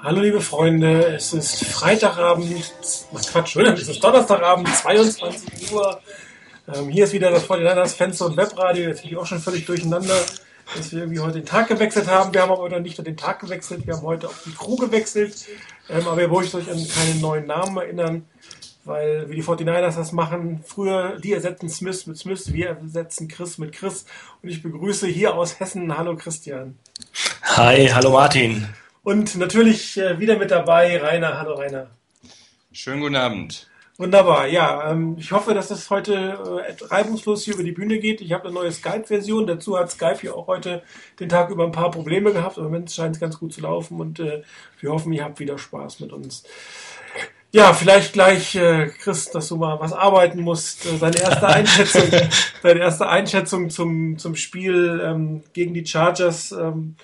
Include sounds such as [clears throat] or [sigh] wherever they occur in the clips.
Hallo liebe Freunde, es ist Freitagabend, Quatsch, [laughs] es ist Donnerstagabend, 22 Uhr. Ähm, hier ist wieder das 49ers Fenster und Webradio, jetzt bin ich auch schon völlig durcheinander, dass wir irgendwie heute den Tag gewechselt haben. Wir haben aber noch nicht nur den Tag gewechselt, wir haben heute auch die Crew gewechselt. Ähm, aber ihr wollt euch an keinen neuen Namen erinnern, weil wie die 49ers das machen, früher, die ersetzen Smith mit Smith, wir ersetzen Chris mit Chris. Und ich begrüße hier aus Hessen, hallo Christian. Hi, hallo Martin. Und natürlich äh, wieder mit dabei Rainer. Hallo Rainer. Schönen guten Abend. Wunderbar, ja. Ähm, ich hoffe, dass es heute äh, reibungslos hier über die Bühne geht. Ich habe eine neue Skype-Version. Dazu hat Skype hier auch heute den Tag über ein paar Probleme gehabt. Aber im Moment scheint es ganz gut zu laufen und äh, wir hoffen, ihr habt wieder Spaß mit uns. Ja, vielleicht gleich, äh, Chris, dass du mal was arbeiten musst. Äh, deine erste [laughs] Einschätzung, deine erste Einschätzung zum, zum Spiel ähm, gegen die Chargers. Ähm,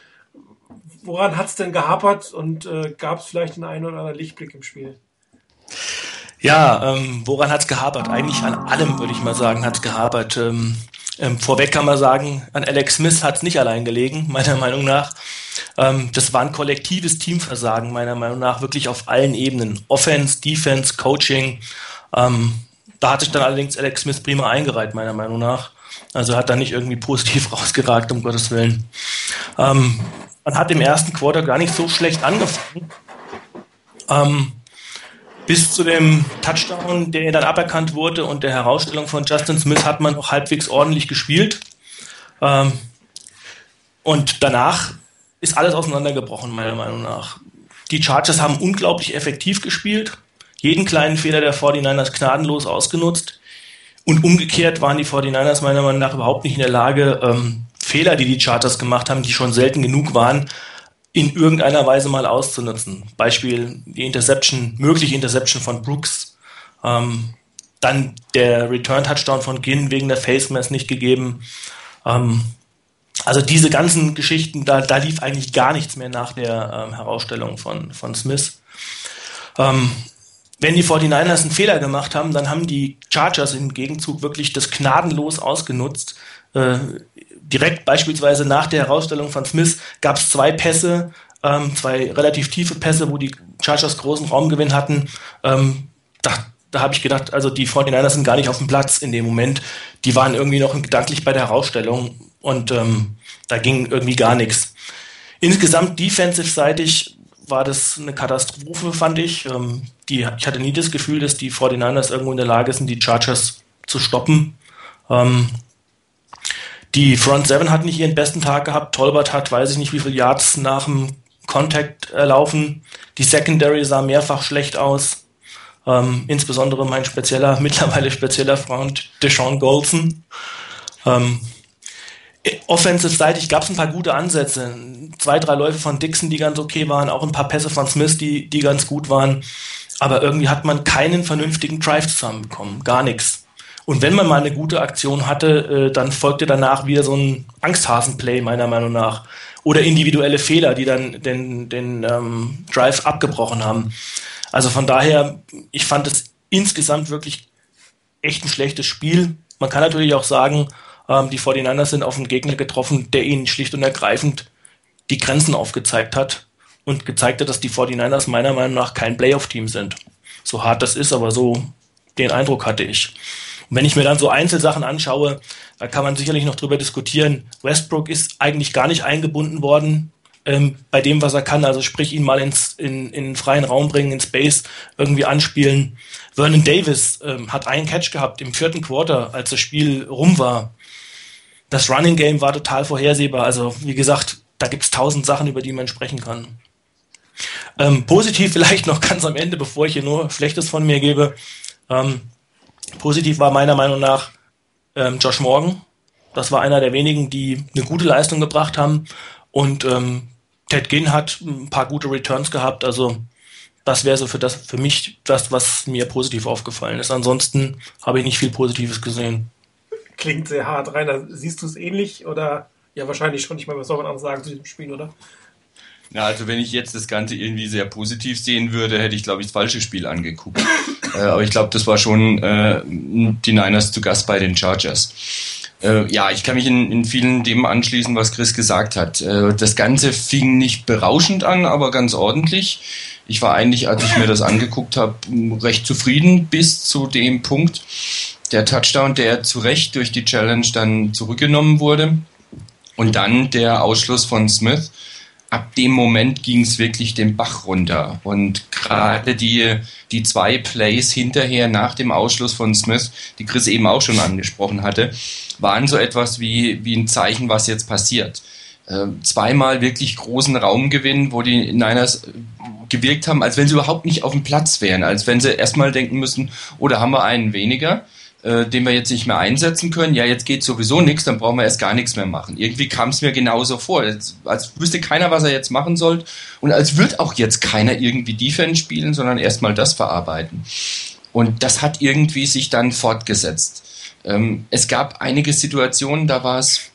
woran hat es denn gehapert und äh, gab es vielleicht den einen oder anderen Lichtblick im Spiel? Ja, ähm, woran hat es gehapert? Eigentlich an allem, würde ich mal sagen, hat es gehapert. Ähm, ähm, vorweg kann man sagen, an Alex Smith hat es nicht allein gelegen, [laughs] meiner Meinung nach. Ähm, das war ein kollektives Teamversagen, meiner Meinung nach, wirklich auf allen Ebenen. Offense, Defense, Coaching. Ähm, da hat sich dann allerdings Alex Smith prima eingereiht, meiner Meinung nach. Also hat da nicht irgendwie positiv [laughs] rausgeragt, um Gottes Willen. Ähm, man hat im ersten Quarter gar nicht so schlecht angefangen. Ähm, bis zu dem Touchdown, der dann aberkannt wurde und der Herausstellung von Justin Smith hat man noch halbwegs ordentlich gespielt. Ähm, und danach ist alles auseinandergebrochen, meiner Meinung nach. Die Chargers haben unglaublich effektiv gespielt, jeden kleinen Fehler der 49ers gnadenlos ausgenutzt. Und umgekehrt waren die 49ers meiner Meinung nach überhaupt nicht in der Lage, ähm, Fehler, die die Charters gemacht haben, die schon selten genug waren, in irgendeiner Weise mal auszunutzen. Beispiel die Interception, mögliche Interception von Brooks. Ähm, dann der Return-Touchdown von Ginn wegen der Face Mask nicht gegeben. Ähm, also diese ganzen Geschichten, da, da lief eigentlich gar nichts mehr nach der ähm, Herausstellung von, von Smith. Ähm, wenn die 49ers einen Fehler gemacht haben, dann haben die Chargers im Gegenzug wirklich das gnadenlos ausgenutzt. Äh, direkt beispielsweise nach der Herausstellung von Smith gab es zwei Pässe, ähm, zwei relativ tiefe Pässe, wo die Chargers großen Raumgewinn hatten. Ähm, da da habe ich gedacht, also die 49ers sind gar nicht auf dem Platz in dem Moment. Die waren irgendwie noch gedanklich bei der Herausstellung und ähm, da ging irgendwie gar nichts. Insgesamt defensive-seitig war das eine Katastrophe, fand ich. Ähm, die, ich hatte nie das Gefühl, dass die 49ers irgendwo in der Lage sind, die Chargers zu stoppen. Ähm, die Front Seven hat nicht ihren besten Tag gehabt. Tolbert hat, weiß ich nicht, wie viele Yards nach dem Contact erlaufen. Die Secondary sah mehrfach schlecht aus. Ähm, insbesondere mein spezieller, [laughs] mittlerweile spezieller Freund Deshaun Golson. Ähm, Offensive-seitig gab es ein paar gute Ansätze. Zwei, drei Läufe von Dixon, die ganz okay waren, auch ein paar Pässe von Smith, die, die ganz gut waren. Aber irgendwie hat man keinen vernünftigen Drive zusammenbekommen. Gar nichts. Und wenn man mal eine gute Aktion hatte, äh, dann folgte danach wieder so ein Angsthasen-Play, meiner Meinung nach. Oder individuelle Fehler, die dann den, den ähm, Drive abgebrochen haben. Also von daher, ich fand es insgesamt wirklich echt ein schlechtes Spiel. Man kann natürlich auch sagen, ähm, die 49ers sind auf einen Gegner getroffen, der ihnen schlicht und ergreifend die Grenzen aufgezeigt hat und gezeigt hat, dass die 49ers meiner Meinung nach kein Playoff-Team sind. So hart das ist, aber so den Eindruck hatte ich. Und wenn ich mir dann so Einzelsachen anschaue, da kann man sicherlich noch drüber diskutieren. Westbrook ist eigentlich gar nicht eingebunden worden ähm, bei dem, was er kann. Also sprich, ihn mal ins, in, in freien Raum bringen, in Space irgendwie anspielen. Vernon Davis ähm, hat einen Catch gehabt im vierten Quarter, als das Spiel rum war. Das Running Game war total vorhersehbar. Also wie gesagt, da gibt es tausend Sachen, über die man sprechen kann. Ähm, positiv [laughs] vielleicht noch ganz am Ende, bevor ich hier nur Schlechtes von mir gebe. Ähm, Positiv war meiner Meinung nach ähm, Josh Morgan. Das war einer der wenigen, die eine gute Leistung gebracht haben. Und ähm, Ted Ginn hat ein paar gute Returns gehabt. Also das wäre so für das für mich das, was mir positiv aufgefallen ist. Ansonsten habe ich nicht viel Positives gesehen. Klingt sehr hart. Rainer, siehst du es ähnlich oder ja wahrscheinlich schon. Ich meine, was soll man anderes sagen zu diesem Spiel, oder? Ja, also wenn ich jetzt das Ganze irgendwie sehr positiv sehen würde, hätte ich, glaube ich, das falsche Spiel angeguckt. [laughs] äh, aber ich glaube, das war schon äh, die Niners zu Gast bei den Chargers. Äh, ja, ich kann mich in, in vielen dem anschließen, was Chris gesagt hat. Äh, das Ganze fing nicht berauschend an, aber ganz ordentlich. Ich war eigentlich, als ich mir das angeguckt habe, recht zufrieden bis zu dem Punkt, der Touchdown, der zu Recht durch die Challenge dann zurückgenommen wurde. Und dann der Ausschluss von Smith. Ab dem Moment ging es wirklich den Bach runter. Und gerade die, die zwei Plays hinterher nach dem Ausschluss von Smith, die Chris eben auch schon angesprochen hatte, waren so etwas wie, wie ein Zeichen, was jetzt passiert. Äh, zweimal wirklich großen Raumgewinn, wo die Niners gewirkt haben, als wenn sie überhaupt nicht auf dem Platz wären, als wenn sie erstmal denken müssen, oder oh, haben wir einen weniger, äh, den wir jetzt nicht mehr einsetzen können. Ja, jetzt geht sowieso nichts, dann brauchen wir erst gar nichts mehr machen. Irgendwie kam es mir genauso vor, als, als wüsste keiner, was er jetzt machen soll und als wird auch jetzt keiner irgendwie Defense spielen, sondern erstmal das verarbeiten. Und das hat irgendwie sich dann fortgesetzt. Ähm, es gab einige Situationen, da war es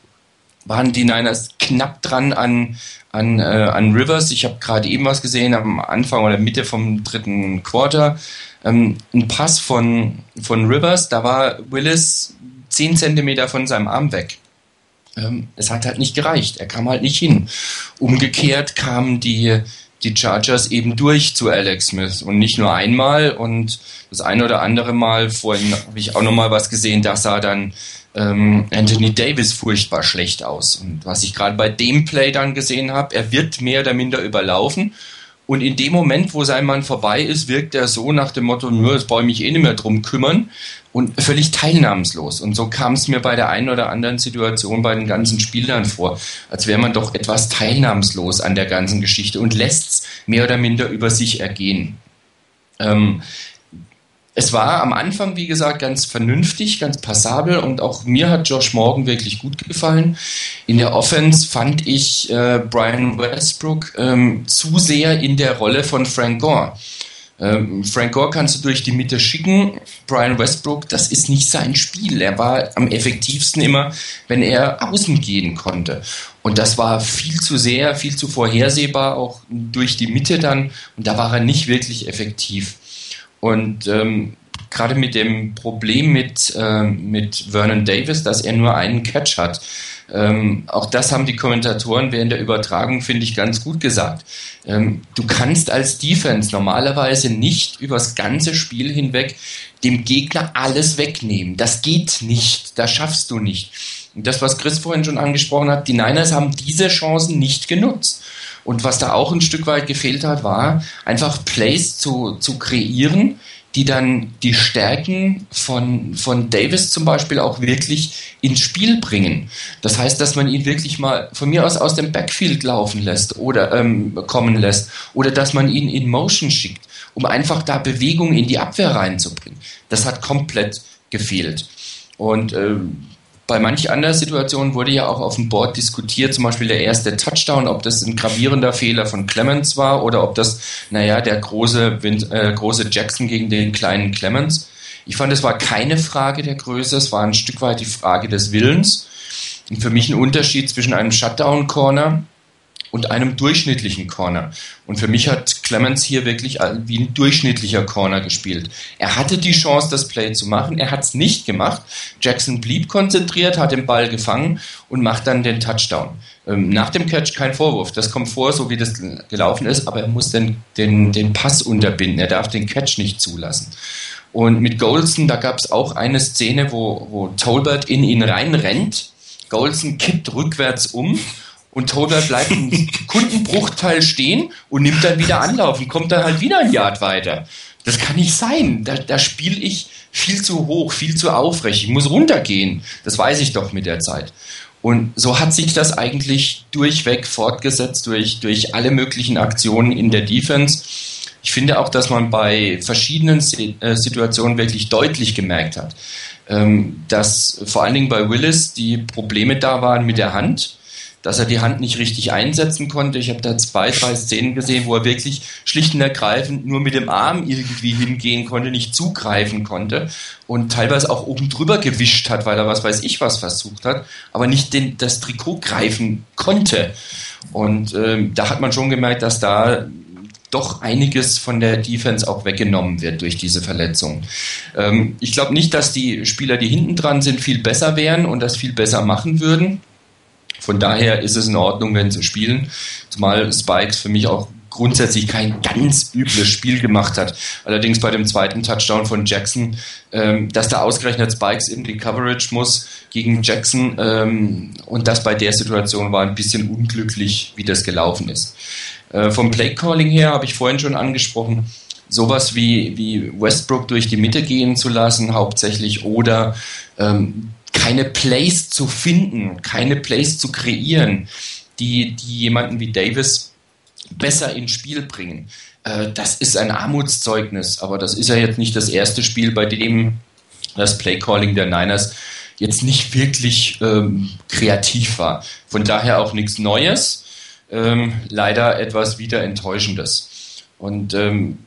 waren die Niners knapp dran an, an, äh, an Rivers. Ich habe gerade eben was gesehen am Anfang oder Mitte vom dritten Quarter. Ähm, ein Pass von, von Rivers, da war Willis 10 Zentimeter von seinem Arm weg. Ähm, es hat halt nicht gereicht. Er kam halt nicht hin. Umgekehrt kamen die, die Chargers eben durch zu Alex Smith und nicht nur einmal und das eine oder andere Mal, vorhin habe ich auch nochmal was gesehen, da sah dann ähm, Anthony Davis furchtbar schlecht aus. Und was ich gerade bei dem Play dann gesehen habe, er wird mehr oder minder überlaufen. Und in dem Moment, wo sein Mann vorbei ist, wirkt er so nach dem Motto, nur jetzt brauche ich mich eh nicht mehr drum kümmern und völlig teilnahmslos. Und so kam es mir bei der einen oder anderen Situation bei den ganzen Spielern vor, als wäre man doch etwas teilnahmslos an der ganzen Geschichte und lässt es mehr oder minder über sich ergehen. Ähm, es war am Anfang, wie gesagt, ganz vernünftig, ganz passabel und auch mir hat Josh Morgan wirklich gut gefallen. In der Offense fand ich äh, Brian Westbrook ähm, zu sehr in der Rolle von Frank Gore. Ähm, Frank Gore kannst du durch die Mitte schicken. Brian Westbrook, das ist nicht sein Spiel. Er war am effektivsten immer, wenn er außen gehen konnte. Und das war viel zu sehr, viel zu vorhersehbar, auch durch die Mitte dann. Und da war er nicht wirklich effektiv. Und ähm, gerade mit dem Problem mit, äh, mit Vernon Davis, dass er nur einen Catch hat. Ähm, auch das haben die Kommentatoren während der Übertragung, finde ich, ganz gut gesagt. Ähm, du kannst als Defense normalerweise nicht übers ganze Spiel hinweg dem Gegner alles wegnehmen. Das geht nicht. Das schaffst du nicht. Und das, was Chris vorhin schon angesprochen hat, die Niners haben diese Chancen nicht genutzt. Und was da auch ein Stück weit gefehlt hat, war einfach Plays zu, zu kreieren, die dann die Stärken von, von Davis zum Beispiel auch wirklich ins Spiel bringen. Das heißt, dass man ihn wirklich mal von mir aus aus dem Backfield laufen lässt oder ähm, kommen lässt oder dass man ihn in Motion schickt, um einfach da Bewegung in die Abwehr reinzubringen. Das hat komplett gefehlt. Und ähm, bei manch anderen Situationen wurde ja auch auf dem Board diskutiert, zum Beispiel der erste Touchdown, ob das ein gravierender Fehler von Clemens war oder ob das, naja, der große, äh, große Jackson gegen den kleinen Clemens. Ich fand, es war keine Frage der Größe, es war ein Stück weit die Frage des Willens. Und für mich ein Unterschied zwischen einem Shutdown-Corner und einem durchschnittlichen Corner. Und für mich hat Clemens hier wirklich wie ein durchschnittlicher Corner gespielt. Er hatte die Chance, das Play zu machen. Er hat es nicht gemacht. Jackson blieb konzentriert, hat den Ball gefangen und macht dann den Touchdown. Ähm, nach dem Catch kein Vorwurf. Das kommt vor, so wie das gelaufen ist, aber er muss den, den, den Pass unterbinden. Er darf den Catch nicht zulassen. Und mit Golson, da gab es auch eine Szene, wo, wo Tolbert in ihn reinrennt. Golson kippt rückwärts um und Toder bleibt einen Kundenbruchteil stehen und nimmt dann wieder Anlauf und kommt dann halt wieder ein Yard weiter. Das kann nicht sein. Da, da spiele ich viel zu hoch, viel zu aufrecht. Ich muss runtergehen. Das weiß ich doch mit der Zeit. Und so hat sich das eigentlich durchweg fortgesetzt durch, durch alle möglichen Aktionen in der Defense. Ich finde auch, dass man bei verschiedenen äh, Situationen wirklich deutlich gemerkt hat, ähm, dass vor allen Dingen bei Willis die Probleme da waren mit der Hand dass er die Hand nicht richtig einsetzen konnte. Ich habe da zwei, drei Szenen gesehen, wo er wirklich schlicht und ergreifend nur mit dem Arm irgendwie hingehen konnte, nicht zugreifen konnte und teilweise auch oben drüber gewischt hat, weil er was weiß ich was versucht hat, aber nicht den, das Trikot greifen konnte. Und ähm, da hat man schon gemerkt, dass da doch einiges von der Defense auch weggenommen wird durch diese Verletzung. Ähm, ich glaube nicht, dass die Spieler, die hinten dran sind, viel besser wären und das viel besser machen würden. Von daher ist es in Ordnung, wenn sie spielen. Zumal Spikes für mich auch grundsätzlich kein ganz übles Spiel gemacht hat. Allerdings bei dem zweiten Touchdown von Jackson, ähm, dass da ausgerechnet Spikes in die Coverage muss gegen Jackson ähm, und das bei der Situation war ein bisschen unglücklich, wie das gelaufen ist. Äh, vom Play Calling her habe ich vorhin schon angesprochen, sowas wie, wie Westbrook durch die Mitte gehen zu lassen, hauptsächlich, oder ähm, keine Plays zu finden, keine Plays zu kreieren, die, die jemanden wie Davis besser ins Spiel bringen. Äh, das ist ein Armutszeugnis, aber das ist ja jetzt nicht das erste Spiel, bei dem das Playcalling der Niners jetzt nicht wirklich ähm, kreativ war. Von daher auch nichts Neues, ähm, leider etwas wieder Enttäuschendes. Und ähm,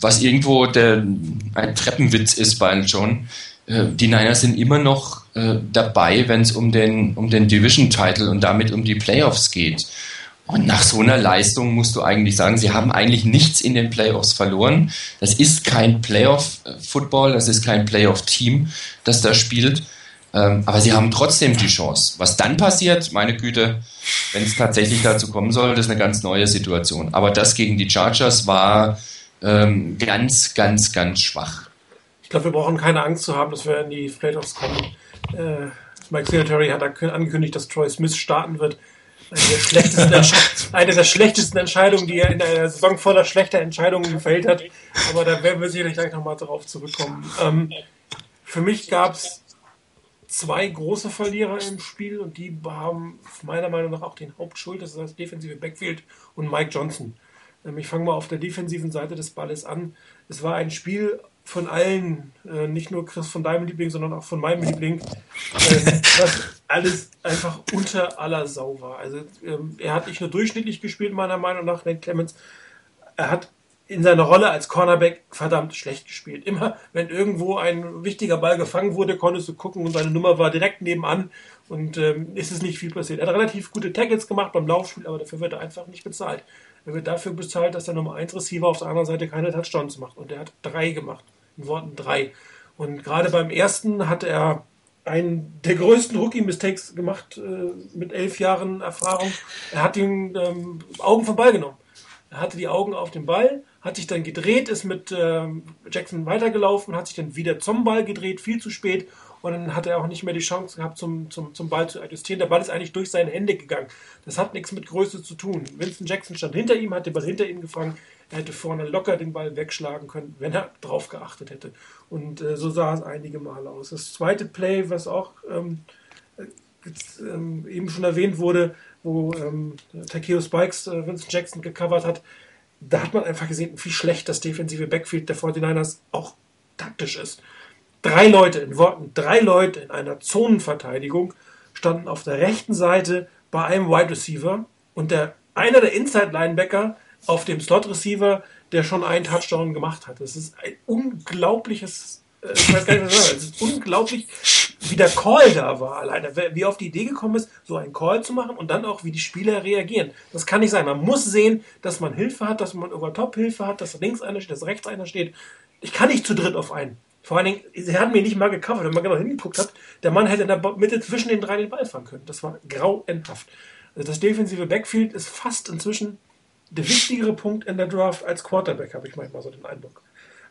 was irgendwo der, ein Treppenwitz ist bei John, äh, die Niners sind immer noch äh, dabei, wenn es um den, um den Division-Title und damit um die Playoffs geht. Und nach so einer Leistung musst du eigentlich sagen, sie haben eigentlich nichts in den Playoffs verloren. Das ist kein Playoff-Football, das ist kein Playoff-Team, das da spielt. Ähm, aber sie haben trotzdem die Chance. Was dann passiert, meine Güte, wenn es tatsächlich dazu kommen soll, das ist eine ganz neue Situation. Aber das gegen die Chargers war ähm, ganz, ganz, ganz schwach. Ich glaube, wir brauchen keine Angst zu haben, dass wir in die Playoffs kommen. Äh, Mike Singletary hat angekündigt, dass Troy Smith starten wird. Eine der, schlechtesten [laughs] eine der schlechtesten Entscheidungen, die er in einer Saison voller schlechter Entscheidungen gefällt hat. Aber da werden wir sicherlich gleich nochmal darauf zurückkommen. Ähm, für mich gab es zwei große Verlierer im Spiel und die haben meiner Meinung nach auch den Hauptschuld. Das ist das defensive Backfield und Mike Johnson. Ähm, ich fange mal auf der defensiven Seite des Balles an. Es war ein Spiel von allen, äh, nicht nur Chris von deinem Liebling, sondern auch von meinem Liebling, äh, [laughs] was alles einfach unter aller Sau war. Also ähm, er hat nicht nur durchschnittlich gespielt, meiner Meinung nach, Nate Clemens. Er hat in seiner Rolle als Cornerback verdammt schlecht gespielt. Immer, wenn irgendwo ein wichtiger Ball gefangen wurde, konntest du gucken und seine Nummer war direkt nebenan und ähm, ist es nicht viel passiert. Er hat relativ gute Tackles gemacht beim Laufspiel, aber dafür wird er einfach nicht bezahlt. Er wird dafür bezahlt, dass der Nummer 1 Receiver auf der anderen Seite keine Touchdowns macht. Und er hat drei gemacht. In Worten drei. Und gerade beim ersten hat er einen der größten Rookie-Mistakes gemacht äh, mit elf Jahren Erfahrung. Er hat den ähm, Augen vom Ball genommen. Er hatte die Augen auf dem Ball, hat sich dann gedreht, ist mit ähm, Jackson weitergelaufen, hat sich dann wieder zum Ball gedreht, viel zu spät und dann hat er auch nicht mehr die Chance gehabt, zum, zum, zum Ball zu adjustieren. Der Ball ist eigentlich durch seine Hände gegangen. Das hat nichts mit Größe zu tun. Winston Jackson stand hinter ihm, hat den Ball hinter ihm gefangen. Er hätte vorne locker den Ball wegschlagen können, wenn er drauf geachtet hätte. Und äh, so sah es einige Male aus. Das zweite Play, was auch ähm, jetzt, ähm, eben schon erwähnt wurde, wo ähm, Takeo Spikes äh, Winston Jackson gecovert hat, da hat man einfach gesehen, wie schlecht das defensive Backfield der 49ers auch taktisch ist. Drei Leute, in Worten, drei Leute in einer Zonenverteidigung standen auf der rechten Seite bei einem Wide Receiver und der, einer der Inside Linebacker auf dem Slot Receiver, der schon einen Touchdown gemacht hat. Das ist ein unglaubliches, äh, ich weiß gar nicht, was ich sagen. Es ist unglaublich, wie der Call da war alleine. Wie auf die Idee gekommen ist, so einen Call zu machen und dann auch, wie die Spieler reagieren. Das kann nicht sein. Man muss sehen, dass man Hilfe hat, dass man über Top Hilfe hat, dass links einer steht, dass rechts einer steht. Ich kann nicht zu dritt auf einen. Vor allen Dingen, sie hatten mir nicht mal gecovert. Wenn man genau hingeguckt hat, der Mann hätte in der Mitte zwischen den drei den Ball fangen können. Das war grauenhaft. Also das defensive Backfield ist fast inzwischen der wichtigere Punkt in der Draft als Quarterback, habe ich manchmal so den Eindruck.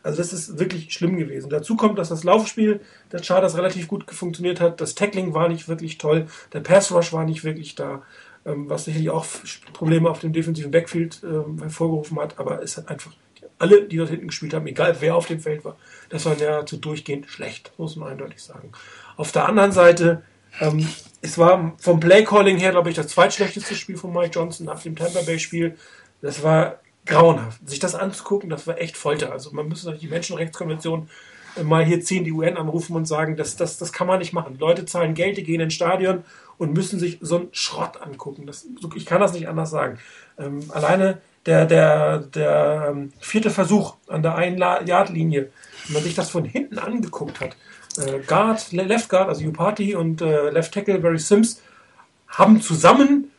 Also das ist wirklich schlimm gewesen. Dazu kommt, dass das Laufspiel der Chargers relativ gut funktioniert hat. Das Tackling war nicht wirklich toll. Der Pass Rush war nicht wirklich da, ähm, was sicherlich auch Probleme auf dem defensiven Backfield ähm, hervorgerufen hat. Aber es hat einfach alle, die dort hinten gespielt haben, egal wer auf dem Feld war, das war nahezu durchgehend schlecht, muss man eindeutig sagen. Auf der anderen Seite, ähm, es war vom Playcalling her, glaube ich, das zweitschlechteste Spiel von Mike Johnson nach dem Tampa Bay Spiel. Das war grauenhaft. Sich das anzugucken, das war echt Folter. Also man müsste die Menschenrechtskonvention mal hier ziehen, die UN anrufen und sagen, das, das, das kann man nicht machen. Leute zahlen Geld, die gehen ins Stadion und müssen sich so einen Schrott angucken. Das, ich kann das nicht anders sagen. Ähm, alleine der, der, der ähm, vierte Versuch an der Ein-Yard-Linie, wenn man sich das von hinten angeguckt hat, äh, Guard, Left Guard, also Upati und äh, Left Tackle Barry Sims haben zusammen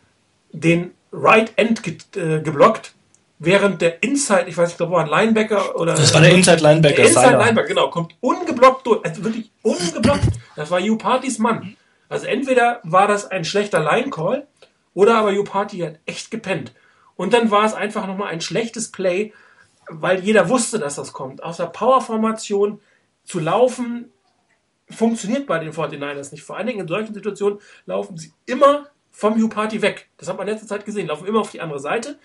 den Right End ge äh, geblockt, während der Inside, ich weiß nicht, ob war ein Linebacker oder. Das war der Inside Linebacker. Der Inside Linebacker, genau, kommt ungeblockt durch, also wirklich ungeblockt. Das war Upartys Mann. Also entweder war das ein schlechter Line Call oder aber Uparty hat echt gepennt. Und dann war es einfach nochmal ein schlechtes Play, weil jeder wusste, dass das kommt. Aus der Power-Formation zu laufen, funktioniert bei den 49ers nicht. Vor allen Dingen in solchen Situationen laufen sie immer vom U-Party weg. Das hat man in letzter Zeit gesehen. Laufen immer auf die andere Seite.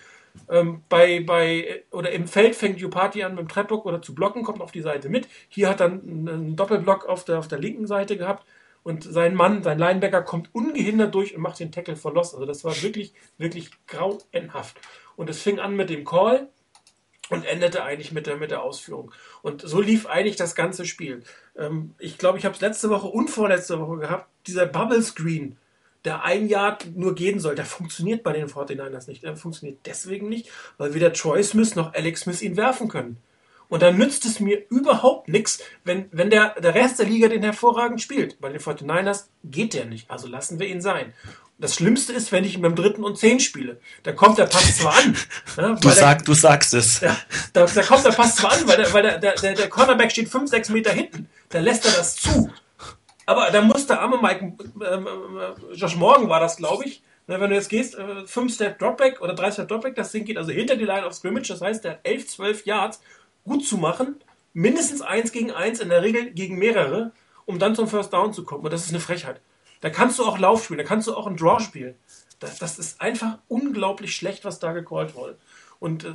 Ähm, bei, bei, oder im Feld fängt U-Party an mit dem Trapblock oder zu blocken, kommt auf die Seite mit. Hier hat er einen Doppelblock auf der, auf der linken Seite gehabt und sein Mann, sein Linebacker, kommt ungehindert durch und macht den Tackle verlost. Also das war wirklich, wirklich grauenhaft. Und es fing an mit dem Call und endete eigentlich mit der, mit der Ausführung. Und so lief eigentlich das ganze Spiel. Ähm, ich glaube, ich habe es letzte Woche und vorletzte Woche gehabt, dieser Bubble Screen, der ein Jahr nur gehen soll, der funktioniert bei den 49ers nicht. Der funktioniert deswegen nicht, weil weder Troy Smith noch Alex Smith ihn werfen können. Und dann nützt es mir überhaupt nichts, wenn, wenn der, der Rest der Liga den hervorragend spielt. Bei den 49ers geht der nicht, also lassen wir ihn sein. Das Schlimmste ist, wenn ich mit dem dritten und zehn spiele. Da kommt der Pass zwar an. Ja, du, sag, du sagst es. Ja, da, da, kommt der Pass zwar an, weil, der, weil der, der, der Cornerback steht fünf, sechs Meter hinten. Da lässt er das zu. Aber da muss der arme Mike, äh, äh, Josh Morgan war das, glaube ich, wenn du jetzt gehst, äh, 5 Step Dropback oder 3 Step Dropback, das Ding geht also hinter die Line of Scrimmage, das heißt, der hat 11, 12 Yards gut zu machen, mindestens eins gegen eins, in der Regel gegen mehrere, um dann zum First Down zu kommen. Und das ist eine Frechheit. Da kannst du auch Lauf spielen, da kannst du auch einen Draw spielen. Das, das ist einfach unglaublich schlecht, was da gecallt wurde. Und äh,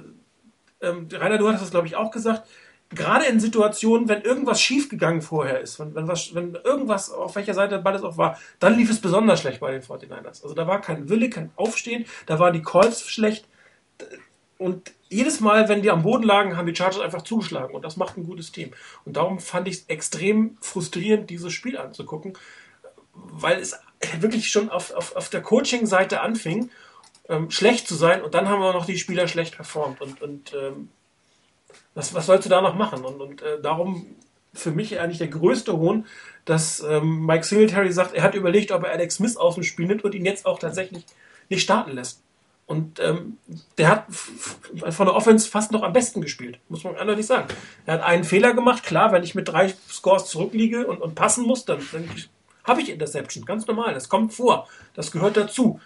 ähm, Rainer, du hattest das, glaube ich, auch gesagt. Gerade in Situationen, wenn irgendwas schiefgegangen vorher ist, wenn, wenn, was, wenn irgendwas auf welcher Seite der Ball es auch war, dann lief es besonders schlecht bei den 49ers. Also da war kein Wille, kein Aufstehen, da waren die Calls schlecht. Und jedes Mal, wenn die am Boden lagen, haben die Chargers einfach zugeschlagen. Und das macht ein gutes Team. Und darum fand ich es extrem frustrierend, dieses Spiel anzugucken weil es wirklich schon auf, auf, auf der Coaching-Seite anfing, ähm, schlecht zu sein und dann haben wir noch die Spieler schlecht performt. Und, und ähm, was, was sollst du da noch machen? Und, und äh, darum für mich eigentlich der größte Hohn, dass ähm, Mike Singletary sagt, er hat überlegt, ob er Alex Smith aus dem Spiel nimmt und ihn jetzt auch tatsächlich nicht starten lässt. Und ähm, der hat von der Offense fast noch am besten gespielt, muss man eindeutig sagen. Er hat einen Fehler gemacht, klar, wenn ich mit drei Scores zurückliege und, und passen muss, dann, dann habe ich Interception, ganz normal. Das kommt vor. Das gehört dazu.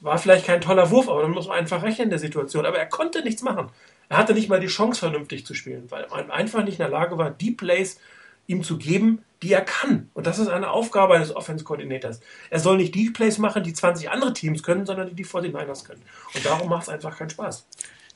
War vielleicht kein toller Wurf, aber dann muss man einfach rechnen in der Situation. Aber er konnte nichts machen. Er hatte nicht mal die Chance, vernünftig zu spielen, weil er einfach nicht in der Lage war, die Plays ihm zu geben, die er kann. Und das ist eine Aufgabe eines Offense-Koordinators. Er soll nicht die Plays machen, die 20 andere Teams können, sondern die die 49ers können. Und darum macht es einfach keinen Spaß.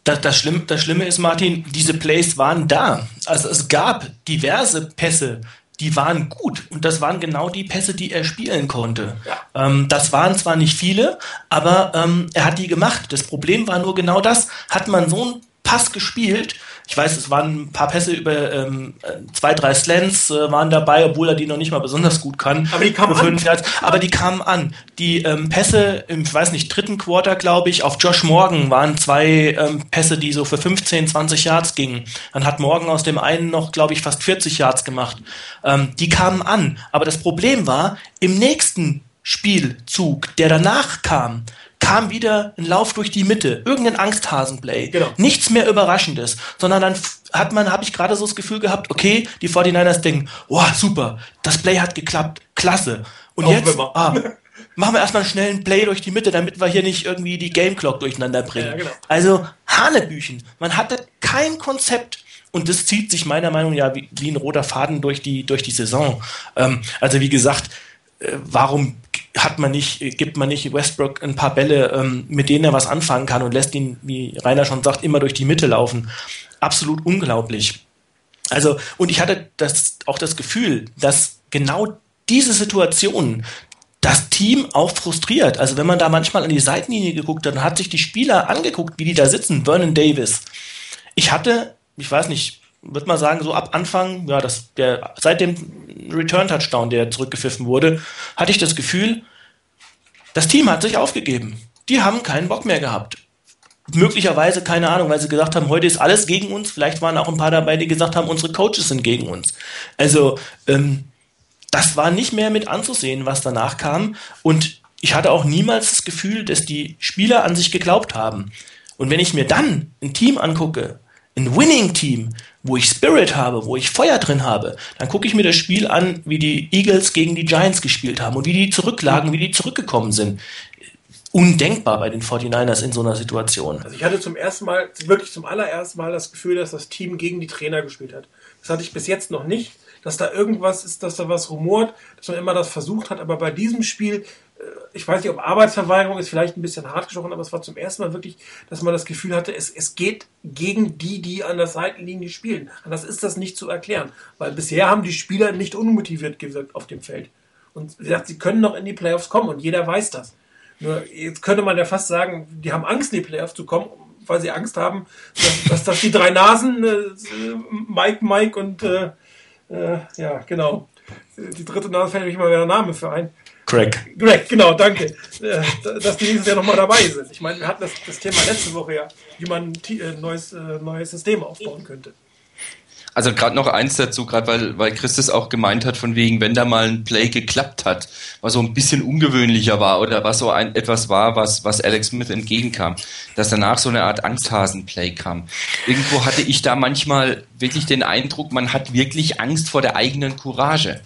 Das, das, Schlimme, das Schlimme ist, Martin, diese Plays waren da. Also es gab diverse Pässe, die waren gut. Und das waren genau die Pässe, die er spielen konnte. Ja. Ähm, das waren zwar nicht viele, aber ähm, er hat die gemacht. Das Problem war nur genau das. Hat man so einen Pass gespielt, ich weiß, es waren ein paar Pässe über ähm, zwei, drei Slants äh, waren dabei, obwohl er die noch nicht mal besonders gut kann. Aber die kamen an. Yards, aber die kamen an. Die ähm, Pässe im, ich weiß nicht, dritten Quarter, glaube ich, auf Josh Morgan waren zwei ähm, Pässe, die so für 15, 20 Yards gingen. Dann hat Morgan aus dem einen noch, glaube ich, fast 40 Yards gemacht. Ähm, die kamen an. Aber das Problem war, im nächsten Spielzug, der danach kam, kam wieder ein Lauf durch die Mitte, irgendein Angsthasenplay. Genau. Nichts mehr Überraschendes, sondern dann hat man, habe ich gerade so das Gefühl gehabt, okay, die 49ers denken, oh, super, das Play hat geklappt, klasse. Und Auch jetzt ah, [laughs] machen wir erstmal einen schnellen Play durch die Mitte, damit wir hier nicht irgendwie die Game Clock durcheinander bringen. Ja, genau. Also Hanebüchen. Man hatte kein Konzept. Und das zieht sich meiner Meinung nach ja wie, wie, ein roter Faden durch die, durch die Saison. Ähm, also wie gesagt, warum hat man nicht, gibt man nicht Westbrook ein paar Bälle, ähm, mit denen er was anfangen kann und lässt ihn, wie Rainer schon sagt, immer durch die Mitte laufen. Absolut unglaublich. Also, und ich hatte das, auch das Gefühl, dass genau diese Situation das Team auch frustriert. Also wenn man da manchmal an die Seitenlinie geguckt hat und hat sich die Spieler angeguckt, wie die da sitzen, Vernon Davis. Ich hatte, ich weiß nicht, würde mal sagen, so ab Anfang, ja, das, der, seit dem Return-Touchdown, der zurückgepfiffen wurde, hatte ich das Gefühl, das Team hat sich aufgegeben. Die haben keinen Bock mehr gehabt. Möglicherweise, keine Ahnung, weil sie gesagt haben, heute ist alles gegen uns. Vielleicht waren auch ein paar dabei, die gesagt haben, unsere Coaches sind gegen uns. Also, ähm, das war nicht mehr mit anzusehen, was danach kam. Und ich hatte auch niemals das Gefühl, dass die Spieler an sich geglaubt haben. Und wenn ich mir dann ein Team angucke, ein Winning-Team, wo ich Spirit habe, wo ich Feuer drin habe, dann gucke ich mir das Spiel an, wie die Eagles gegen die Giants gespielt haben und wie die zurücklagen, wie die zurückgekommen sind. Undenkbar bei den 49ers in so einer Situation. Also ich hatte zum ersten Mal, wirklich zum allerersten Mal das Gefühl, dass das Team gegen die Trainer gespielt hat. Das hatte ich bis jetzt noch nicht, dass da irgendwas ist, dass da was rumort, dass man immer das versucht hat, aber bei diesem Spiel ich weiß nicht, ob Arbeitsverweigerung ist vielleicht ein bisschen hart gesprochen, aber es war zum ersten Mal wirklich, dass man das Gefühl hatte, es, es geht gegen die, die an der Seitenlinie spielen. Anders ist das nicht zu erklären, weil bisher haben die Spieler nicht unmotiviert gewirkt auf dem Feld. Und wie gesagt, sie können noch in die Playoffs kommen und jeder weiß das. Nur jetzt könnte man ja fast sagen, die haben Angst, in die Playoffs zu kommen, weil sie Angst haben, dass, dass, dass die drei Nasen, äh, Mike, Mike und äh, äh, ja, genau. Die dritte Nase fällt mir mal wieder Name für ein. Craig. Craig, genau, danke. Äh, dass die nächstes Jahr nochmal dabei sind. Ich meine, wir hatten das, das Thema letzte Woche ja, wie man ein äh, neues, äh, neues System aufbauen könnte. Also gerade noch eins dazu, gerade weil, weil Christus auch gemeint hat, von wegen, wenn da mal ein Play geklappt hat, was so ein bisschen ungewöhnlicher war oder was so ein etwas war, was, was Alex Smith entgegenkam, dass danach so eine Art Angsthasen-Play kam. Irgendwo hatte ich da manchmal wirklich den Eindruck, man hat wirklich Angst vor der eigenen Courage.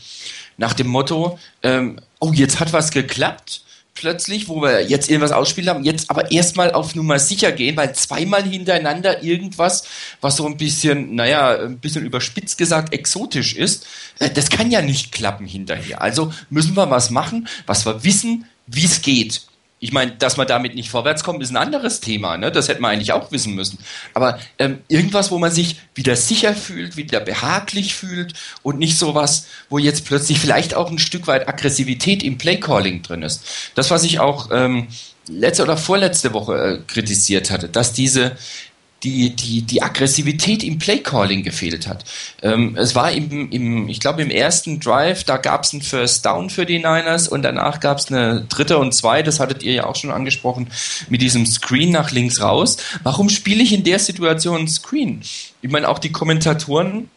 Nach dem Motto, ähm, oh, jetzt hat was geklappt, plötzlich, wo wir jetzt irgendwas ausspielen haben, jetzt aber erstmal auf Nummer sicher gehen, weil zweimal hintereinander irgendwas, was so ein bisschen, naja, ein bisschen überspitzt gesagt, exotisch ist, äh, das kann ja nicht klappen hinterher. Also müssen wir was machen, was wir wissen, wie es geht. Ich meine, dass man damit nicht vorwärts kommt, ist ein anderes Thema. Ne? Das hätte man eigentlich auch wissen müssen. Aber ähm, irgendwas, wo man sich wieder sicher fühlt, wieder behaglich fühlt und nicht sowas, wo jetzt plötzlich vielleicht auch ein Stück weit Aggressivität im Playcalling drin ist. Das, was ich auch ähm, letzte oder vorletzte Woche äh, kritisiert hatte, dass diese die, die, die Aggressivität im Playcalling gefehlt hat. Ähm, es war im, im, ich glaube, im ersten Drive, da gab es einen First Down für die Niners und danach gab es eine dritte und zwei, das hattet ihr ja auch schon angesprochen, mit diesem Screen nach links raus. Warum spiele ich in der Situation Screen? Ich meine, auch die Kommentatoren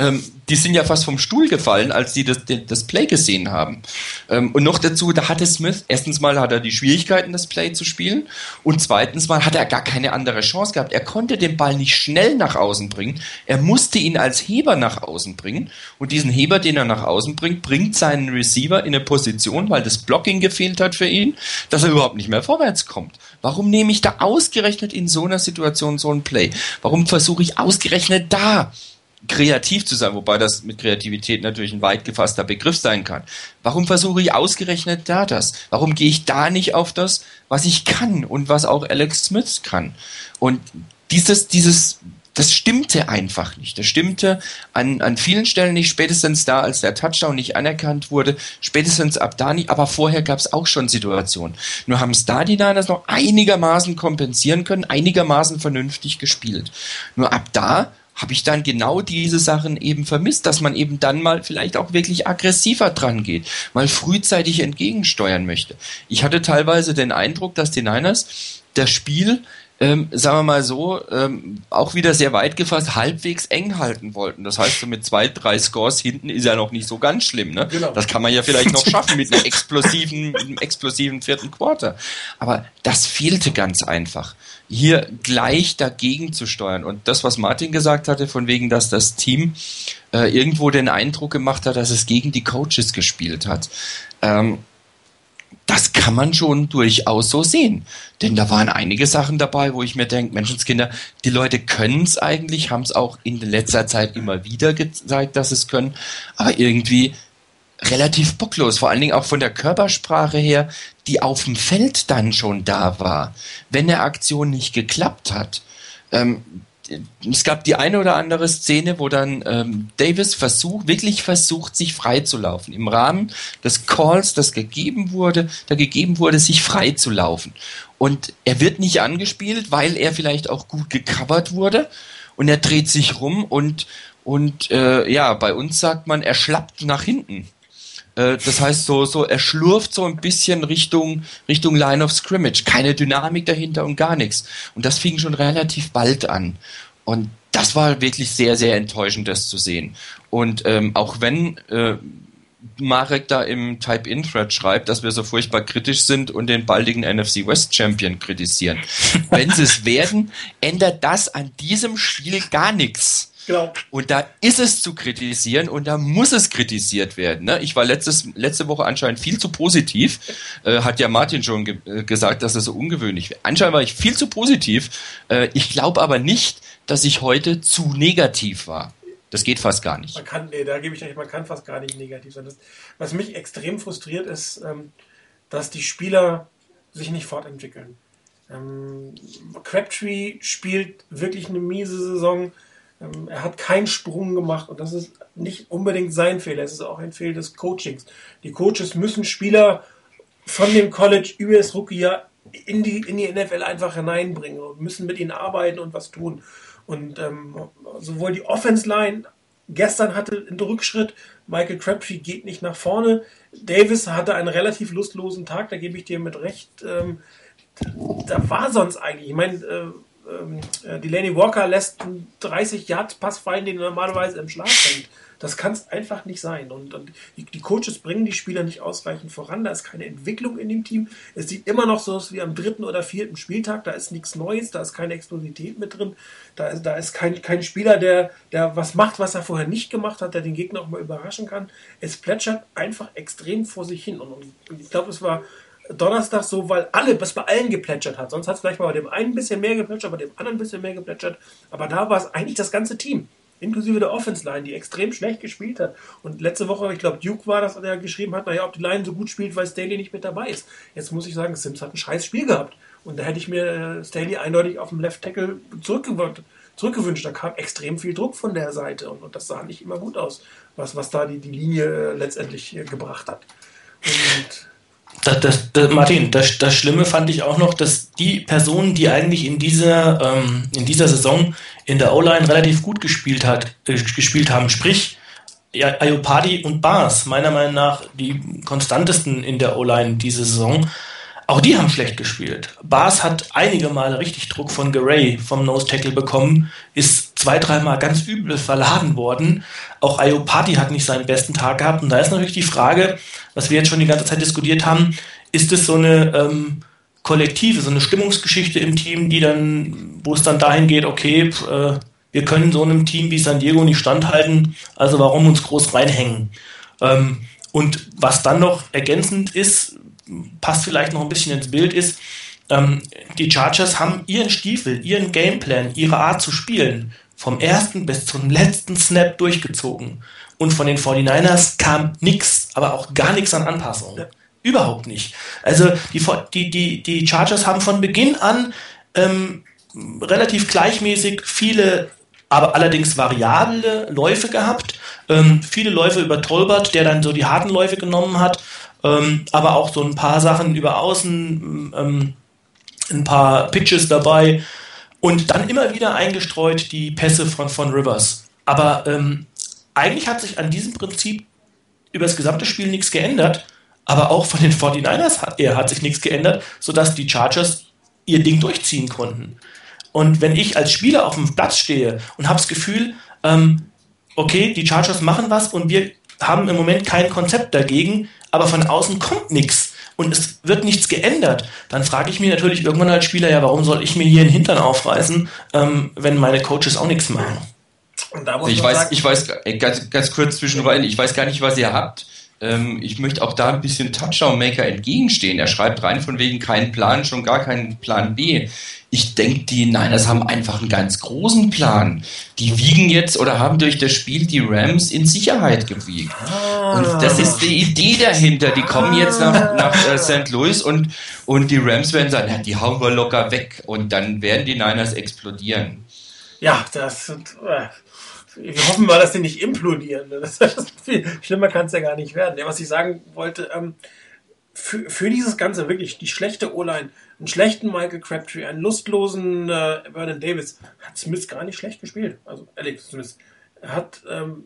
ähm, die sind ja fast vom Stuhl gefallen, als die das, das Play gesehen haben. Ähm, und noch dazu, da hatte Smith, erstens mal hat er die Schwierigkeiten, das Play zu spielen und zweitens mal hat er gar keine andere Chance gehabt. Er konnte den Ball nicht schnell nach außen bringen, er musste ihn als Heber nach außen bringen und diesen Heber, den er nach außen bringt, bringt seinen Receiver in eine Position, weil das Blocking gefehlt hat für ihn, dass er überhaupt nicht mehr vorwärts kommt. Warum nehme ich da ausgerechnet in so einer Situation so ein Play? Warum versuche ich ausgerechnet da kreativ zu sein, wobei das mit Kreativität natürlich ein weit gefasster Begriff sein kann. Warum versuche ich ausgerechnet da das? Warum gehe ich da nicht auf das, was ich kann und was auch Alex Smith kann? Und dieses, dieses, das stimmte einfach nicht. Das stimmte an, an vielen Stellen nicht, spätestens da, als der Touchdown nicht anerkannt wurde, spätestens ab da nicht, aber vorher gab es auch schon Situationen. Nur haben es da die Niners noch einigermaßen kompensieren können, einigermaßen vernünftig gespielt. Nur ab da habe ich dann genau diese Sachen eben vermisst, dass man eben dann mal vielleicht auch wirklich aggressiver dran geht, mal frühzeitig entgegensteuern möchte. Ich hatte teilweise den Eindruck, dass die Niners das Spiel ähm, sagen wir mal so, ähm, auch wieder sehr weit gefasst, halbwegs eng halten wollten. Das heißt, so mit zwei, drei Scores hinten ist ja noch nicht so ganz schlimm. Ne? Genau. Das kann man ja vielleicht noch [laughs] schaffen mit einem explosiven, mit einem explosiven vierten Quarter. Aber das fehlte ganz einfach hier gleich dagegen zu steuern. Und das, was Martin gesagt hatte, von wegen, dass das Team äh, irgendwo den Eindruck gemacht hat, dass es gegen die Coaches gespielt hat. Ähm, das kann man schon durchaus so sehen. Denn da waren einige Sachen dabei, wo ich mir denke, Menschenskinder, die Leute können es eigentlich, haben es auch in letzter Zeit immer wieder gezeigt, dass es können, aber irgendwie relativ bocklos, vor allen Dingen auch von der Körpersprache her, die auf dem Feld dann schon da war. Wenn eine Aktion nicht geklappt hat, ähm, es gab die eine oder andere Szene, wo dann ähm, Davis versucht, wirklich versucht, sich freizulaufen. Im Rahmen des Calls, das gegeben wurde, da gegeben wurde, sich freizulaufen. Und er wird nicht angespielt, weil er vielleicht auch gut gecovert wurde. Und er dreht sich rum und, und äh, ja, bei uns sagt man, er schlappt nach hinten. Äh, das heißt, so, so, er schlurft so ein bisschen Richtung, Richtung Line of Scrimmage. Keine Dynamik dahinter und gar nichts. Und das fing schon relativ bald an. Und das war wirklich sehr, sehr enttäuschend, das zu sehen. Und ähm, auch wenn äh, Marek da im Type-In-Thread schreibt, dass wir so furchtbar kritisch sind und den baldigen NFC West Champion kritisieren. Wenn sie es werden, ändert das an diesem Spiel gar nichts. Genau. Und da ist es zu kritisieren und da muss es kritisiert werden. Ne? Ich war letztes, letzte Woche anscheinend viel zu positiv. Äh, hat ja Martin schon ge äh, gesagt, dass es so ungewöhnlich wäre. Anscheinend war ich viel zu positiv. Äh, ich glaube aber nicht, dass ich heute zu negativ war. Das geht fast gar nicht. Man kann, nee, da gebe ich euch, man kann fast gar nicht negativ sein. Das, was mich extrem frustriert ist, ähm, dass die Spieler sich nicht fortentwickeln. Ähm, Crabtree spielt wirklich eine miese Saison. Ähm, er hat keinen Sprung gemacht und das ist nicht unbedingt sein Fehler. Es ist auch ein Fehler des Coachings. Die Coaches müssen Spieler von dem College über das Rookie-Jahr in die, in die NFL einfach hineinbringen und müssen mit ihnen arbeiten und was tun. Und ähm, sowohl die Offense Line gestern hatte einen Rückschritt, Michael Crabtree geht nicht nach vorne, Davis hatte einen relativ lustlosen Tag, da gebe ich dir mit recht. Ähm, da war sonst eigentlich, ich meine, äh, äh, Delaney Walker lässt einen 30 Yards Pass fallen, den er normalerweise im Schlaf fängt. Das kann es einfach nicht sein. Und, und die, die, Coaches bringen die Spieler nicht ausreichend voran. Da ist keine Entwicklung in dem Team. Es sieht immer noch so aus wie am dritten oder vierten Spieltag. Da ist nichts Neues, da ist keine Explosivität mit drin. Da ist, da ist kein, kein Spieler, der, der was macht, was er vorher nicht gemacht hat, der den Gegner auch mal überraschen kann. Es plätschert einfach extrem vor sich hin. Und, und ich glaube, es war Donnerstag so, weil alle, was bei allen geplätschert hat. Sonst hat es vielleicht mal bei dem einen ein bisschen mehr geplätschert, bei dem anderen ein bisschen mehr geplätschert. Aber da war es eigentlich das ganze Team inklusive der Offense Line, die extrem schlecht gespielt hat. Und letzte Woche, ich glaube, Duke war das, der geschrieben hat, naja, ob die Line so gut spielt, weil Staley nicht mit dabei ist. Jetzt muss ich sagen, Sims hat ein scheiß Spiel gehabt. Und da hätte ich mir äh, Staley eindeutig auf dem Left Tackle zurückgewünscht. zurückgewünscht. Da kam extrem viel Druck von der Seite und, und das sah nicht immer gut aus, was, was da die, die Linie äh, letztendlich äh, gebracht hat. Und das, das, das, Martin, das, das Schlimme fand ich auch noch, dass die Personen, die eigentlich in dieser, ähm, in dieser Saison in der O-Line relativ gut gespielt, hat, äh, gespielt haben, sprich Ayopadi und Bars, meiner Meinung nach die konstantesten in der O-Line diese Saison, auch die haben schlecht gespielt. Bars hat einige Male richtig Druck von Garay vom Nose Tackle bekommen, ist zwei, dreimal ganz übel verladen worden. Auch Ayopati hat nicht seinen besten Tag gehabt. Und da ist natürlich die Frage, was wir jetzt schon die ganze Zeit diskutiert haben, ist es so eine ähm, kollektive, so eine Stimmungsgeschichte im Team, die dann, wo es dann dahin geht, okay, äh, wir können so einem Team wie San Diego nicht standhalten, also warum uns groß reinhängen? Ähm, und was dann noch ergänzend ist, passt vielleicht noch ein bisschen ins Bild, ist, ähm, die Chargers haben ihren Stiefel, ihren Gameplan, ihre Art zu spielen vom ersten bis zum letzten Snap durchgezogen. Und von den 49ers kam nichts, aber auch gar nichts an Anpassungen. Ja. Überhaupt nicht. Also die, die, die, die Chargers haben von Beginn an ähm, relativ gleichmäßig viele, aber allerdings variable Läufe gehabt. Ähm, viele Läufe über Tolbert, der dann so die harten Läufe genommen hat ähm, aber auch so ein paar Sachen über Außen, ähm, ein paar Pitches dabei und dann immer wieder eingestreut die Pässe von, von Rivers. Aber ähm, eigentlich hat sich an diesem Prinzip über das gesamte Spiel nichts geändert, aber auch von den 49ers hat, er hat sich nichts geändert, sodass die Chargers ihr Ding durchziehen konnten. Und wenn ich als Spieler auf dem Platz stehe und habe das Gefühl, ähm, okay, die Chargers machen was und wir haben im Moment kein Konzept dagegen, aber von außen kommt nichts und es wird nichts geändert, dann frage ich mich natürlich irgendwann als Spieler, ja, warum soll ich mir hier den Hintern aufreißen, ähm, wenn meine Coaches auch nichts machen? Ich weiß, sagen, ich weiß, ganz, ganz kurz zwischenrein, ich weiß gar nicht, was ihr habt. Ähm, ich möchte auch da ein bisschen Touchdown-Maker entgegenstehen. Er schreibt rein von wegen keinen Plan, schon gar keinen Plan B. Ich denke, die Niners haben einfach einen ganz großen Plan. Die wiegen jetzt oder haben durch das Spiel die Rams in Sicherheit gewiegt. Ah. Und das ist die Idee dahinter. Die kommen jetzt nach, nach äh, St. Louis und, und die Rams werden sagen, ja, die hauen wir locker weg. Und dann werden die Niners explodieren. Ja, das sind. Äh wir hoffen mal, dass die nicht implodieren. Das, das viel schlimmer kann es ja gar nicht werden. Ja, was ich sagen wollte, ähm, für, für dieses Ganze wirklich die schlechte O-Line, einen schlechten Michael Crabtree, einen lustlosen äh, Vernon Davis, hat Smith gar nicht schlecht gespielt. Also Alex Smith hat, ähm,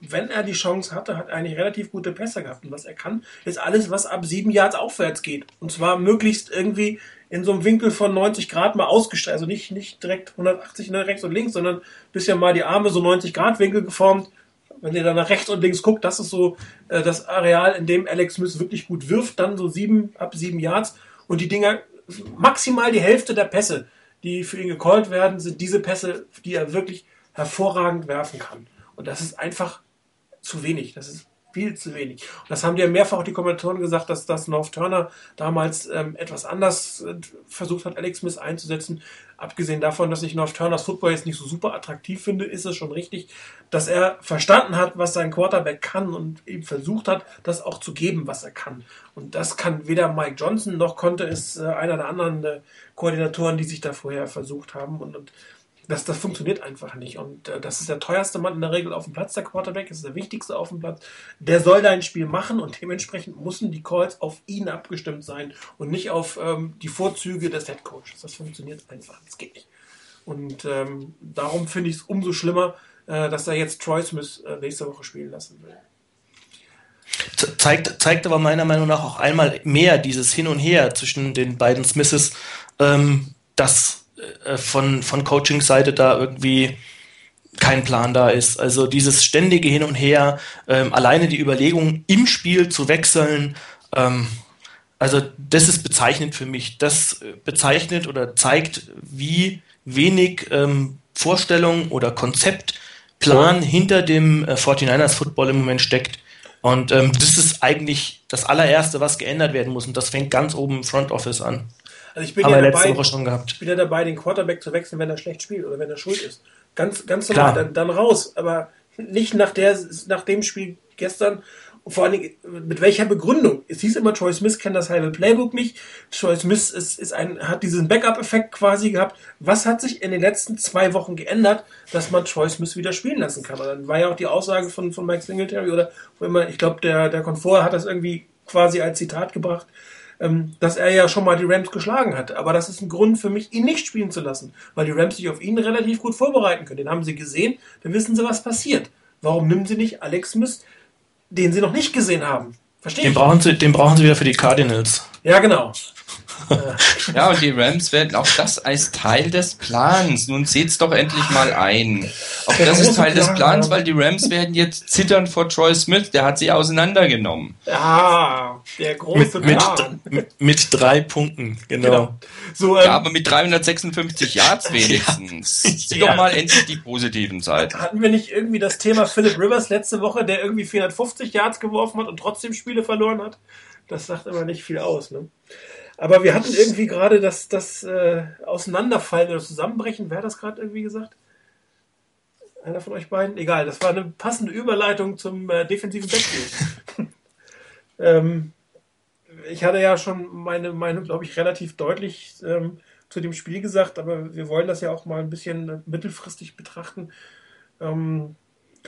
wenn er die Chance hatte, hat er eigentlich relativ gute Pässe gehabt. Und was er kann, ist alles, was ab sieben Yards aufwärts geht. Und zwar möglichst irgendwie in so einem Winkel von 90 Grad mal ausgestellt. Also nicht, nicht direkt 180 nach rechts und links, sondern bisschen mal die Arme so 90 Grad Winkel geformt wenn ihr da nach rechts und links guckt, das ist so äh, das Areal, in dem Alex Smith wirklich gut wirft, dann so sieben, ab sieben Yards. Und die Dinger, maximal die Hälfte der Pässe, die für ihn gecallt werden, sind diese Pässe, die er wirklich hervorragend werfen kann. Und das ist einfach zu wenig. Das ist viel zu wenig. Und das haben ja mehrfach die Kommentatoren gesagt, dass das North Turner damals ähm, etwas anders äh, versucht hat, Alex Smith einzusetzen. Abgesehen davon, dass ich North Turners Football jetzt nicht so super attraktiv finde, ist es schon richtig, dass er verstanden hat, was sein Quarterback kann und eben versucht hat, das auch zu geben, was er kann. Und das kann weder Mike Johnson noch konnte es äh, einer der anderen äh, Koordinatoren, die sich da vorher versucht haben. Und, und das, das funktioniert einfach nicht. Und äh, das ist der teuerste Mann in der Regel auf dem Platz, der Quarterback, ist der wichtigste auf dem Platz. Der soll dein Spiel machen und dementsprechend müssen die Calls auf ihn abgestimmt sein und nicht auf ähm, die Vorzüge des Head Coaches. Das funktioniert einfach. Das geht nicht. Und ähm, darum finde ich es umso schlimmer, äh, dass er jetzt Troy Smith äh, nächste Woche spielen lassen will. Zeigt, zeigt aber meiner Meinung nach auch einmal mehr dieses Hin und Her zwischen den beiden Smiths, ähm, dass von, von Coaching-Seite da irgendwie kein Plan da ist. Also dieses ständige Hin und Her, ähm, alleine die Überlegung, im Spiel zu wechseln, ähm, also das ist bezeichnend für mich. Das bezeichnet oder zeigt, wie wenig ähm, Vorstellung oder Konzeptplan hinter dem äh, 49ers Football im Moment steckt. Und ähm, das ist eigentlich das allererste, was geändert werden muss. Und das fängt ganz oben im Front Office an. Also ich bin Haben ja wir dabei, letzte Woche schon gehabt. Ich bin ja dabei, den Quarterback zu wechseln, wenn er schlecht spielt oder wenn er schuld ist. Ganz, ganz normal, dann, dann raus. Aber nicht nach, der, nach dem Spiel gestern. Und vor allen Dingen, mit welcher Begründung? Es hieß immer, Troy Smith kennt das halbe Playbook nicht. Troy Smith ist, ist ein, hat diesen Backup-Effekt quasi gehabt. Was hat sich in den letzten zwei Wochen geändert, dass man Troy Smith wieder spielen lassen kann? Und dann war ja auch die Aussage von, von Mike Singletary oder wo immer, ich glaube, der, der Komfort hat das irgendwie quasi als Zitat gebracht dass er ja schon mal die Rams geschlagen hat. Aber das ist ein Grund für mich, ihn nicht spielen zu lassen, weil die Rams sich auf ihn relativ gut vorbereiten können. Den haben sie gesehen, dann wissen sie, was passiert. Warum nehmen sie nicht Alex Smith, den sie noch nicht gesehen haben? Verstehe den Brauchen sie, den brauchen sie wieder für die Cardinals. Ja, genau. [laughs] ja, und die Rams werden auch das als Teil des Plans. Nun seht's doch endlich mal ein. Auch der das ist Teil Plan. des Plans, weil die Rams werden jetzt zittern vor Troy Smith. Der hat sie auseinandergenommen. Ja, der große mit, Plan. Mit, mit drei Punkten, genau. genau. So, ähm, ja, aber mit 356 Yards [laughs] wenigstens. Ja. Sieh doch mal endlich die positiven Seiten. Hatten wir nicht irgendwie das Thema Philip Rivers letzte Woche, der irgendwie 450 Yards geworfen hat und trotzdem Spiele verloren hat? Das sagt immer nicht viel aus, ne? Aber wir hatten irgendwie gerade das, das äh, Auseinanderfallen oder Zusammenbrechen. Wer hat das gerade irgendwie gesagt? Einer von euch beiden? Egal, das war eine passende Überleitung zum äh, defensiven Backfield. [laughs] ähm, ich hatte ja schon meine Meinung, glaube ich, relativ deutlich ähm, zu dem Spiel gesagt, aber wir wollen das ja auch mal ein bisschen äh, mittelfristig betrachten. Ähm,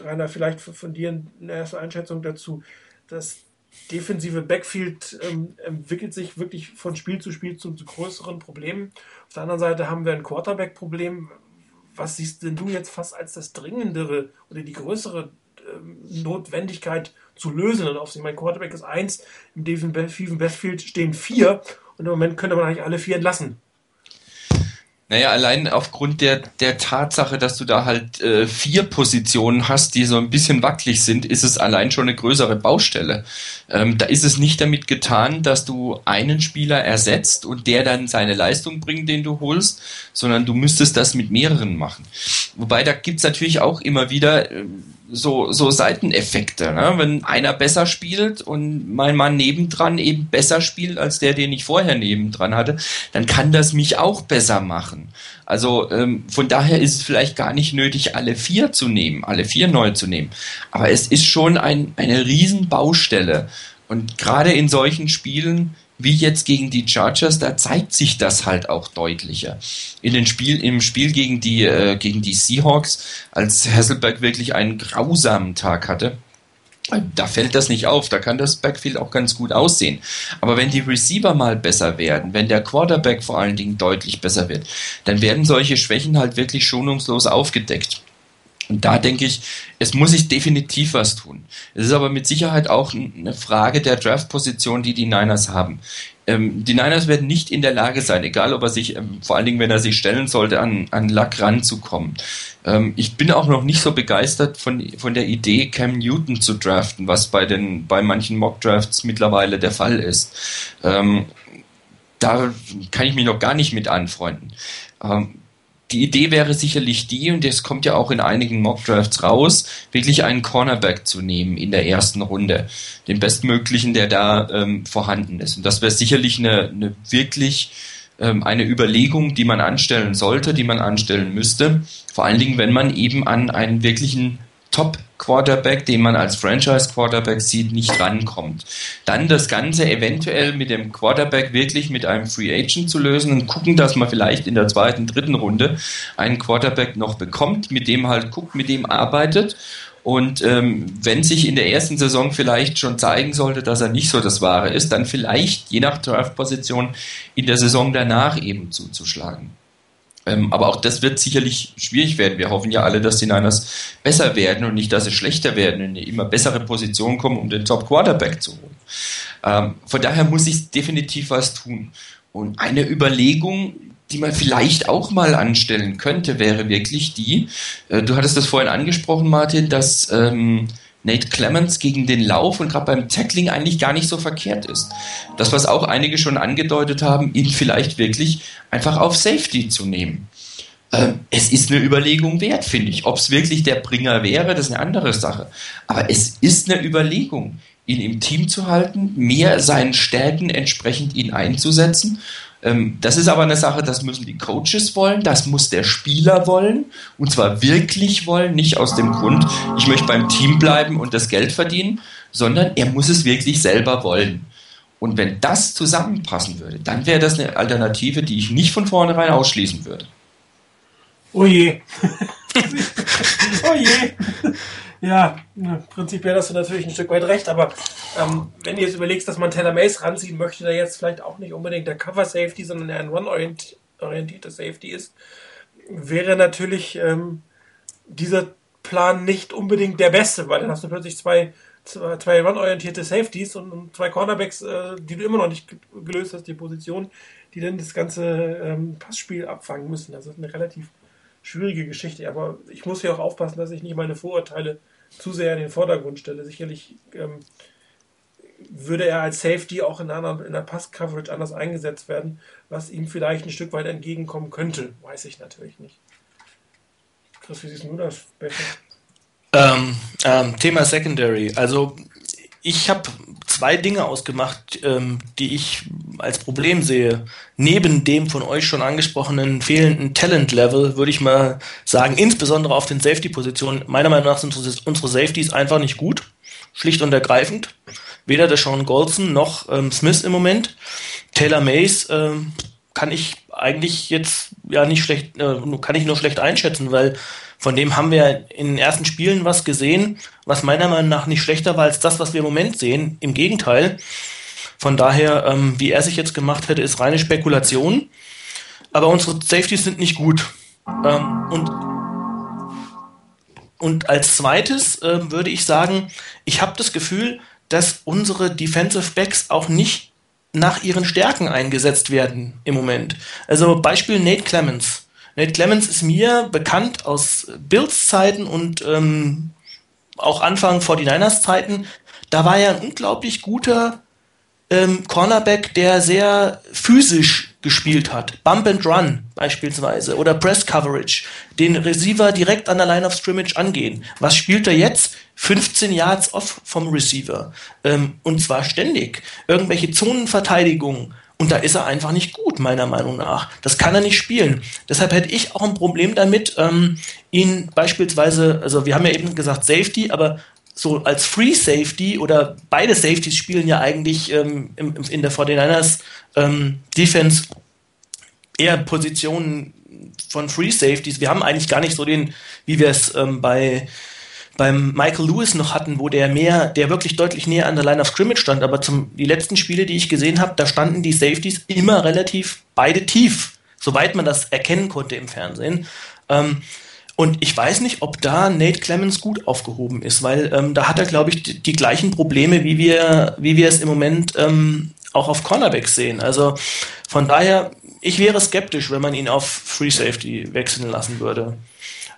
Rainer, vielleicht von dir eine erste Einschätzung dazu. Das defensive Backfield ähm, entwickelt sich wirklich von Spiel zu Spiel zu, zu, größeren Problemen. Auf der anderen Seite haben wir ein Quarterback-Problem. Was siehst denn du jetzt fast als das dringendere oder die größere ähm, Notwendigkeit zu lösen? Und auf sich mein Quarterback ist eins, im defensiven Backfield stehen vier und im Moment könnte man eigentlich alle vier entlassen. Naja, allein aufgrund der, der Tatsache, dass du da halt äh, vier Positionen hast, die so ein bisschen wackelig sind, ist es allein schon eine größere Baustelle. Ähm, da ist es nicht damit getan, dass du einen Spieler ersetzt und der dann seine Leistung bringt, den du holst, sondern du müsstest das mit mehreren machen. Wobei da gibt's natürlich auch immer wieder äh, so, so Seiteneffekte. Ne? Wenn einer besser spielt und mein Mann nebendran eben besser spielt als der, den ich vorher nebendran hatte, dann kann das mich auch besser machen. Also ähm, von daher ist es vielleicht gar nicht nötig, alle vier zu nehmen, alle vier neu zu nehmen. Aber es ist schon ein, eine Riesenbaustelle. Und gerade in solchen Spielen wie jetzt gegen die Chargers, da zeigt sich das halt auch deutlicher. In den Spiel, im Spiel gegen die, äh, gegen die Seahawks, als Hasselberg wirklich einen grausamen Tag hatte, da fällt das nicht auf, da kann das Backfield auch ganz gut aussehen. Aber wenn die Receiver mal besser werden, wenn der Quarterback vor allen Dingen deutlich besser wird, dann werden solche Schwächen halt wirklich schonungslos aufgedeckt. Und da denke ich, es muss sich definitiv was tun. Es ist aber mit Sicherheit auch eine Frage der Draft-Position, die die Niners haben. Ähm, die Niners werden nicht in der Lage sein, egal ob er sich, ähm, vor allen Dingen, wenn er sich stellen sollte, an, an Luck ranzukommen. Ähm, ich bin auch noch nicht so begeistert von, von der Idee, Cam Newton zu draften, was bei den, bei manchen Mock Drafts mittlerweile der Fall ist. Ähm, da kann ich mich noch gar nicht mit anfreunden. Ähm, die Idee wäre sicherlich die, und das kommt ja auch in einigen Mockdrafts raus, wirklich einen Cornerback zu nehmen in der ersten Runde. Den bestmöglichen, der da ähm, vorhanden ist. Und das wäre sicherlich eine, eine wirklich ähm, eine Überlegung, die man anstellen sollte, die man anstellen müsste. Vor allen Dingen, wenn man eben an einen wirklichen Top-Quarterback, den man als Franchise-Quarterback sieht, nicht rankommt. Dann das Ganze eventuell mit dem Quarterback wirklich mit einem Free Agent zu lösen und gucken, dass man vielleicht in der zweiten, dritten Runde einen Quarterback noch bekommt, mit dem halt guckt, mit dem arbeitet und ähm, wenn sich in der ersten Saison vielleicht schon zeigen sollte, dass er nicht so das Wahre ist, dann vielleicht je nach Draft-Position in der Saison danach eben zuzuschlagen. Ähm, aber auch das wird sicherlich schwierig werden. Wir hoffen ja alle, dass die Niners besser werden und nicht, dass sie schlechter werden und in eine immer bessere Position kommen, um den Top Quarterback zu holen. Ähm, von daher muss ich definitiv was tun. Und eine Überlegung, die man vielleicht auch mal anstellen könnte, wäre wirklich die, äh, du hattest das vorhin angesprochen, Martin, dass ähm, Nate Clemens gegen den Lauf und gerade beim Tackling eigentlich gar nicht so verkehrt ist. Das, was auch einige schon angedeutet haben, ihn vielleicht wirklich einfach auf Safety zu nehmen. Ähm, es ist eine Überlegung wert, finde ich. Ob es wirklich der Bringer wäre, das ist eine andere Sache. Aber es ist eine Überlegung, ihn im Team zu halten, mehr seinen Stärken entsprechend ihn einzusetzen das ist aber eine Sache, das müssen die Coaches wollen, das muss der Spieler wollen und zwar wirklich wollen, nicht aus dem Grund, ich möchte beim Team bleiben und das Geld verdienen, sondern er muss es wirklich selber wollen. Und wenn das zusammenpassen würde, dann wäre das eine Alternative, die ich nicht von vornherein ausschließen würde. Oh je. [laughs] oh je. Ja, prinzipiell hast du natürlich ein Stück weit recht, aber ähm, wenn du jetzt überlegst, dass man Taylor Mace ranziehen möchte, der jetzt vielleicht auch nicht unbedingt der Cover Safety, sondern ein Run-orientierter Safety ist, wäre natürlich ähm, dieser Plan nicht unbedingt der beste, weil dann hast du plötzlich zwei, zwei, zwei Run-orientierte Safeties und, und, zwei Cornerbacks, äh, die du immer noch nicht gelöst hast, die Position, die dann das ganze ähm, Passspiel abfangen müssen. Das ist eine relativ schwierige Geschichte, aber ich muss hier auch aufpassen, dass ich nicht meine Vorurteile zu sehr in den Vordergrund stelle. Sicherlich ähm, würde er als Safety auch in einer, in der Pass-Coverage anders eingesetzt werden, was ihm vielleicht ein Stück weit entgegenkommen könnte. Weiß ich natürlich nicht. Chris, wie siehst du das? Ähm, ähm, Thema Secondary. Also ich habe zwei Dinge ausgemacht, ähm, die ich als Problem sehe. Neben dem von euch schon angesprochenen fehlenden Talent-Level würde ich mal sagen, insbesondere auf den Safety-Positionen, meiner Meinung nach sind unsere Safeties einfach nicht gut. Schlicht und ergreifend. Weder der Sean Golson noch ähm, Smith im Moment. Taylor Mays ähm, kann ich eigentlich jetzt ja nicht schlecht, äh, kann ich nur schlecht einschätzen, weil von dem haben wir in den ersten Spielen was gesehen, was meiner Meinung nach nicht schlechter war als das, was wir im Moment sehen. Im Gegenteil. Von daher, ähm, wie er sich jetzt gemacht hätte, ist reine Spekulation. Aber unsere Safeties sind nicht gut. Ähm, und, und als zweites äh, würde ich sagen, ich habe das Gefühl, dass unsere Defensive Backs auch nicht nach ihren Stärken eingesetzt werden im Moment. Also Beispiel Nate Clemens. Nate Clemens ist mir bekannt aus Bills Zeiten und ähm, auch Anfang 49ers Zeiten. Da war er ein unglaublich guter ähm, Cornerback, der sehr physisch gespielt hat. Bump and Run beispielsweise oder Press Coverage. Den Receiver direkt an der Line of Scrimmage angehen. Was spielt er jetzt? 15 Yards off vom Receiver. Ähm, und zwar ständig. Irgendwelche Zonenverteidigungen und da ist er einfach nicht gut, meiner Meinung nach. Das kann er nicht spielen. Deshalb hätte ich auch ein Problem damit, ähm, ihn beispielsweise, also wir haben ja eben gesagt Safety, aber so als Free Safety oder beide Safeties spielen ja eigentlich ähm, im, in der 49ers ähm, Defense eher Positionen von Free Safeties. Wir haben eigentlich gar nicht so den, wie wir es ähm, bei beim Michael Lewis noch hatten, wo der mehr, der wirklich deutlich näher an der Line of Scrimmage stand. Aber zum, die letzten Spiele, die ich gesehen habe, da standen die Safeties immer relativ beide tief, soweit man das erkennen konnte im Fernsehen. Ähm, und ich weiß nicht, ob da Nate Clemens gut aufgehoben ist, weil ähm, da hat er, glaube ich, die, die, gleichen Probleme, wie wir, wie wir es im Moment ähm, auch auf Cornerbacks sehen. Also von daher, ich wäre skeptisch, wenn man ihn auf Free Safety wechseln lassen würde.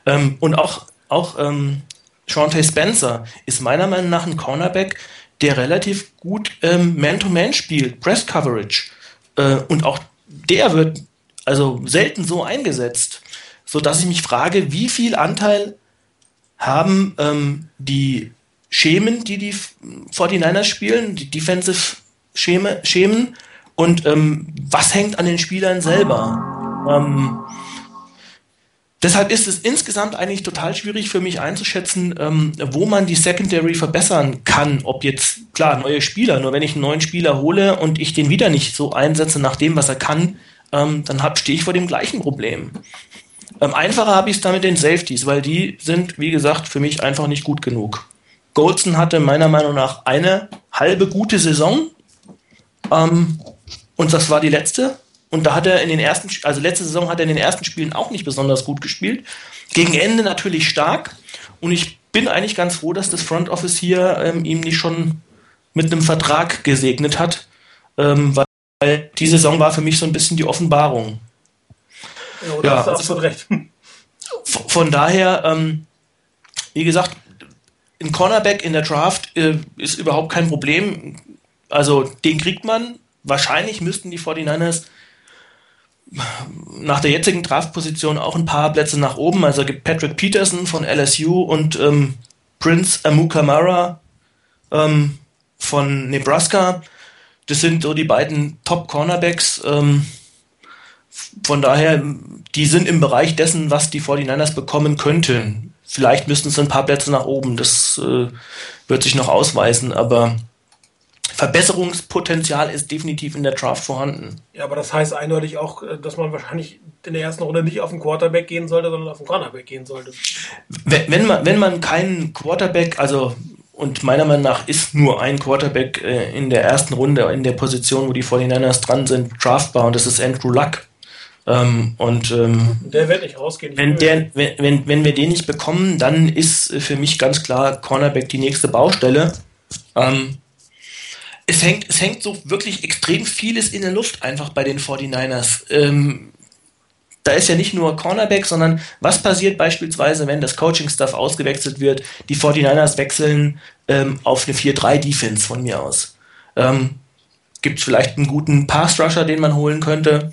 Ähm, und auch, auch ähm, Shante Spencer ist meiner Meinung nach ein Cornerback, der relativ gut ähm, Man-to-Man spielt, Press Coverage. Äh, und auch der wird also selten so eingesetzt, so dass ich mich frage, wie viel Anteil haben ähm, die Schemen, die die 49ers spielen, die Defensive Scheme, Schemen und ähm, was hängt an den Spielern selber. Ähm, deshalb ist es insgesamt eigentlich total schwierig für mich einzuschätzen, ähm, wo man die Secondary verbessern kann. Ob jetzt, klar, neue Spieler, nur wenn ich einen neuen Spieler hole und ich den wieder nicht so einsetze nach dem, was er kann, ähm, dann stehe ich vor dem gleichen Problem. Ähm, einfacher habe ich es da mit den Safeties, weil die sind, wie gesagt, für mich einfach nicht gut genug. Goldson hatte meiner Meinung nach eine halbe gute Saison. Ähm, und das war die letzte. Und da hat er in den ersten, also letzte Saison hat er in den ersten Spielen auch nicht besonders gut gespielt. Gegen Ende natürlich stark. Und ich bin eigentlich ganz froh, dass das Front Office hier ähm, ihm nicht schon mit einem Vertrag gesegnet hat. Ähm, weil die Saison war für mich so ein bisschen die Offenbarung. Ja, ja, hast du absolut recht. Von daher, ähm, wie gesagt, ein Cornerback in der Draft äh, ist überhaupt kein Problem. Also den kriegt man. Wahrscheinlich müssten die 49ers nach der jetzigen Draftposition auch ein paar Plätze nach oben. Also gibt Patrick Peterson von LSU und ähm, Prince Amukamara ähm, von Nebraska. Das sind so die beiden Top-Cornerbacks. Ähm, von daher, die sind im Bereich dessen, was die 49ers bekommen könnten. Vielleicht müssten es ein paar Plätze nach oben. Das äh, wird sich noch ausweisen, aber Verbesserungspotenzial ist definitiv in der Draft vorhanden. Ja, aber das heißt eindeutig auch, äh, dass man wahrscheinlich in der ersten Runde nicht auf den Quarterback gehen sollte, sondern auf den Cornerback gehen sollte. Wenn, wenn man, wenn man keinen Quarterback, also und meiner Meinung nach ist nur ein Quarterback äh, in der ersten Runde in der Position, wo die 49ers dran sind, draftbar und das ist Andrew Luck. Ähm, und ähm, der wird nicht rausgehen. Wenn, der, wenn, wenn, wenn wir den nicht bekommen, dann ist für mich ganz klar Cornerback die nächste Baustelle. Ähm, es hängt, es hängt so wirklich extrem vieles in der Luft einfach bei den 49ers. Ähm, da ist ja nicht nur Cornerback, sondern was passiert beispielsweise, wenn das Coaching-Staff ausgewechselt wird, die 49ers wechseln ähm, auf eine 4-3-Defense von mir aus. Ähm, Gibt es vielleicht einen guten Pass-Rusher, den man holen könnte?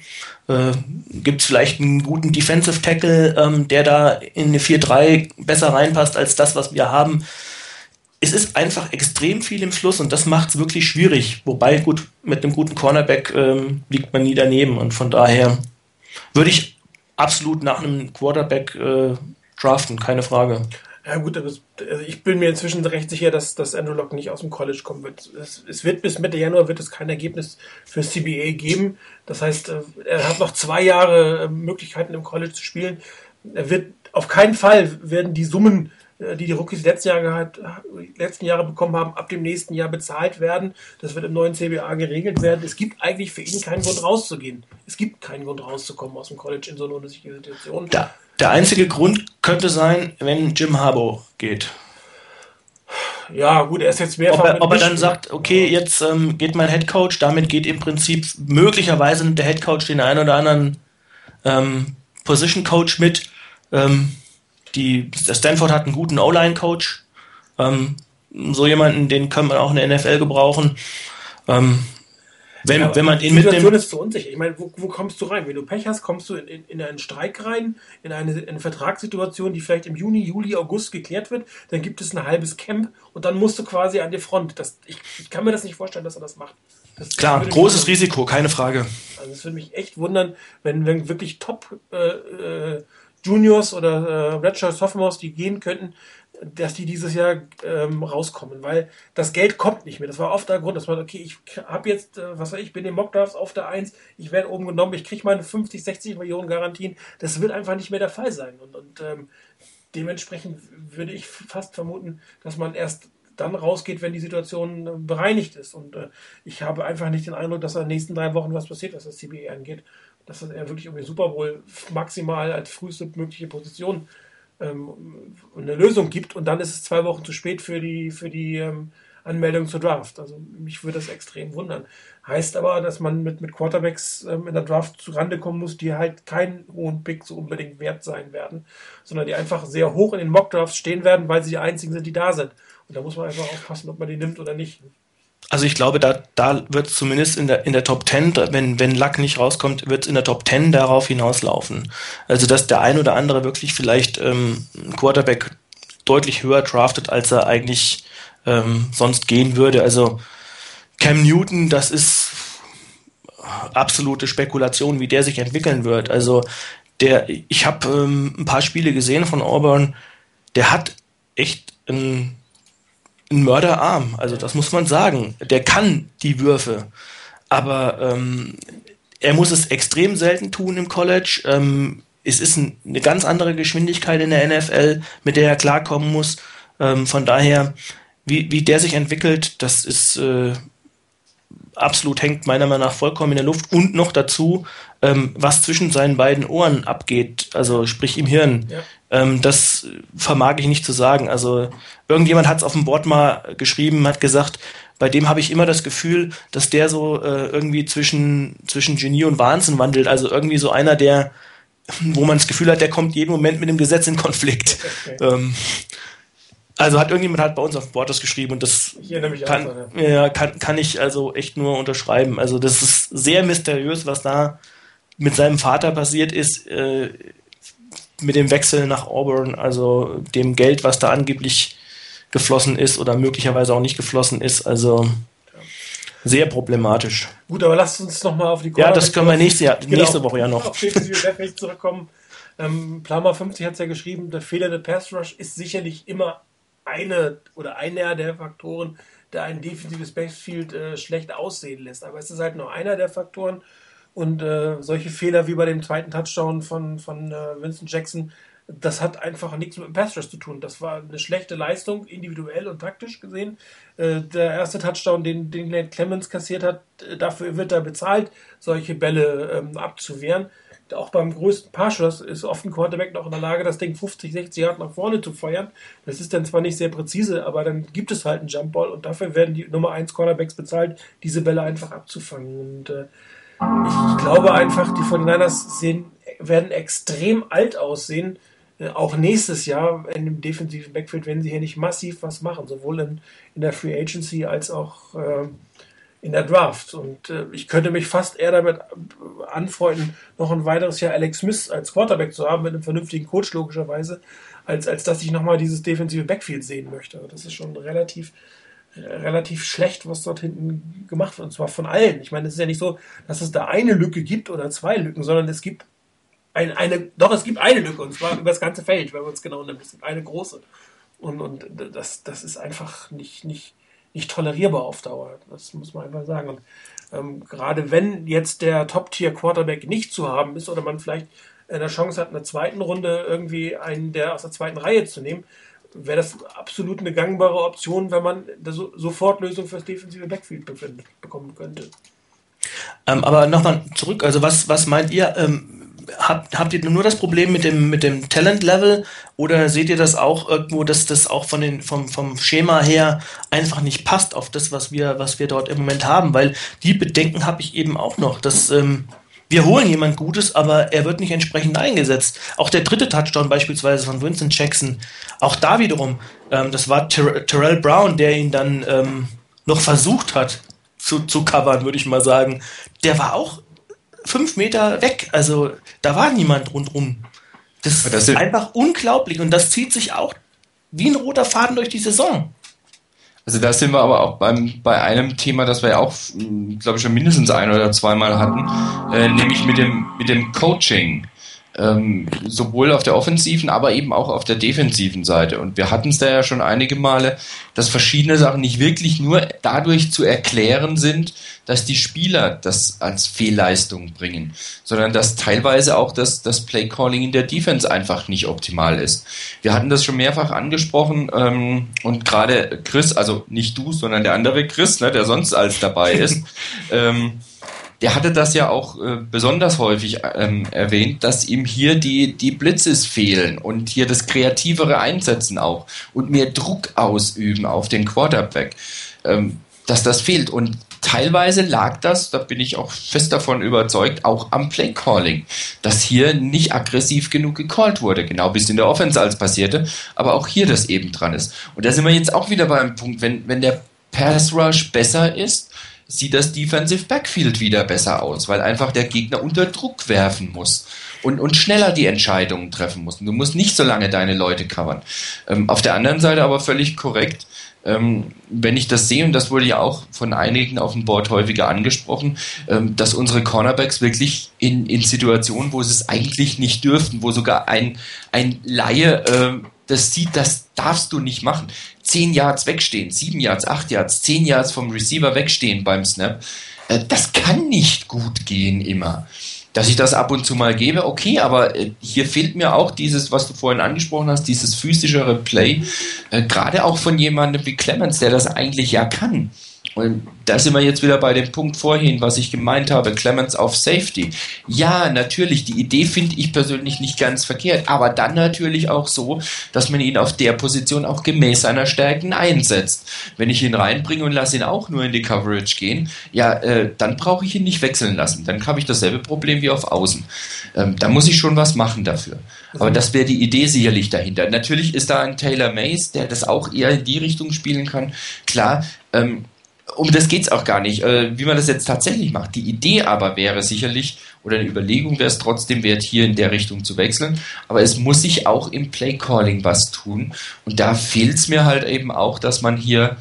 Äh, Gibt es vielleicht einen guten Defensive Tackle, ähm, der da in eine 4-3 besser reinpasst als das, was wir haben? Es ist einfach extrem viel im Fluss und das macht es wirklich schwierig. Wobei, gut, mit einem guten Cornerback ähm, liegt man nie daneben und von daher würde ich absolut nach einem Quarterback äh, draften, keine Frage. Ja gut, aber also ich bin mir inzwischen recht sicher, dass, dass Andrew Locke nicht aus dem College kommen wird. Es, es, wird bis Mitte Januar wird es kein Ergebnis für CBA geben. Das heißt, äh, er hat noch zwei Jahre äh, Möglichkeiten im College zu spielen. Er wird auf keinen Fall werden die Summen die die Rookies letzten Jahre, letzten Jahre bekommen haben, ab dem nächsten Jahr bezahlt werden. Das wird im neuen CBA geregelt werden. Es gibt eigentlich für ihn keinen Grund rauszugehen. Es gibt keinen Grund rauszukommen aus dem College in so eine unsichere Situation. Ja, der einzige Grund könnte sein, wenn Jim Harbaugh geht. Ja, gut, er ist jetzt mehrfach. Ob er, ob er dann sagt, okay, jetzt ähm, geht mein Headcoach, damit geht im Prinzip möglicherweise der Headcoach den einen oder anderen ähm, Position Coach mit. Ähm, die, Stanford hat einen guten O-Line-Coach. Ähm, so jemanden, den kann man auch in der NFL gebrauchen. Ähm, wenn, ja, wenn man ihn mitnimmt. Die Situation ist so unsicher. Ich meine, wo, wo kommst du rein? Wenn du Pech hast, kommst du in, in, in einen Streik rein, in eine, in eine Vertragssituation, die vielleicht im Juni, Juli, August geklärt wird. Dann gibt es ein halbes Camp und dann musst du quasi an die Front. Das, ich, ich kann mir das nicht vorstellen, dass er das macht. Das, Klar, großes Risiko, keine Frage. Also es würde mich echt wundern, wenn, wenn wirklich Top äh, äh, Juniors oder äh, Redshirt Sophomores, die gehen könnten, dass die dieses Jahr ähm, rauskommen, weil das Geld kommt nicht mehr. Das war oft der Grund, dass man, okay, ich habe jetzt, äh, was weiß ich, bin im Mockdrafts auf der 1, ich werde oben genommen, ich kriege meine 50, 60 Millionen Garantien. Das wird einfach nicht mehr der Fall sein. Und, und ähm, dementsprechend würde ich fast vermuten, dass man erst dann rausgeht, wenn die Situation äh, bereinigt ist. Und äh, ich habe einfach nicht den Eindruck, dass in den nächsten drei Wochen was passiert, was das CBE angeht dass er wirklich um den Super Bowl maximal als früheste mögliche Position ähm, eine Lösung gibt und dann ist es zwei Wochen zu spät für die, für die ähm, Anmeldung zur Draft. Also mich würde das extrem wundern. Heißt aber, dass man mit, mit Quarterbacks ähm, in der Draft zurande kommen muss, die halt keinen hohen Pick so unbedingt wert sein werden, sondern die einfach sehr hoch in den Mock-Drafts stehen werden, weil sie die einzigen sind, die da sind. Und da muss man einfach aufpassen, ob man die nimmt oder nicht. Also ich glaube, da, da wird zumindest in der, in der Top 10, wenn, wenn Luck nicht rauskommt, wird es in der Top 10 darauf hinauslaufen. Also dass der ein oder andere wirklich vielleicht ähm, Quarterback deutlich höher draftet, als er eigentlich ähm, sonst gehen würde. Also Cam Newton, das ist absolute Spekulation, wie der sich entwickeln wird. Also der, ich habe ähm, ein paar Spiele gesehen von Auburn, der hat echt einen, einen Mörderarm. Also das muss man sagen. Der kann die Würfe, aber ähm, er muss es extrem selten tun im College. Ähm, es ist ein, eine ganz andere Geschwindigkeit in der NFL, mit der er klarkommen muss. Ähm, von daher, wie, wie der sich entwickelt, das ist äh, absolut hängt meiner Meinung nach vollkommen in der Luft und noch dazu, ähm, was zwischen seinen beiden Ohren abgeht, also sprich im Hirn. Ja. Ähm, das vermag ich nicht zu sagen. Also irgendjemand hat es auf dem Board mal geschrieben, hat gesagt, bei dem habe ich immer das Gefühl, dass der so äh, irgendwie zwischen, zwischen Genie und Wahnsinn wandelt. Also irgendwie so einer, der, wo man das Gefühl hat, der kommt jeden Moment mit dem Gesetz in Konflikt. [laughs] Okay. Ähm, also hat irgendjemand halt bei uns auf Board das geschrieben und das kann, auch, ja. kann, kann ich also echt nur unterschreiben. Also das ist sehr mysteriös, was da mit seinem Vater passiert ist, äh, mit dem Wechsel nach Auburn, also dem Geld, was da angeblich geflossen ist oder möglicherweise auch nicht geflossen ist. Also sehr problematisch. Gut, aber lasst uns nochmal auf die Ja, das können wir nächste, Jahr, genau, nächste Woche ja noch. Auf zurückkommen. Ähm, Plama 50 hat es ja geschrieben, der Fehler der Pass Rush ist sicherlich immer eine oder einer der Faktoren, der ein defensives Backfield äh, schlecht aussehen lässt. Aber es ist halt nur einer der Faktoren. Und äh, solche Fehler wie bei dem zweiten Touchdown von, von äh, Vincent Jackson, das hat einfach nichts mit dem Pass Rush zu tun. Das war eine schlechte Leistung, individuell und taktisch gesehen. Äh, der erste Touchdown, den, den Clemens kassiert hat, äh, dafür wird er bezahlt, solche Bälle ähm, abzuwehren auch beim größten Passschuss ist oft ein Quarterback noch in der Lage, das Ding 50, 60 Yard nach vorne zu feuern. Das ist dann zwar nicht sehr präzise, aber dann gibt es halt einen Jumpball und dafür werden die Nummer 1 Cornerbacks bezahlt, diese Bälle einfach abzufangen. Und äh, ich glaube einfach, die 49ers sehen, werden extrem alt aussehen, äh, auch nächstes Jahr in dem defensiven Backfield, wenn sie hier nicht massiv was machen, sowohl in, in der Free Agency als auch äh, in der Draft. Und äh, ich könnte mich fast eher damit anfreunden, noch ein weiteres Jahr Alex Smith als Quarterback zu haben, mit einem vernünftigen Coach logischerweise, als, als dass ich nochmal dieses defensive Backfield sehen möchte. Das ist schon relativ, relativ schlecht, was dort hinten gemacht wird. Und zwar von allen. Ich meine, es ist ja nicht so, dass es da eine Lücke gibt oder zwei Lücken, sondern es gibt ein, eine, doch, es gibt eine Lücke, und zwar über das ganze Feld, wenn man es genau nimmt. Es gibt eine große. Und, und das, das ist einfach nicht, nicht, nicht tolerierbar auf Dauer. Das muss man einfach sagen. Und ähm, gerade wenn jetzt der Top-Tier-Quarterback nicht zu haben ist oder man vielleicht eine Chance hat, in der zweiten Runde irgendwie einen der aus der zweiten Reihe zu nehmen, wäre das absolut eine gangbare Option, wenn man so Sofortlösung fürs defensive Backfield bekommen könnte. Ähm, aber nochmal zurück, also was, was meint ihr? Ähm, habt, habt ihr nur das Problem mit dem, mit dem Talent-Level oder seht ihr das auch irgendwo, dass das auch von den, vom, vom Schema her einfach nicht passt auf das, was wir, was wir dort im Moment haben? Weil die Bedenken habe ich eben auch noch, dass ähm, wir holen jemand Gutes, aber er wird nicht entsprechend eingesetzt. Auch der dritte Touchdown beispielsweise von Vincent Jackson, auch da wiederum, ähm, das war Ter Terrell Brown, der ihn dann ähm, noch versucht hat zu, zu covern, würde ich mal sagen. Der war auch fünf Meter weg. Also da war niemand rundrum. Das, das ist einfach unglaublich und das zieht sich auch wie ein roter Faden durch die Saison. Also da sind wir aber auch beim, bei einem Thema, das wir ja auch, glaube ich, schon mindestens ein oder zweimal hatten, äh, nämlich mit dem, mit dem Coaching ähm, sowohl auf der offensiven, aber eben auch auf der defensiven Seite. Und wir hatten es da ja schon einige Male, dass verschiedene Sachen nicht wirklich nur dadurch zu erklären sind, dass die Spieler das als Fehlleistung bringen, sondern dass teilweise auch das, das Playcalling in der Defense einfach nicht optimal ist. Wir hatten das schon mehrfach angesprochen ähm, und gerade Chris, also nicht du, sondern der andere Chris, ne, der sonst als dabei ist, [laughs] ähm, der hatte das ja auch äh, besonders häufig ähm, erwähnt, dass ihm hier die, die Blitzes fehlen und hier das kreativere Einsetzen auch und mehr Druck ausüben auf den Quarterback, ähm, dass das fehlt. Und teilweise lag das, da bin ich auch fest davon überzeugt, auch am Playcalling, dass hier nicht aggressiv genug gecallt wurde, genau es in der Offense als passierte, aber auch hier das eben dran ist. Und da sind wir jetzt auch wieder beim Punkt, wenn, wenn der Pass Rush besser ist, sieht das Defensive Backfield wieder besser aus, weil einfach der Gegner unter Druck werfen muss und, und schneller die Entscheidungen treffen muss. Du musst nicht so lange deine Leute covern. Ähm, auf der anderen Seite aber völlig korrekt, ähm, wenn ich das sehe, und das wurde ja auch von einigen auf dem Board häufiger angesprochen, ähm, dass unsere Cornerbacks wirklich in, in Situationen, wo sie es eigentlich nicht dürften, wo sogar ein, ein Laie äh, das sieht, das darfst du nicht machen. Zehn Yards wegstehen, sieben Yards, acht Yards, zehn Yards vom Receiver wegstehen beim Snap, äh, das kann nicht gut gehen immer. Dass ich das ab und zu mal gebe, okay, aber äh, hier fehlt mir auch dieses, was du vorhin angesprochen hast, dieses physischere Play, äh, gerade auch von jemandem wie Clemens, der das eigentlich ja kann. Und da sind wir jetzt wieder bei dem Punkt vorhin, was ich gemeint habe, Clemens auf Safety. Ja, natürlich, die Idee finde ich persönlich nicht ganz verkehrt, aber dann natürlich auch so, dass man ihn auf der Position auch gemäß seiner Stärken einsetzt. Wenn ich ihn reinbringe und lasse ihn auch nur in die Coverage gehen, ja, äh, dann brauche ich ihn nicht wechseln lassen. Dann habe ich dasselbe Problem wie auf Außen. Ähm, da muss ich schon was machen dafür. Aber das wäre die Idee sicherlich dahinter. Natürlich ist da ein Taylor Mays, der das auch eher in die Richtung spielen kann. Klar, ähm, um das geht es auch gar nicht, äh, wie man das jetzt tatsächlich macht. Die Idee aber wäre sicherlich, oder eine Überlegung wäre es trotzdem wert, hier in der Richtung zu wechseln. Aber es muss sich auch im Play-Calling was tun. Und da fehlt es mir halt eben auch, dass man hier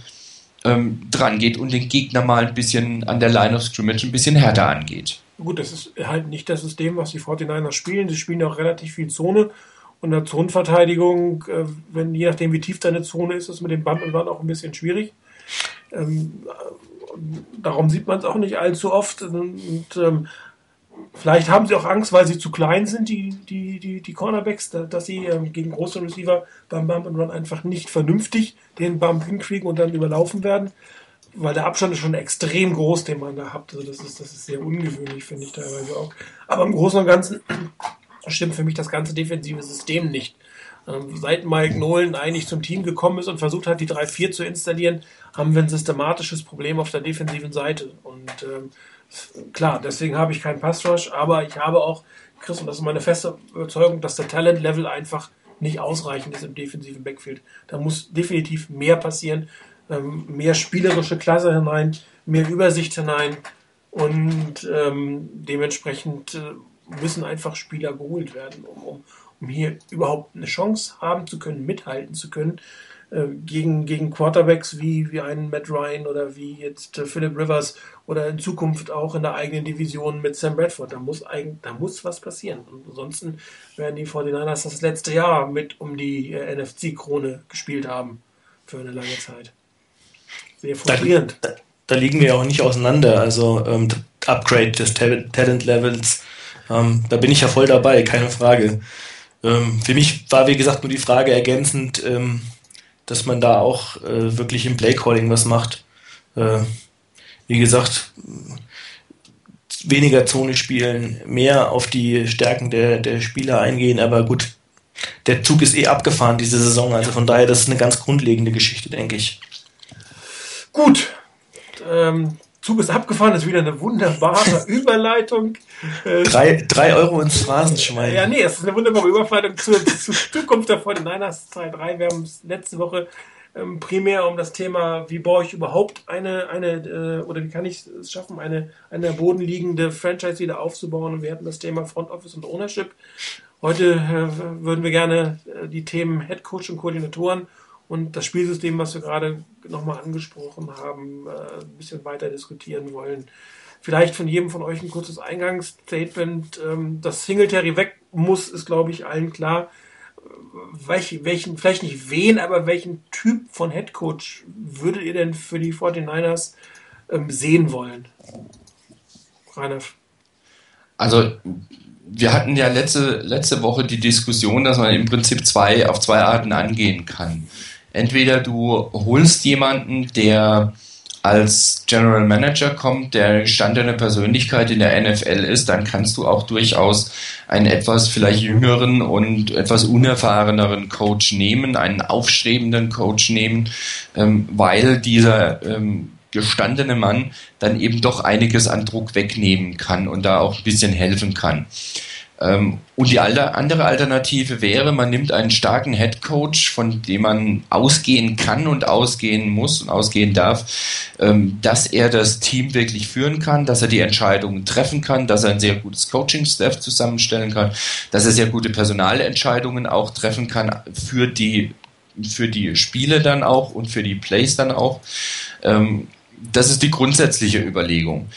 ähm, dran geht und den Gegner mal ein bisschen an der Line of Scrimmage ein bisschen härter angeht. Gut, das ist halt nicht das System, was die 49ers spielen. Sie spielen auch relativ viel Zone. Und in der Zonenverteidigung, äh, wenn, je nachdem wie tief deine Zone ist, ist mit dem Bump und Run auch ein bisschen schwierig. Ähm, darum sieht man es auch nicht allzu oft. Und ähm, vielleicht haben sie auch Angst, weil sie zu klein sind, die, die, die, die Cornerbacks, dass sie ähm, gegen große Receiver beim Bump and Run einfach nicht vernünftig den Bump hinkriegen und dann überlaufen werden. Weil der Abstand ist schon extrem groß, den man da hat. Also das ist, das ist sehr ungewöhnlich, finde ich teilweise auch. Aber im Großen und Ganzen [clears throat] stimmt für mich das ganze defensive System nicht. Ähm, seit Mike Nolan eigentlich zum Team gekommen ist und versucht hat, die 3-4 zu installieren, haben wir ein systematisches Problem auf der defensiven Seite. Und ähm, klar, deswegen habe ich keinen Passrush, aber ich habe auch, Chris, und das ist meine feste Überzeugung, dass der Talent-Level einfach nicht ausreichend ist im defensiven Backfield. Da muss definitiv mehr passieren, ähm, mehr spielerische Klasse hinein, mehr Übersicht hinein und ähm, dementsprechend äh, müssen einfach Spieler geholt werden, um, um, um hier überhaupt eine Chance haben zu können, mithalten zu können äh, gegen, gegen Quarterbacks wie, wie einen Matt Ryan oder wie jetzt äh, Philip Rivers oder in Zukunft auch in der eigenen Division mit Sam Bradford. Da muss, eigentlich, da muss was passieren. Und ansonsten werden die 49ers das letzte Jahr mit um die äh, NFC-Krone gespielt haben für eine lange Zeit. Sehr frustrierend. Da, da, da liegen wir auch nicht auseinander. Also ähm, Upgrade des Talent-Levels, ähm, da bin ich ja voll dabei, keine Frage. Ähm, für mich war, wie gesagt, nur die Frage ergänzend, ähm, dass man da auch äh, wirklich im Playcalling was macht. Äh, wie gesagt, weniger Zone spielen, mehr auf die Stärken der, der Spieler eingehen, aber gut, der Zug ist eh abgefahren diese Saison, also von daher, das ist eine ganz grundlegende Geschichte, denke ich. Gut, ähm, Zug ist abgefahren, das ist wieder eine wunderbare [laughs] Überleitung. Äh, drei, drei Euro ins Phrasenschwein. Ja, nee, es ist eine wunderbare Überleitung zur, zur Zukunft der 49ers 2-3. Wir haben letzte Woche ähm, primär um das Thema, wie baue ich überhaupt eine, eine äh, oder wie kann ich es schaffen, eine, eine bodenliegende Franchise wieder aufzubauen. Und wir hatten das Thema Front Office und Ownership. Heute äh, würden wir gerne äh, die Themen Head Coach und Koordinatoren und das Spielsystem, was wir gerade nochmal angesprochen haben, äh, ein bisschen weiter diskutieren wollen. Vielleicht von jedem von euch ein kurzes Eingangsstatement. Ähm, dass Singletary weg muss, ist, glaube ich, allen klar. Welch, welchen, vielleicht nicht wen, aber welchen Typ von Headcoach würdet ihr denn für die 49ers ähm, sehen wollen? Rainer. Also, wir hatten ja letzte, letzte Woche die Diskussion, dass man im Prinzip zwei, auf zwei Arten angehen kann. Entweder du holst jemanden, der als General Manager kommt, der gestandene Persönlichkeit in der NFL ist, dann kannst du auch durchaus einen etwas vielleicht jüngeren und etwas unerfahreneren Coach nehmen, einen aufstrebenden Coach nehmen, ähm, weil dieser ähm, gestandene Mann dann eben doch einiges an Druck wegnehmen kann und da auch ein bisschen helfen kann. Ähm, und die andere Alternative wäre, man nimmt einen starken Head Coach, von dem man ausgehen kann und ausgehen muss und ausgehen darf, ähm, dass er das Team wirklich führen kann, dass er die Entscheidungen treffen kann, dass er ein sehr gutes Coaching-Staff zusammenstellen kann, dass er sehr gute Personalentscheidungen auch treffen kann für die, für die Spiele dann auch und für die Plays dann auch. Ähm, das ist die grundsätzliche Überlegung.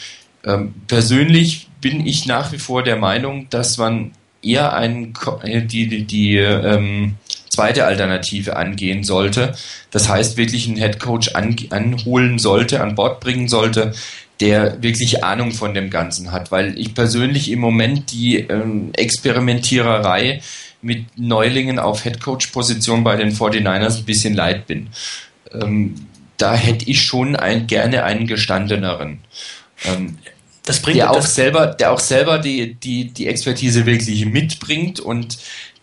persönlich bin ich nach wie vor der Meinung, dass man eher einen, äh, die, die, die ähm, zweite Alternative angehen sollte. Das heißt, wirklich einen Headcoach an, anholen sollte, an Bord bringen sollte, der wirklich Ahnung von dem Ganzen hat. Weil ich persönlich im Moment die ähm, Experimentiererei mit Neulingen auf Headcoach-Position bei den 49ers ein bisschen leid bin. Ähm, da hätte ich schon ein, gerne einen gestandeneren. Ähm, das bringt der auch selber, der auch selber die, die, die Expertise wirklich mitbringt und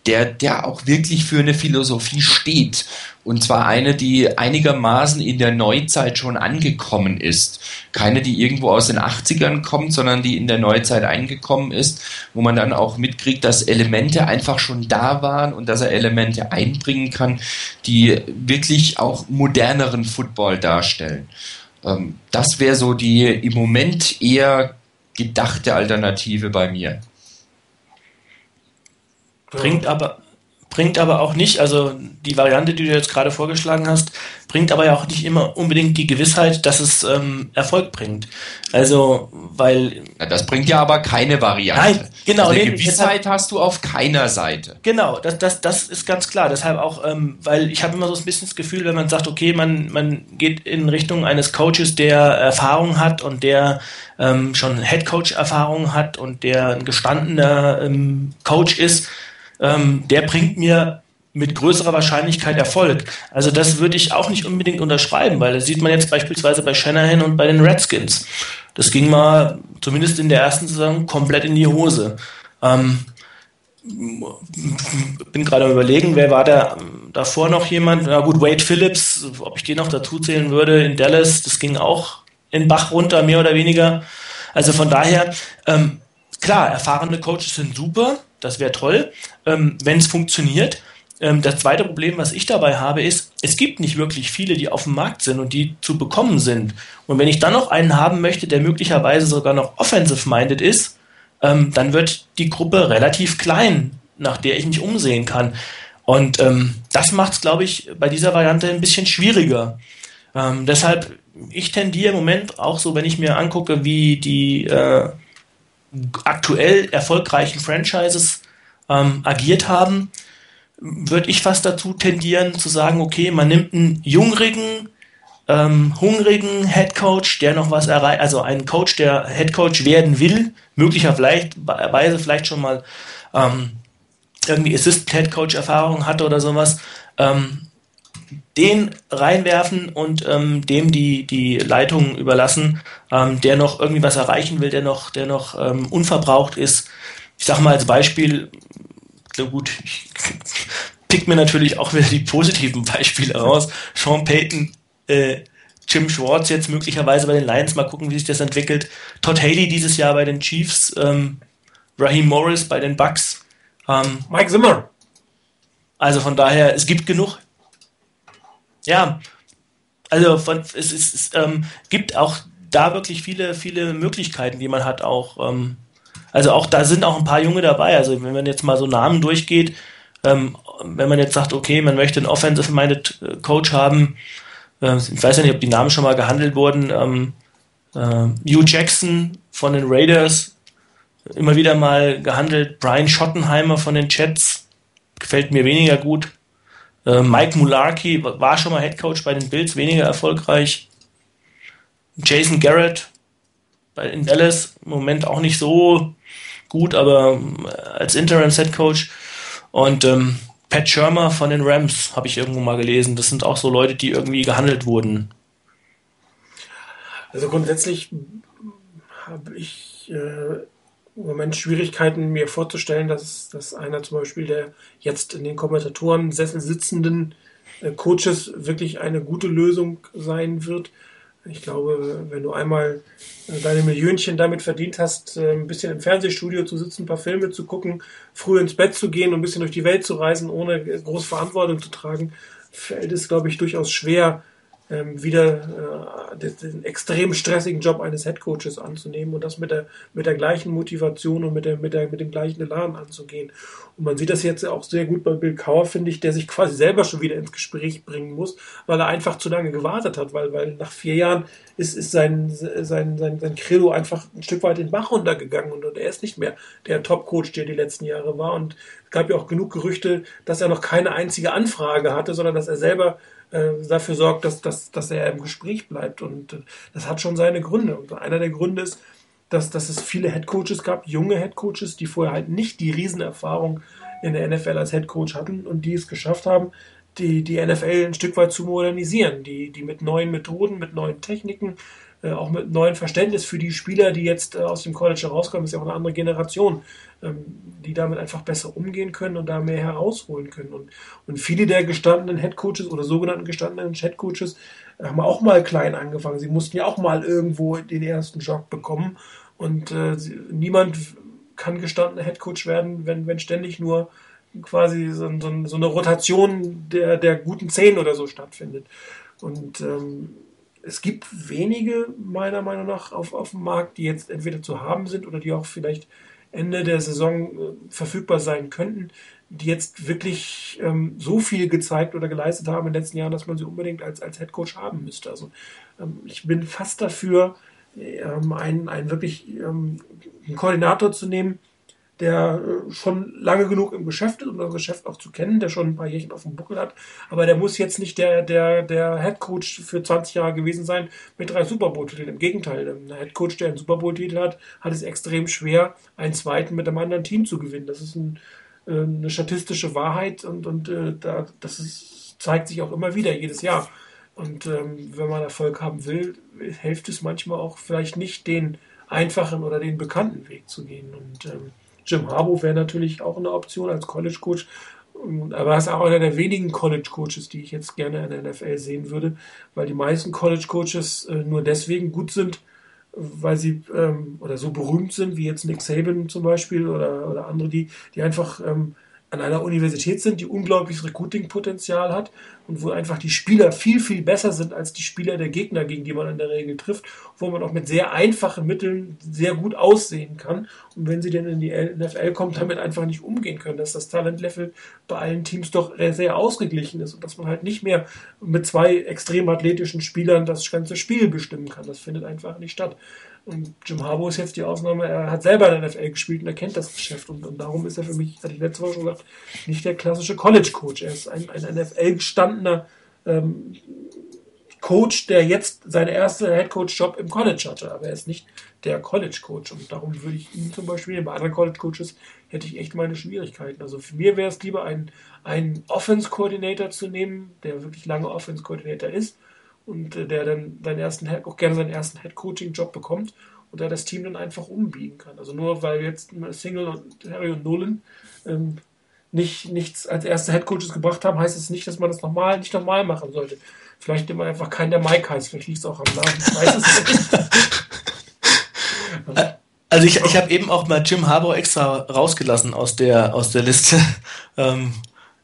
der, der auch wirklich für eine Philosophie steht. Und zwar eine, die einigermaßen in der Neuzeit schon angekommen ist. Keine, die irgendwo aus den 80ern kommt, sondern die in der Neuzeit eingekommen ist, wo man dann auch mitkriegt, dass Elemente einfach schon da waren und dass er Elemente einbringen kann, die wirklich auch moderneren Football darstellen. Ähm, das wäre so die im Moment eher gedachte Alternative bei mir. Bringt aber, bringt aber auch nicht, also die Variante, die du jetzt gerade vorgeschlagen hast, bringt aber ja auch nicht immer unbedingt die Gewissheit, dass es ähm, Erfolg bringt. Also, weil. Ja, das bringt ja aber keine Variante. Nein, genau. Also eine Gewissheit deshalb, hast du auf keiner Seite. Genau, das, das, das ist ganz klar. Deshalb auch, ähm, weil ich habe immer so ein bisschen das Gefühl, wenn man sagt, okay, man, man geht in Richtung eines Coaches, der Erfahrung hat und der ähm, schon Head-Coach-Erfahrung hat und der ein gestandener ähm, Coach ist, ähm, der bringt mir mit größerer Wahrscheinlichkeit Erfolg. Also das würde ich auch nicht unbedingt unterschreiben, weil das sieht man jetzt beispielsweise bei Shanahan und bei den Redskins. Das ging mal zumindest in der ersten Saison komplett in die Hose. Ähm, bin gerade am überlegen, wer war da davor noch jemand? Na gut, Wade Phillips, ob ich den noch dazu zählen würde in Dallas, das ging auch in Bach runter, mehr oder weniger. Also von daher, ähm, klar, erfahrene Coaches sind super, das wäre toll, ähm, wenn es funktioniert. Ähm, das zweite Problem, was ich dabei habe, ist, es gibt nicht wirklich viele, die auf dem Markt sind und die zu bekommen sind. Und wenn ich dann noch einen haben möchte, der möglicherweise sogar noch offensive-minded ist, ähm, dann wird die Gruppe relativ klein, nach der ich mich umsehen kann. Und ähm, das macht es, glaube ich, bei dieser Variante ein bisschen schwieriger. Ähm, deshalb, ich tendiere im Moment auch so, wenn ich mir angucke, wie die äh, aktuell erfolgreichen Franchises ähm, agiert haben, würde ich fast dazu tendieren zu sagen, okay, man nimmt einen jungrigen, ähm, hungrigen Head Coach, der noch was erreicht, also einen Coach, der Head Coach werden will, möglicherweise vielleicht schon mal ähm, irgendwie Assistant Head Coach Erfahrung hatte oder sowas, ähm, den reinwerfen und ähm, dem die, die Leitung überlassen, ähm, der noch irgendwie was erreichen will, der noch, der noch ähm, unverbraucht ist. Ich sage mal als Beispiel, so gut, ich [laughs] pick mir natürlich auch wieder die positiven Beispiele raus. Sean Payton, äh, Jim Schwartz jetzt möglicherweise bei den Lions, mal gucken, wie sich das entwickelt. Todd Haley dieses Jahr bei den Chiefs, ähm, Raheem Morris bei den Bucks. Ähm, Mike Zimmer. Also von daher, es gibt genug ja, also von, es, es, es ähm, gibt auch da wirklich viele, viele Möglichkeiten, die man hat auch. Ähm, also auch da sind auch ein paar Junge dabei. Also wenn man jetzt mal so Namen durchgeht, ähm, wenn man jetzt sagt, okay, man möchte einen Offensive-Minded äh, Coach haben, äh, ich weiß ja nicht, ob die Namen schon mal gehandelt wurden, ähm, äh, Hugh Jackson von den Raiders, immer wieder mal gehandelt, Brian Schottenheimer von den Jets, gefällt mir weniger gut. Äh, Mike Mularkey war schon mal Head Coach bei den Bills, weniger erfolgreich. Jason Garrett bei in Dallas im Moment auch nicht so gut, aber äh, als Interim Head Coach. Und ähm, Pat Shermer von den Rams habe ich irgendwo mal gelesen. Das sind auch so Leute, die irgendwie gehandelt wurden. Also grundsätzlich habe ich äh, im Moment Schwierigkeiten, mir vorzustellen, dass, dass einer zum Beispiel der jetzt in den Kommentatoren-Sessel sitzenden äh, Coaches wirklich eine gute Lösung sein wird. Ich glaube, wenn du einmal äh, deine Millionchen damit verdient hast, äh, ein bisschen im Fernsehstudio zu sitzen, ein paar Filme zu gucken, früh ins Bett zu gehen und ein bisschen durch die Welt zu reisen, ohne große Verantwortung zu tragen, fällt es, glaube ich, durchaus schwer, wieder äh, den, den, extrem stressigen Job eines Headcoaches anzunehmen und das mit der, mit der gleichen Motivation und mit, der, mit, der, mit dem gleichen Elan anzugehen. Und man sieht das jetzt auch sehr gut bei Bill Kauer, finde ich, der sich quasi selber schon wieder ins Gespräch bringen muss, weil er einfach zu lange gewartet hat, weil, weil nach vier Jahren ist, ist sein, sein, sein, sein Credo einfach ein Stück weit in den Bach runtergegangen und, und er ist nicht mehr der Top-Coach, der die letzten Jahre war. Und es gab ja auch genug Gerüchte, dass er noch keine einzige Anfrage hatte, sondern dass er selber äh, dafür sorgt, dass, dass, dass er im Gespräch bleibt. Und äh, das hat schon seine Gründe. Und einer der Gründe ist, dass, dass es viele Headcoaches gab, junge Headcoaches, die vorher halt nicht die Riesenerfahrung in der NFL als Headcoach hatten und die es geschafft haben, die, die NFL ein Stück weit zu modernisieren, die, die mit neuen Methoden, mit neuen Techniken, äh, auch mit neuem Verständnis für die Spieler, die jetzt äh, aus dem College herauskommen, ist ja auch eine andere Generation, ähm, die damit einfach besser umgehen können und da mehr herausholen können. Und, und viele der gestandenen Headcoaches oder sogenannten gestandenen Headcoaches haben auch mal klein angefangen. Sie mussten ja auch mal irgendwo den ersten Job bekommen. Und äh, niemand kann gestandener Headcoach werden, wenn, wenn ständig nur quasi so, so, so eine Rotation der, der guten Zehn oder so stattfindet. Und ähm, es gibt wenige, meiner Meinung nach, auf, auf dem Markt, die jetzt entweder zu haben sind oder die auch vielleicht Ende der Saison äh, verfügbar sein könnten, die jetzt wirklich ähm, so viel gezeigt oder geleistet haben in den letzten Jahren, dass man sie unbedingt als, als Head Coach haben müsste. Also ähm, ich bin fast dafür, ähm, einen, einen wirklich ähm, einen Koordinator zu nehmen, der äh, schon lange genug im Geschäft ist, um das Geschäft auch zu kennen, der schon ein paar Jährchen auf dem Buckel hat. Aber der muss jetzt nicht der, der, der Head Coach für 20 Jahre gewesen sein mit drei Super Bowl-Titeln. Im Gegenteil, ein Head Coach, der einen Super Bowl-Titel hat, hat es extrem schwer, einen zweiten mit einem anderen Team zu gewinnen. Das ist ein, äh, eine statistische Wahrheit und, und äh, da, das ist, zeigt sich auch immer wieder, jedes Jahr. Und ähm, wenn man Erfolg haben will, hilft es manchmal auch vielleicht nicht, den einfachen oder den bekannten Weg zu gehen. Und ähm, Jim Harbaugh wäre natürlich auch eine Option als College Coach. Aber er ist auch einer der wenigen College Coaches, die ich jetzt gerne in der NFL sehen würde, weil die meisten College Coaches äh, nur deswegen gut sind, weil sie ähm, oder so berühmt sind, wie jetzt Nick Saban zum Beispiel oder, oder andere, die, die einfach ähm, an einer Universität sind, die unglaubliches Recruiting-Potenzial hat und wo einfach die Spieler viel, viel besser sind als die Spieler der Gegner, gegen die man in der Regel trifft, wo man auch mit sehr einfachen Mitteln sehr gut aussehen kann. Und wenn sie denn in die NFL kommt, damit einfach nicht umgehen können, dass das Talentlevel bei allen Teams doch sehr ausgeglichen ist und dass man halt nicht mehr mit zwei extrem athletischen Spielern das ganze Spiel bestimmen kann. Das findet einfach nicht statt. Und Jim Harbaugh ist jetzt die Ausnahme. Er hat selber in der NFL gespielt und er kennt das Geschäft. Und, und darum ist er für mich, hatte ich letzte Woche schon gesagt, nicht der klassische College-Coach. Er ist ein, ein NFL-gestandener ähm, Coach, der jetzt seinen ersten Head-Coach-Job im College hatte. Aber er ist nicht der College-Coach. Und darum würde ich ihn zum Beispiel, bei anderen College-Coaches hätte ich echt meine Schwierigkeiten. Also für mir wäre es lieber, einen, einen Offense-Coordinator zu nehmen, der wirklich lange Offense-Coordinator ist und äh, der dann seinen ersten, auch gerne seinen ersten Head-Coaching-Job bekommt und der das Team dann einfach umbiegen kann. Also nur weil jetzt Single und Harry und Nolan ähm, nicht, nichts als erste Headcoaches gebracht haben, heißt es nicht, dass man das nochmal nicht nochmal machen sollte. Vielleicht immer einfach keinen der Mike heißt, vielleicht liegt es auch am Namen. Ich weiß es nicht. [laughs] Also ich, ich habe eben auch mal Jim Harbour extra rausgelassen aus der, aus der Liste. [laughs] Ähm,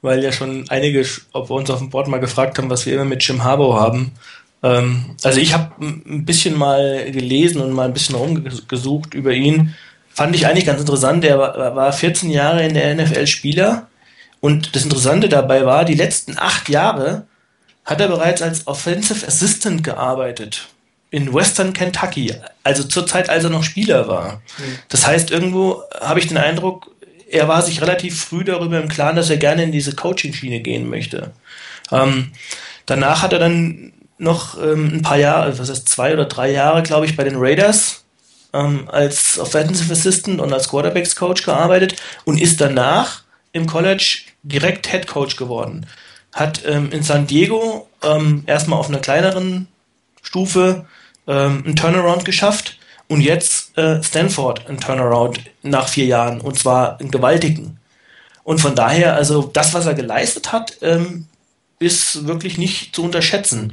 weil ja schon einige ob wir uns auf dem Board mal gefragt haben, was wir immer mit Jim Harbaugh haben. Ähm, also ich habe ein bisschen mal gelesen und mal ein bisschen rumgesucht über ihn. Fand ich eigentlich ganz interessant. Er war 14 Jahre in der NFL Spieler und das Interessante dabei war, die letzten acht Jahre hat er bereits als Offensive Assistant gearbeitet in Western Kentucky, also zur Zeit, als er noch Spieler war. Mhm. Das heißt, irgendwo habe ich den Eindruck, er war sich relativ früh darüber im Klaren, dass er gerne in diese Coaching-Schiene gehen möchte. Ähm, danach hat er dann noch ähm, ein paar Jahre, was heißt zwei oder drei Jahre, glaube ich, bei den Raiders ähm, als Offensive Assistant und als Quarterbacks Coach gearbeitet und ist danach im College direkt Head Coach geworden. Hat ähm, in San Diego ähm, erstmal auf einer kleineren Stufe ähm, einen Turnaround geschafft und jetzt äh, Stanford einen Turnaround nach vier Jahren und zwar einen gewaltigen. Und von daher, also das, was er geleistet hat, ähm, ist wirklich nicht zu unterschätzen.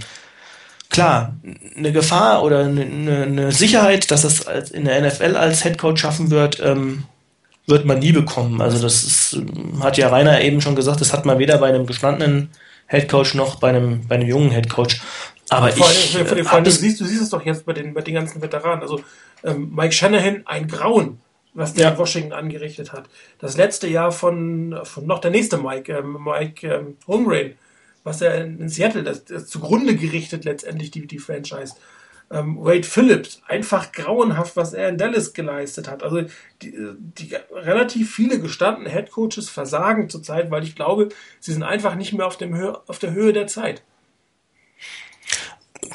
Klar, eine Gefahr oder eine, eine Sicherheit, dass es in der NFL als Headcoach schaffen wird, ähm, wird man nie bekommen. Also das ist, hat ja Rainer eben schon gesagt, das hat man weder bei einem gestandenen Headcoach noch bei einem, bei einem jungen Headcoach. Aber vor ich, allem, vor allem, allem, du, siehst, du siehst es doch jetzt bei den, bei den ganzen Veteranen. Also ähm, Mike Shanahan, ein Grauen, was der in Washington angerichtet hat. Das letzte Jahr von, von noch der nächste Mike, ähm, Mike ähm, Holmgren, was er in, in Seattle, das, das zugrunde gerichtet letztendlich die, die Franchise. Ähm, Wade Phillips, einfach grauenhaft, was er in Dallas geleistet hat. Also die, die relativ viele gestandene Headcoaches versagen zurzeit, weil ich glaube, sie sind einfach nicht mehr auf, dem Hö auf der Höhe der Zeit.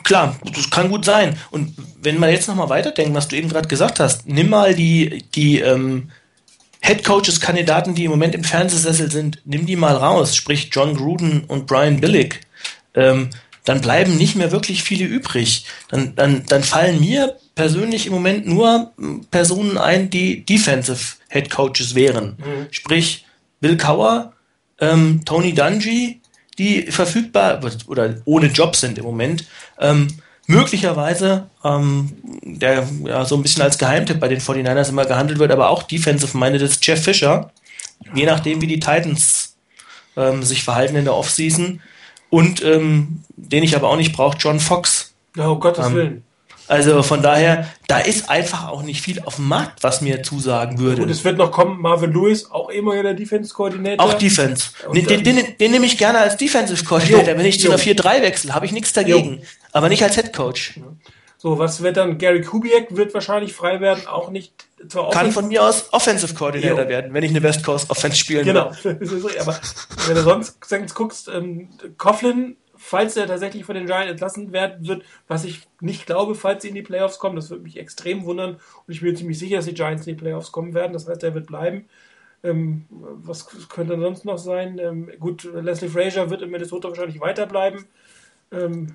Klar, das kann gut sein. Und wenn man jetzt nochmal weiterdenkt, was du eben gerade gesagt hast, nimm mal die, die ähm, Head Coaches Kandidaten, die im Moment im Fernsehsessel sind, nimm die mal raus, sprich John Gruden und Brian Billick. Ähm, dann bleiben nicht mehr wirklich viele übrig. Dann, dann, dann fallen mir persönlich im Moment nur hm, Personen ein, die Defensive Head Coaches wären. Mhm. Sprich, Bill Cower, ähm, Tony Dungy, die verfügbar oder ohne Job sind im Moment. Ähm, möglicherweise, ähm, der ja so ein bisschen als Geheimtipp bei den 49ers immer gehandelt wird, aber auch Defensive minded ist Jeff Fisher. Je nachdem, wie die Titans ähm, sich verhalten in der Offseason. Und ähm, den ich aber auch nicht brauche, John Fox. Ja, oh Gottes ähm, Willen. Also von daher, da ist einfach auch nicht viel auf dem Markt, was mir zusagen würde. Und es wird noch kommen, Marvin Lewis, auch immer der Defense-Koordinator. Auch Defense. Den, den, den, den, nehme ich gerne als Defensive-Koordinator. Wenn ich zu einer 4-3 wechsle, habe ich nichts dagegen. Jo. Aber nicht als Head Coach. So, was wird dann? Gary Kubiak wird wahrscheinlich frei werden, auch nicht zwar Kann von mir aus Offensive Coordinator jo. werden, wenn ich eine West Coast Offense spielen genau. will. [laughs] Genau. Aber wenn du sonst guckst, ähm, Coughlin falls er tatsächlich von den Giants entlassen werden wird, was ich nicht glaube, falls sie in die Playoffs kommen, das würde mich extrem wundern und ich bin ziemlich sicher, dass die Giants in die Playoffs kommen werden, das heißt, er wird bleiben. Ähm, was könnte sonst noch sein? Ähm, gut, Leslie Frazier wird in Minnesota wahrscheinlich weiterbleiben. Ähm,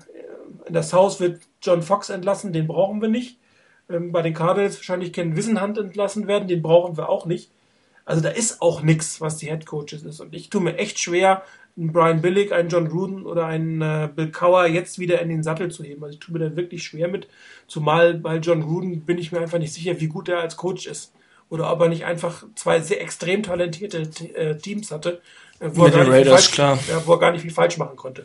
in das Haus wird John Fox entlassen, den brauchen wir nicht. Ähm, bei den Cardinals wahrscheinlich Ken Wissenhand entlassen werden, den brauchen wir auch nicht. Also da ist auch nichts, was die Head Coaches ist. Und ich tue mir echt schwer, einen Brian Billick, einen John Gruden oder einen äh, Bill Cower jetzt wieder in den Sattel zu heben. Also ich tue mir da wirklich schwer mit. Zumal bei John Gruden bin ich mir einfach nicht sicher, wie gut er als Coach ist. Oder ob er nicht einfach zwei sehr extrem talentierte äh, Teams hatte, äh, wo, er Raiders, falsch, ja, wo er gar nicht viel falsch machen konnte.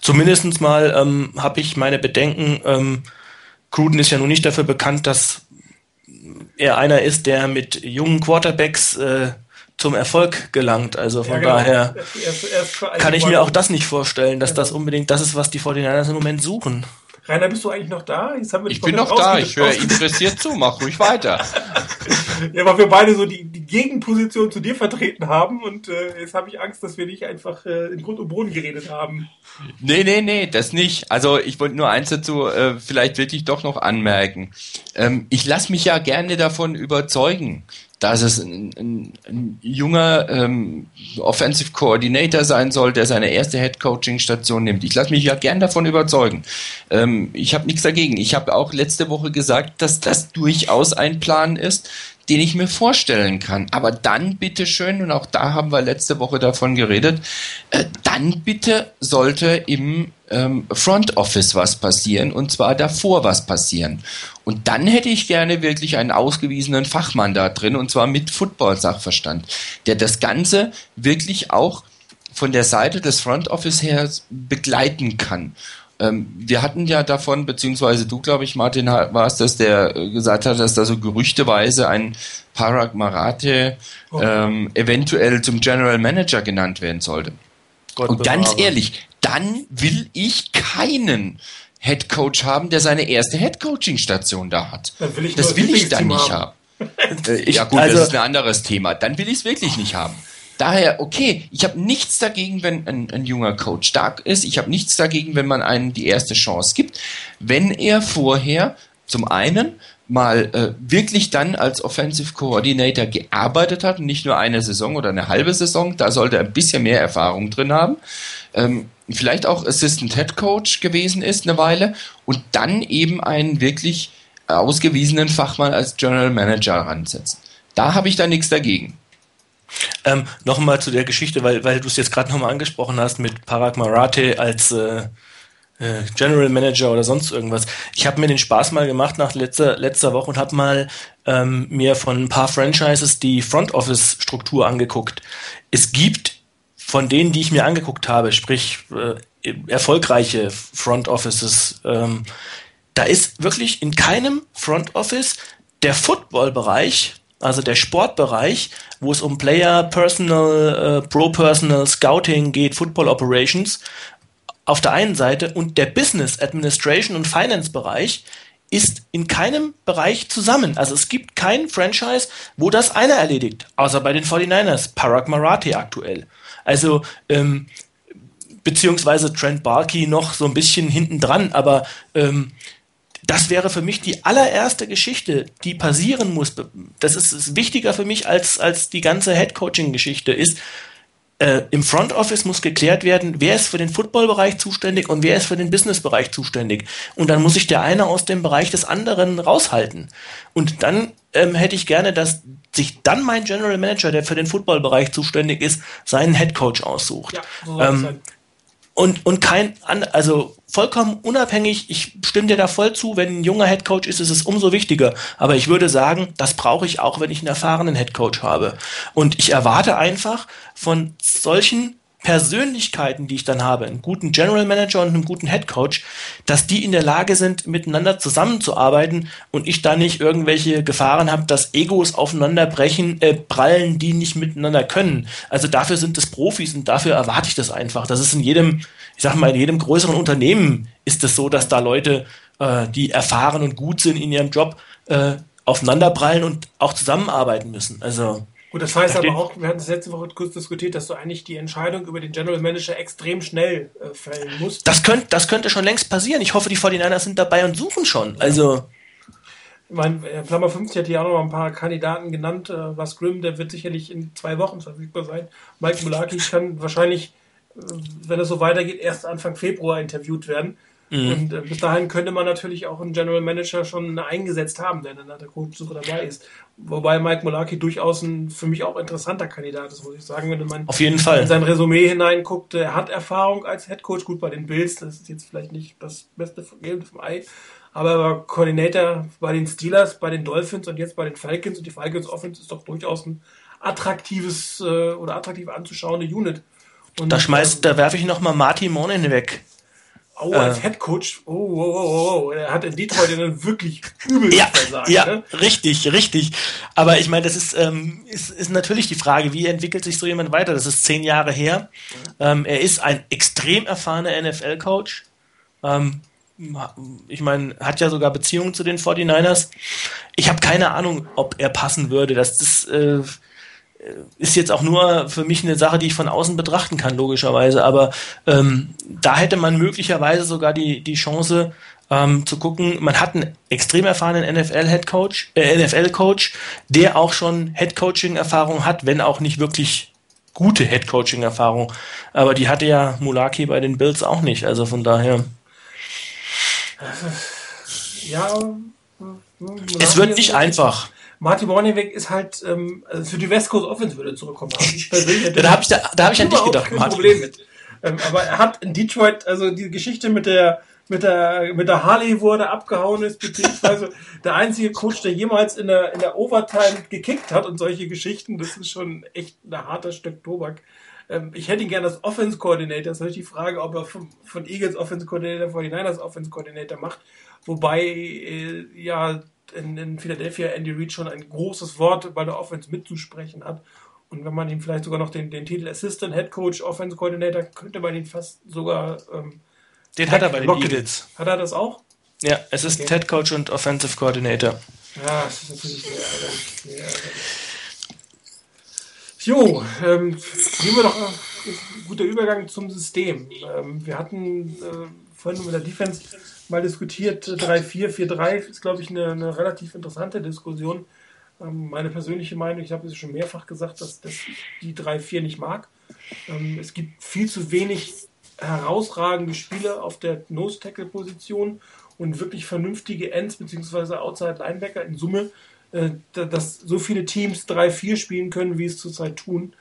Zumindestens mal ähm, habe ich meine Bedenken. Ähm, Gruden ist ja nun nicht dafür bekannt, dass er einer ist, der mit jungen Quarterbacks äh, zum Erfolg gelangt. Also von ja, genau. daher erst, erst kann ich mir auch das nicht vorstellen, dass genau. das unbedingt das ist, was die 49ers im Moment suchen. Rainer, bist du eigentlich noch da? ich bin noch da, ich höre interessiert zu, mach ruhig weiter. [laughs] ja, weil wir beide so die, die Gegenposition zu dir vertreten haben und äh, jetzt habe ich Angst, dass wir dich einfach äh, in Grund und Boden geredet haben. Nee, nee, nee, das nicht. Also ich wollte nur eins dazu äh, vielleicht wirklich doch noch anmerken. Ähm, ich lasse mich ja gerne davon überzeugen dass es ein, ein, ein junger ähm, Offensive Coordinator sein soll, der seine erste Head Coaching Station nimmt. Ich lasse mich ja gern davon überzeugen. Ähm, ich habe nichts dagegen. Ich habe auch letzte Woche gesagt, dass das durchaus ein Plan ist, den ich mir vorstellen kann. Aber dann bitte schön, und auch da haben wir letzte Woche davon geredet, äh, dann bitte sollte im ähm, Front Office was passieren und zwar davor was passieren. Und dann hätte ich gerne wirklich einen ausgewiesenen Fachmann da drin und zwar mit Football-Sachverstand, der das Ganze wirklich auch von der Seite des Front Office her begleiten kann. Ähm, wir hatten ja davon, beziehungsweise du, glaube ich, Martin, war es, dass der äh, gesagt hat, dass da so gerüchteweise ein Parag Marate oh. ähm, eventuell zum General Manager genannt werden sollte. Gott Und ganz ehrlich, dann will ich keinen Head Coach haben, der seine erste Head Coaching Station da hat. Will das will ich dann nicht haben. haben. [laughs] Äh, ja gut, also, das ist ein anderes Thema. Dann will ich es wirklich nicht haben. Daher, okay, ich habe nichts dagegen, wenn ein, ein junger Coach stark ist. Ich habe nichts dagegen, wenn man einen die erste Chance gibt, wenn er vorher zum einen mal äh, wirklich dann als Offensive Coordinator gearbeitet hat nicht nur eine Saison oder eine halbe Saison, da sollte er ein bisschen mehr Erfahrung drin haben. ähm, vielleicht auch Assistant Head Coach gewesen ist eine Weile und dann eben einen wirklich ausgewiesenen Fachmann als General Manager ransetzen. Da habe ich da nichts dagegen. Ähm, nochmal zu der Geschichte, weil, weil du es jetzt gerade nochmal angesprochen hast mit Parag Marathe als äh, äh, General Manager oder sonst irgendwas. Ich habe mir den Spaß mal gemacht nach letzter, letzter Woche und habe mal ähm, mir von ein paar Franchises die Front Office Struktur angeguckt. Es gibt von denen, die ich mir angeguckt habe, sprich äh, erfolgreiche Front Offices, ähm, da ist wirklich in keinem Front Office der Football-Bereich, also der Sportbereich, wo es um Player, Personal, äh, Pro-Personal, Scouting geht, Football Operations auf der einen Seite und der Business Administration und Finance Bereich ist in keinem Bereich zusammen. Also es gibt kein Franchise, wo das einer erledigt, außer bei den 49ers, Parag Marathi aktuell. Also ähm, beziehungsweise Trent Barkey noch so ein bisschen hinten dran, aber ähm, das wäre für mich die allererste Geschichte, die passieren muss. Das ist, ist wichtiger für mich als, als die ganze Head-Coaching-Geschichte ist. Äh, Im Front Office muss geklärt werden, wer ist für den Football-Bereich zuständig und wer ist für den Business-Bereich zuständig. Und dann muss sich der eine aus dem Bereich des anderen raushalten. Und dann ähm, hätte ich gerne, dass sich dann mein General Manager, der für den Football-Bereich zuständig ist, seinen Head Coach aussucht. Ja, so ähm, und, und kein, also vollkommen unabhängig, ich stimme dir da voll zu, wenn ein junger Headcoach ist, ist es umso wichtiger. Aber ich würde sagen, das brauche ich auch, wenn ich einen erfahrenen Headcoach habe. Und ich erwarte einfach von solchen Persönlichkeiten, die ich dann habe, einen guten General Manager und einen guten Head Coach, dass die in der Lage sind, miteinander zusammenzuarbeiten und ich da nicht irgendwelche Gefahren habe, dass Egos aufeinander brechen, äh, prallen, die nicht miteinander können. Also dafür sind es Profis und dafür erwarte ich das einfach. Das ist in jedem, ich sag mal, in jedem größeren Unternehmen ist es so, dass da Leute, äh, die erfahren und gut sind in ihrem Job, äh, aufeinander prallen und auch zusammenarbeiten müssen. Also Gut, das heißt aber auch, wir hatten das letzte Woche kurz diskutiert, dass du eigentlich die Entscheidung über den General Manager extrem schnell äh, fällen musst. Das, könnt, das könnte schon längst passieren. Ich hoffe, die 49ers sind dabei und suchen schon. Also. Ich meine, Flammer 50 hat hier auch noch ein paar Kandidaten genannt. Äh, was Grimm, der wird sicherlich in zwei Wochen verfügbar sein. Mike Mulaki kann wahrscheinlich, äh, wenn es so weitergeht, erst Anfang Februar interviewt werden. Mhm. Und äh, bis dahin könnte man natürlich auch einen General Manager schon eingesetzt haben, der dann an der Coachsuche dabei ist. Wobei Mike Molaki durchaus ein für mich auch interessanter Kandidat ist, muss ich sagen, wenn man Auf jeden Fall. in sein Resümee hineinguckt. Er hat Erfahrung als Head Coach, gut bei den Bills, das ist jetzt vielleicht nicht das beste Gelbe vom Ei, aber er war Coordinator bei den Steelers, bei den Dolphins und jetzt bei den Falcons und die Falcons Offense ist doch durchaus ein attraktives äh, oder attraktiv anzuschauende Unit. Und da schmeißt, da werfe ich nochmal Martin Monin weg. Oh, als äh, Head Coach, oh, oh, oh, oh, er hat in Detroit dann wirklich übel ja, versagt. Ja, ne? richtig, richtig. Aber ich meine, das ist, ähm, ist, ist natürlich die Frage, wie entwickelt sich so jemand weiter? Das ist zehn Jahre her. Ähm, er ist ein extrem erfahrener NFL-Coach. Ähm, ich meine, hat ja sogar Beziehungen zu den 49ers. Ich habe keine Ahnung, ob er passen würde. Das ist, äh, äh, ist jetzt auch nur für mich eine Sache, die ich von außen betrachten kann, logischerweise. Aber ähm, da hätte man möglicherweise sogar die, die Chance ähm, zu gucken, man hat einen extrem erfahrenen NFL-Headcoach, äh, NFL-Coach, der auch schon Headcoaching-Erfahrung hat, wenn auch nicht wirklich gute Headcoaching-Erfahrung. Aber die hatte ja Mulaki bei den Bills auch nicht. Also von daher. Ja. Es wird nicht einfach. Martin Morningweg ist halt ähm, also für die West Coast Offense würde zurückkommen. [laughs] Da habe ich, da, da hab ich an dich gedacht. Kein Problem mit. Ähm, aber er hat in Detroit, also die Geschichte mit der mit der mit der Harley, wo er abgehauen ist, beziehungsweise [laughs] der einzige Coach, der jemals in der in der Overtime gekickt hat und solche Geschichten, das ist schon echt ein harter Stück Tobak. Ähm, ich hätte ihn gerne als Offense Coordinator. Das ist natürlich die Frage, ob er von, von Eagles Offense Coordinator, von den Niners Offense Coordinator macht. Wobei äh, ja in, in Philadelphia Andy Reid schon ein großes Wort bei der Offense mitzusprechen hat. Und wenn man ihm vielleicht sogar noch den, den Titel Assistant Head Coach Offense Coordinator, könnte man ihn fast sogar. Ähm, den hat er bei den Eagles. Hat er das auch? Ja, es ist okay. Head Coach und Offensive Coordinator. Ja, das ist natürlich sehr ärgerlich. Jo, ähm, nehmen wir doch ein äh, guter Übergang zum System. Ähm, wir hatten äh, vorhin mit der Defense mal diskutiert. 3-4, 4-3 ist, glaube ich, eine, eine, relativ interessante Diskussion. Ähm, meine persönliche Meinung, ich habe es schon mehrfach gesagt, dass, dass ich die 3-4 nicht mag. Ähm, es gibt viel zu wenig herausragende Spieler auf der Nose-Tackle-Position und wirklich vernünftige Ends bzw. Outside-Linebacker in Summe, äh, dass so viele Teams 3-4 spielen können, wie es zurzeit tun.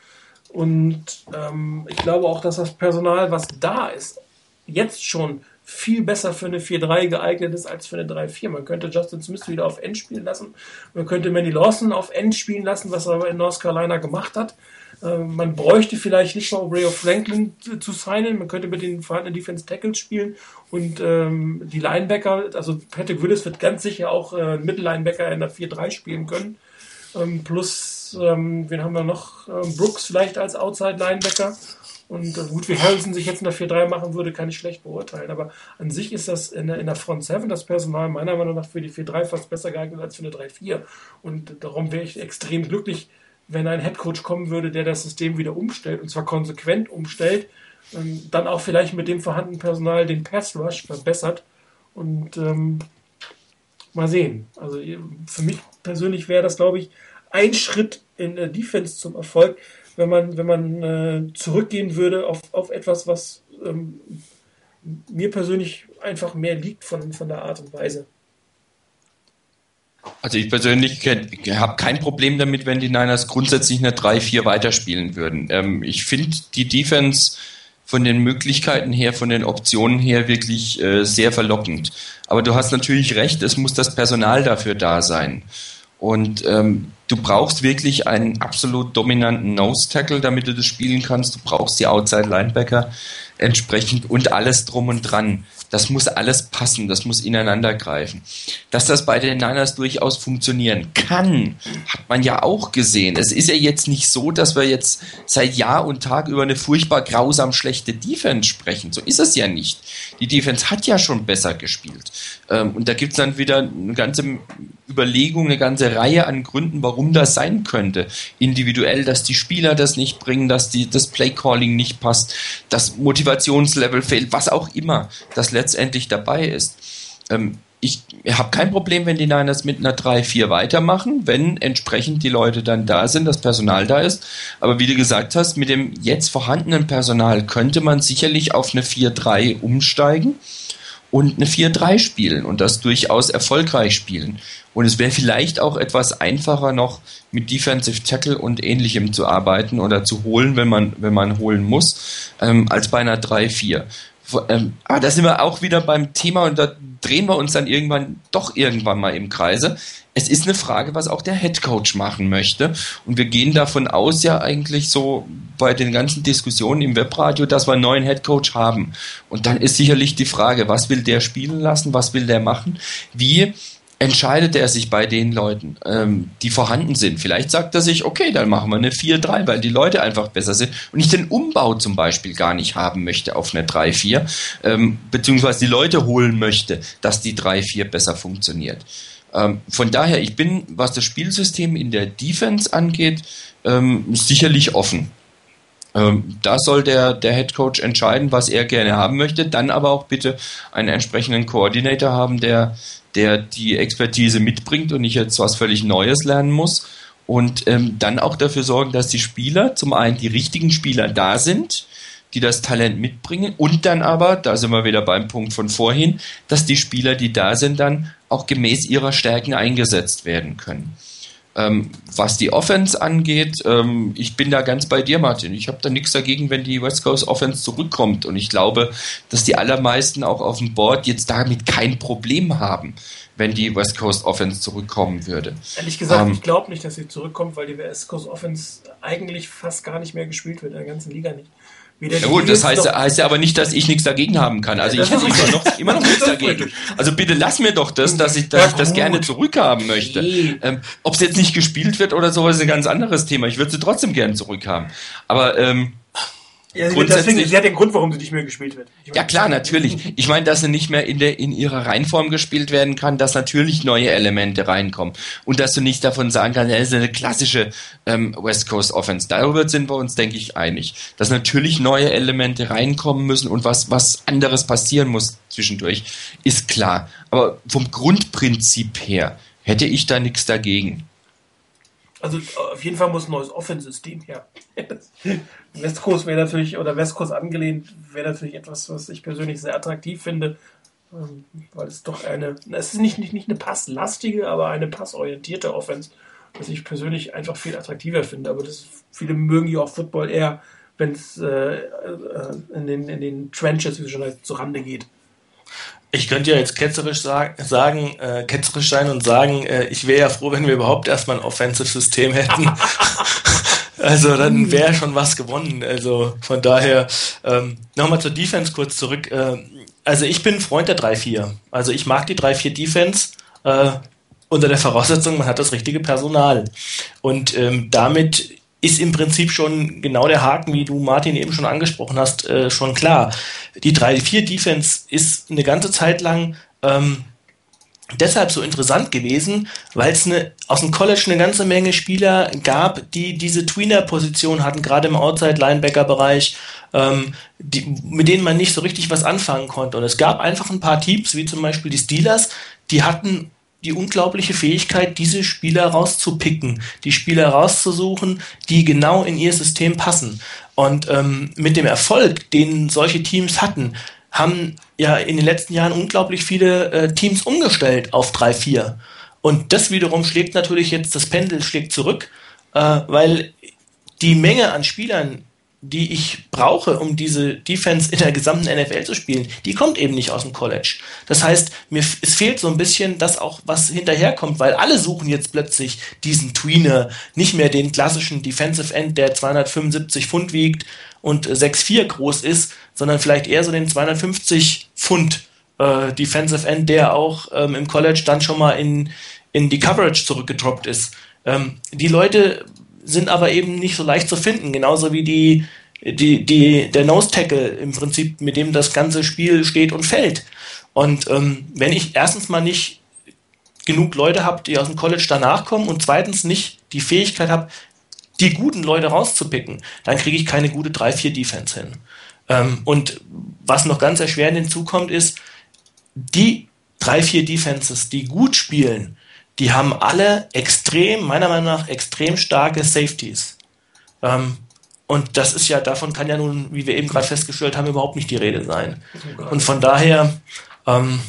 Und ähm, ich glaube auch, dass das Personal, was da ist, jetzt schon viel besser für eine 4-3 geeignet ist als für eine 3-4. Man könnte Justin Smith wieder auf End spielen lassen. Man könnte Manny Lawson auf End spielen lassen, was er aber in North Carolina gemacht hat. Ähm, man bräuchte vielleicht nicht mal Ray Franklin zu, signen. Man könnte mit den vorhandenen Defense Tackles spielen und ähm, die Linebacker, also Patrick Willis wird ganz sicher auch äh, Mittellinebacker in der 4-3 spielen können. Ähm, plus, ähm, wen haben wir noch? Ähm, Brooks vielleicht als Outside Linebacker. Und äh, gut, wie Harrison sich jetzt in der 4-3 machen würde, kann ich schlecht beurteilen. Aber an sich ist das in der, in der Front 7 das Personal meiner Meinung nach für die 4-3 fast besser geeignet als für eine 3-4. Und darum wäre ich extrem glücklich, wenn ein Headcoach kommen würde, der das System wieder umstellt und zwar konsequent umstellt, ähm, dann auch vielleicht mit dem vorhandenen Personal den Pass Rush verbessert und ähm, mal sehen. Also für mich persönlich wäre das, glaube ich, ein Schritt in der Defense zum Erfolg, wenn man, wenn man äh, zurückgehen würde auf, auf etwas, was ähm, mir persönlich einfach mehr liegt von, von der Art und Weise. Also ich persönlich habe kein Problem damit, wenn die Niners grundsätzlich eine 3-4 weiterspielen würden. Ähm, ich finde die Defense von den Möglichkeiten her, von den Optionen her wirklich äh, sehr verlockend. Aber du hast natürlich recht, es muss das Personal dafür da sein. Und ähm, du brauchst wirklich einen absolut dominanten Nose-Tackle, damit du das spielen kannst. Du brauchst die Outside-Linebacker entsprechend und alles drum und dran. Das muss alles passen, das muss ineinander greifen. Dass das bei den Niners durchaus funktionieren kann, hat man ja auch gesehen. Es ist ja jetzt nicht so, dass wir jetzt seit Jahr und Tag über eine furchtbar grausam schlechte Defense sprechen. So ist es ja nicht. Die Defense hat ja schon besser gespielt. Ähm, und da gibt es dann wieder eine ganze Überlegung, eine ganze Reihe an Gründen, warum das sein könnte. Individuell, dass die Spieler das nicht bringen, dass die, das Playcalling nicht passt, das Motivationslevel fehlt, was auch immer. Das letztendlich dabei ist. Ähm, ich habe kein Problem, wenn die Niners mit einer 3-4 weitermachen, wenn entsprechend die Leute dann da sind, das Personal da ist. Aber wie du gesagt hast, mit dem jetzt vorhandenen Personal könnte man sicherlich auf eine 4-3 umsteigen und eine 4-3 spielen und das durchaus erfolgreich spielen. Und es wäre vielleicht auch etwas einfacher noch mit Defensive Tackle und ähnlichem zu arbeiten oder zu holen, wenn man, wenn man holen muss, ähm, als bei einer 3-4. Ähm, aber da sind wir auch wieder beim Thema und da drehen wir uns dann irgendwann doch irgendwann mal im Kreise. Es ist eine Frage, was auch der Head Coach machen möchte. Und wir gehen davon aus ja eigentlich so bei den ganzen Diskussionen im Webradio, dass wir einen neuen Head Coach haben. Und dann ist sicherlich die Frage, was will der spielen lassen, was will der machen, wie entscheidet er sich bei den Leuten, ähm, die vorhanden sind. Vielleicht sagt er sich, okay, dann machen wir eine 4-3, weil die Leute einfach besser sind und ich den Umbau zum Beispiel gar nicht haben möchte auf eine 3-4, ähm, beziehungsweise die Leute holen möchte, dass die 3-4 besser funktioniert. Ähm, von daher, ich bin, was das Spielsystem in der Defense angeht, ähm, sicherlich offen. Ähm, da soll der, der Head Coach entscheiden, was er gerne haben möchte, dann aber auch bitte einen entsprechenden Koordinator haben, der der die Expertise mitbringt und nicht jetzt was völlig Neues lernen muss. Und ähm, dann auch dafür sorgen, dass die Spieler, zum einen die richtigen Spieler da sind, die das Talent mitbringen und dann aber, da sind wir wieder beim Punkt von vorhin, dass die Spieler, die da sind, dann auch gemäß ihrer Stärken eingesetzt werden können. Ähm, was die Offense angeht, ähm, ich bin da ganz bei dir, Martin. Ich habe da nichts dagegen, wenn die West Coast Offense zurückkommt. Und ich glaube, dass die allermeisten auch auf dem Board jetzt damit kein Problem haben, wenn die West Coast Offense zurückkommen würde. Ehrlich gesagt, ähm, ich glaube nicht, dass sie zurückkommt, weil die West Coast Offense eigentlich fast gar nicht mehr gespielt wird, in der ganzen Liga nicht. Ja gut, das heißt, heißt ja aber nicht, dass ich nichts dagegen haben kann. Also ich hätte immer noch, immer noch nichts dagegen. Also bitte lass mir doch das, dass ich, dass ich das gerne zurückhaben möchte. Ähm, Ob es jetzt nicht gespielt wird oder so, ist ein ganz anderes Thema. Ich würde sie trotzdem gerne zurückhaben. Aber ähm, ja, deswegen, sie hat den Grund, warum sie nicht mehr gespielt wird. ja klar, natürlich. Ich meine, dass sie nicht mehr in der in ihrer Reinform gespielt werden kann, dass natürlich neue Elemente reinkommen und dass du nicht davon sagen kannst, es ist eine klassische ähm, West Coast Offense. Darüber sind wir uns, denke ich, einig, dass natürlich neue Elemente reinkommen müssen und was was anderes passieren muss zwischendurch, ist klar. Aber vom Grundprinzip her hätte ich da nichts dagegen. Also auf jeden Fall muss ein neues Offensystem her. [laughs] West Coast wäre natürlich, oder West Coast angelehnt, wäre natürlich etwas, was ich persönlich sehr attraktiv finde, ähm, weil es doch eine, es ist nicht, nicht, nicht eine passlastige, aber eine passorientierte Offense, was ich persönlich einfach viel attraktiver finde. Aber das, viele mögen ja auch Football eher, wenn es äh, äh, in, den, in den Trenches, wie es schon heißt, zu Rande geht. Ich könnte ja jetzt ketzerisch sagen, sagen äh, ketzerisch sein und sagen, äh, ich wäre ja froh, wenn wir überhaupt erstmal ein Offensive-System hätten. [laughs] also dann wäre schon was gewonnen. Also von daher, ähm, nochmal zur Defense kurz zurück. Äh, also ich bin Freund der 3-4. Also ich mag die 3-4 Defense. Äh, unter der Voraussetzung, man hat das richtige Personal. Und ähm, damit ist im Prinzip schon genau der Haken, wie du Martin eben schon angesprochen hast, äh, schon klar. Die 3-4-Defense ist eine ganze Zeit lang ähm, deshalb so interessant gewesen, weil es aus dem College eine ganze Menge Spieler gab, die diese Tweener-Position hatten, gerade im Outside-Linebacker-Bereich, ähm, mit denen man nicht so richtig was anfangen konnte. Und es gab einfach ein paar Teams, wie zum Beispiel die Steelers, die hatten die unglaubliche Fähigkeit, diese Spieler rauszupicken, die Spieler rauszusuchen, die genau in ihr System passen. Und ähm, mit dem Erfolg, den solche Teams hatten, haben ja in den letzten Jahren unglaublich viele äh, Teams umgestellt auf 3-4. Und das wiederum schlägt natürlich jetzt, das Pendel schlägt zurück, äh, weil die Menge an Spielern, die ich brauche, um diese Defense in der gesamten NFL zu spielen, die kommt eben nicht aus dem College. Das heißt, mir es fehlt so ein bisschen das auch, was hinterherkommt, weil alle suchen jetzt plötzlich diesen Tweener, nicht mehr den klassischen Defensive End, der 275 Pfund wiegt und 6'4 groß ist, sondern vielleicht eher so den 250 Pfund äh, Defensive End, der auch ähm, im College dann schon mal in, in die Coverage zurückgetroppt ist. Ähm, die Leute sind aber eben nicht so leicht zu finden, genauso wie die, die, die, der Nose Tackle im Prinzip, mit dem das ganze Spiel steht und fällt. Und ähm, wenn ich erstens mal nicht genug Leute habe, die aus dem College danach kommen und zweitens nicht die Fähigkeit habe, die guten Leute rauszupicken, dann kriege ich keine gute 3-4-Defense hin. Ähm, und was noch ganz erschwerend hinzukommt, ist, die 3-4 Defenses, die gut spielen, die haben alle extrem, meiner Meinung nach, extrem starke Safeties. Ähm, und das ist ja, davon kann ja nun, wie wir eben gerade festgestellt haben, überhaupt nicht die Rede sein. Und von daher, ähm,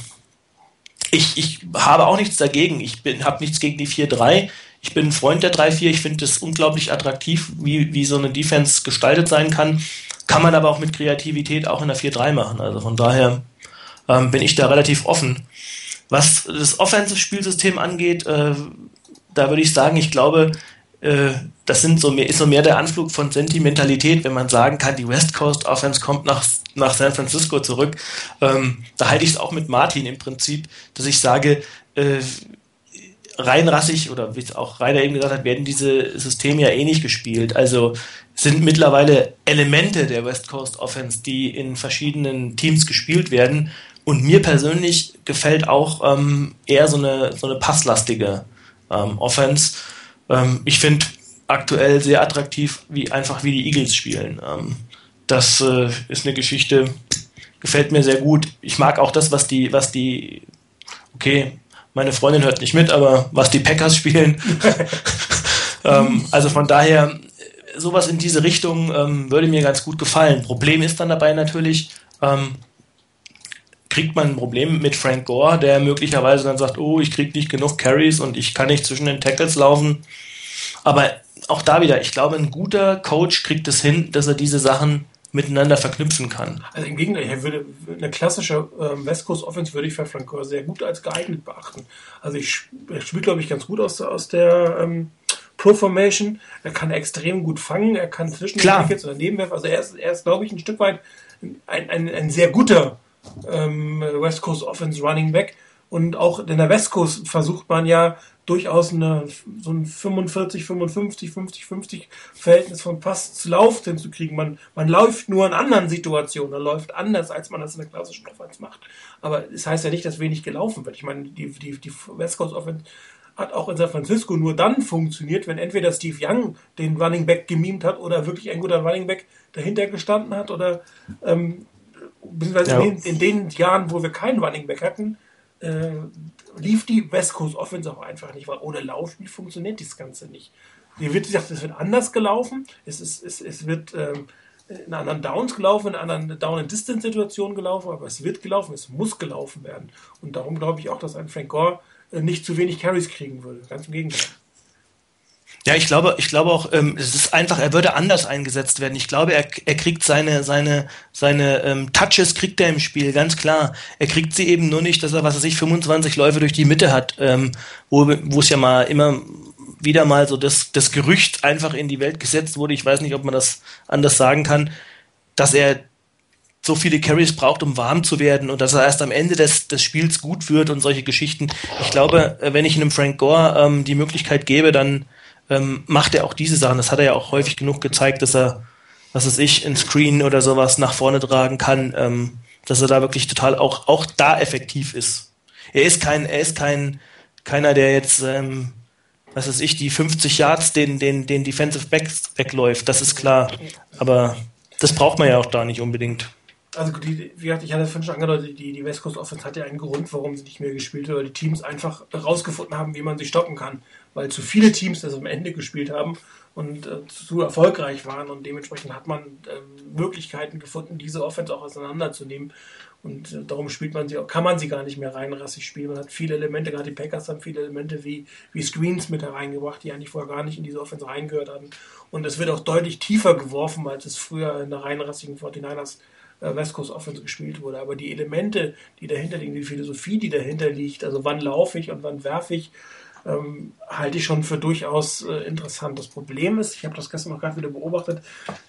ich, ich habe auch nichts dagegen. Ich habe nichts gegen die 4-3. Ich bin ein Freund der 3-4. Ich finde es unglaublich attraktiv, wie, wie so eine Defense gestaltet sein kann. Kann man aber auch mit Kreativität auch in der 4-3 machen. Also von daher ähm, bin ich da relativ offen. Was das Offensive-Spielsystem angeht, äh, da würde ich sagen, ich glaube, äh, das sind so mehr, ist so mehr der Anflug von Sentimentalität, wenn man sagen kann, die West Coast Offense kommt nach, nach San Francisco zurück. Ähm, da halte ich es auch mit Martin im Prinzip, dass ich sage, äh, rein rassig oder wie es auch Rainer eben gesagt hat, werden diese Systeme ja eh nicht gespielt. Also sind mittlerweile Elemente der West Coast Offense, die in verschiedenen Teams gespielt werden. Und mir persönlich gefällt auch ähm, eher so eine, so eine passlastige ähm, Offense. Ähm, ich finde aktuell sehr attraktiv, wie einfach wie die Eagles spielen. Ähm, das äh, ist eine Geschichte, gefällt mir sehr gut. Ich mag auch das, was die, was die, okay, meine Freundin hört nicht mit, aber was die Packers spielen. [laughs] ähm, also von daher, sowas in diese Richtung ähm, würde mir ganz gut gefallen. Problem ist dann dabei natürlich, ähm, kriegt man ein Problem mit Frank Gore, der möglicherweise dann sagt, oh, ich kriege nicht genug Carries und ich kann nicht zwischen den Tackles laufen. Aber auch da wieder, ich glaube, ein guter Coach kriegt es hin, dass er diese Sachen miteinander verknüpfen kann. Also im Gegenteil, ich würde, eine klassische ähm, West Coast Offense würde ich für Frank Gore sehr gut als geeignet beachten. Also ich, er spielt, glaube ich, ganz gut aus, aus der ähm, Pro Formation. Er kann extrem gut fangen, er kann zwischen den Tickets oder Nebenwerfen. Also er ist, er ist, glaube ich, ein Stück weit ein, ein, ein sehr guter ähm, West Coast Offense Running Back. Und auch in der West Coast versucht man ja durchaus eine, so ein 45, 55, 50, 50 Verhältnis von Pass zu Lauf hinzukriegen. Man, man läuft nur in anderen Situationen, man läuft anders, als man das in der klassischen Offense macht. Aber es das heißt ja nicht, dass wenig gelaufen wird. Ich meine, die, die, die West Coast Offense hat auch in San Francisco nur dann funktioniert, wenn entweder Steve Young den Running Back gemimt hat oder wirklich ein guter Running Back dahinter gestanden hat oder ähm, beziehungsweise ja. in, in, den Jahren, wo wir keinen Running Back hatten, äh, lief die West Coast Offense auch einfach nicht, weil ohne Laufspiel funktioniert das Ganze nicht. Hier wird gesagt, es wird anders gelaufen. Es, ist, es, es wird ähm, in anderen Downs gelaufen, in anderen Down-and-Distance-Situationen gelaufen, aber es wird gelaufen, es muss gelaufen werden. Und darum glaube ich auch, dass ein Frank Gore äh, nicht zu wenig Carries kriegen würde. Ganz im Gegenteil. Ja, ich glaube, ich glaube auch, ähm, es ist einfach, er würde anders eingesetzt werden. Ich glaube, er, er kriegt seine, seine, seine ähm, Touches kriegt er im Spiel, ganz klar. Er kriegt sie eben nur nicht, dass er, was er sich 25 Läufe durch die Mitte hat, ähm, wo, es ja mal immer wieder mal so das, das Gerücht einfach in die Welt gesetzt wurde. Ich weiß nicht, ob man das anders sagen kann, dass er so viele Carries braucht, um warm zu werden und dass er erst am Ende des, des Spiels gut wird und solche Geschichten. Ich glaube, wenn ich einem Frank Gore ähm, die Möglichkeit gebe, dann ähm, macht er auch diese Sachen. Das hat er ja auch häufig genug gezeigt, dass er, was weiß ich, ein Screen oder sowas nach vorne tragen kann, ähm, dass er da wirklich total auch, auch da effektiv ist. Er ist kein, er ist kein, keiner, der jetzt, ähm, was weiß ich, die 50 Yards den, den, den Defensive Backs wegläuft, das ist klar. Aber das braucht man ja auch da nicht unbedingt. Also, die, wie gesagt, ich hatte vorhin schon angedeutet, die, die West Coast Offense hat ja einen Grund, warum sie nicht mehr gespielt wird, weil die Teams einfach herausgefunden haben, wie man sie stoppen kann weil zu viele Teams das am Ende gespielt haben und äh, zu erfolgreich waren und dementsprechend hat man äh, Möglichkeiten gefunden, diese Offense auch auseinanderzunehmen. Und äh, darum spielt man sie, kann man sie gar nicht mehr reinrassig spielen. Man hat viele Elemente, gerade die Packers haben viele Elemente wie, wie Screens mit hereingebracht, die eigentlich vorher gar nicht in diese Offense reingehört haben. Und es wird auch deutlich tiefer geworfen, als es früher in der reinrassigen 49ers äh, West Coast Offense gespielt wurde. Aber die Elemente, die dahinter liegen, die Philosophie, die dahinter liegt, also wann laufe ich und wann werfe ich, ähm, halte ich schon für durchaus äh, interessant. Das Problem ist, ich habe das gestern noch gerade wieder beobachtet,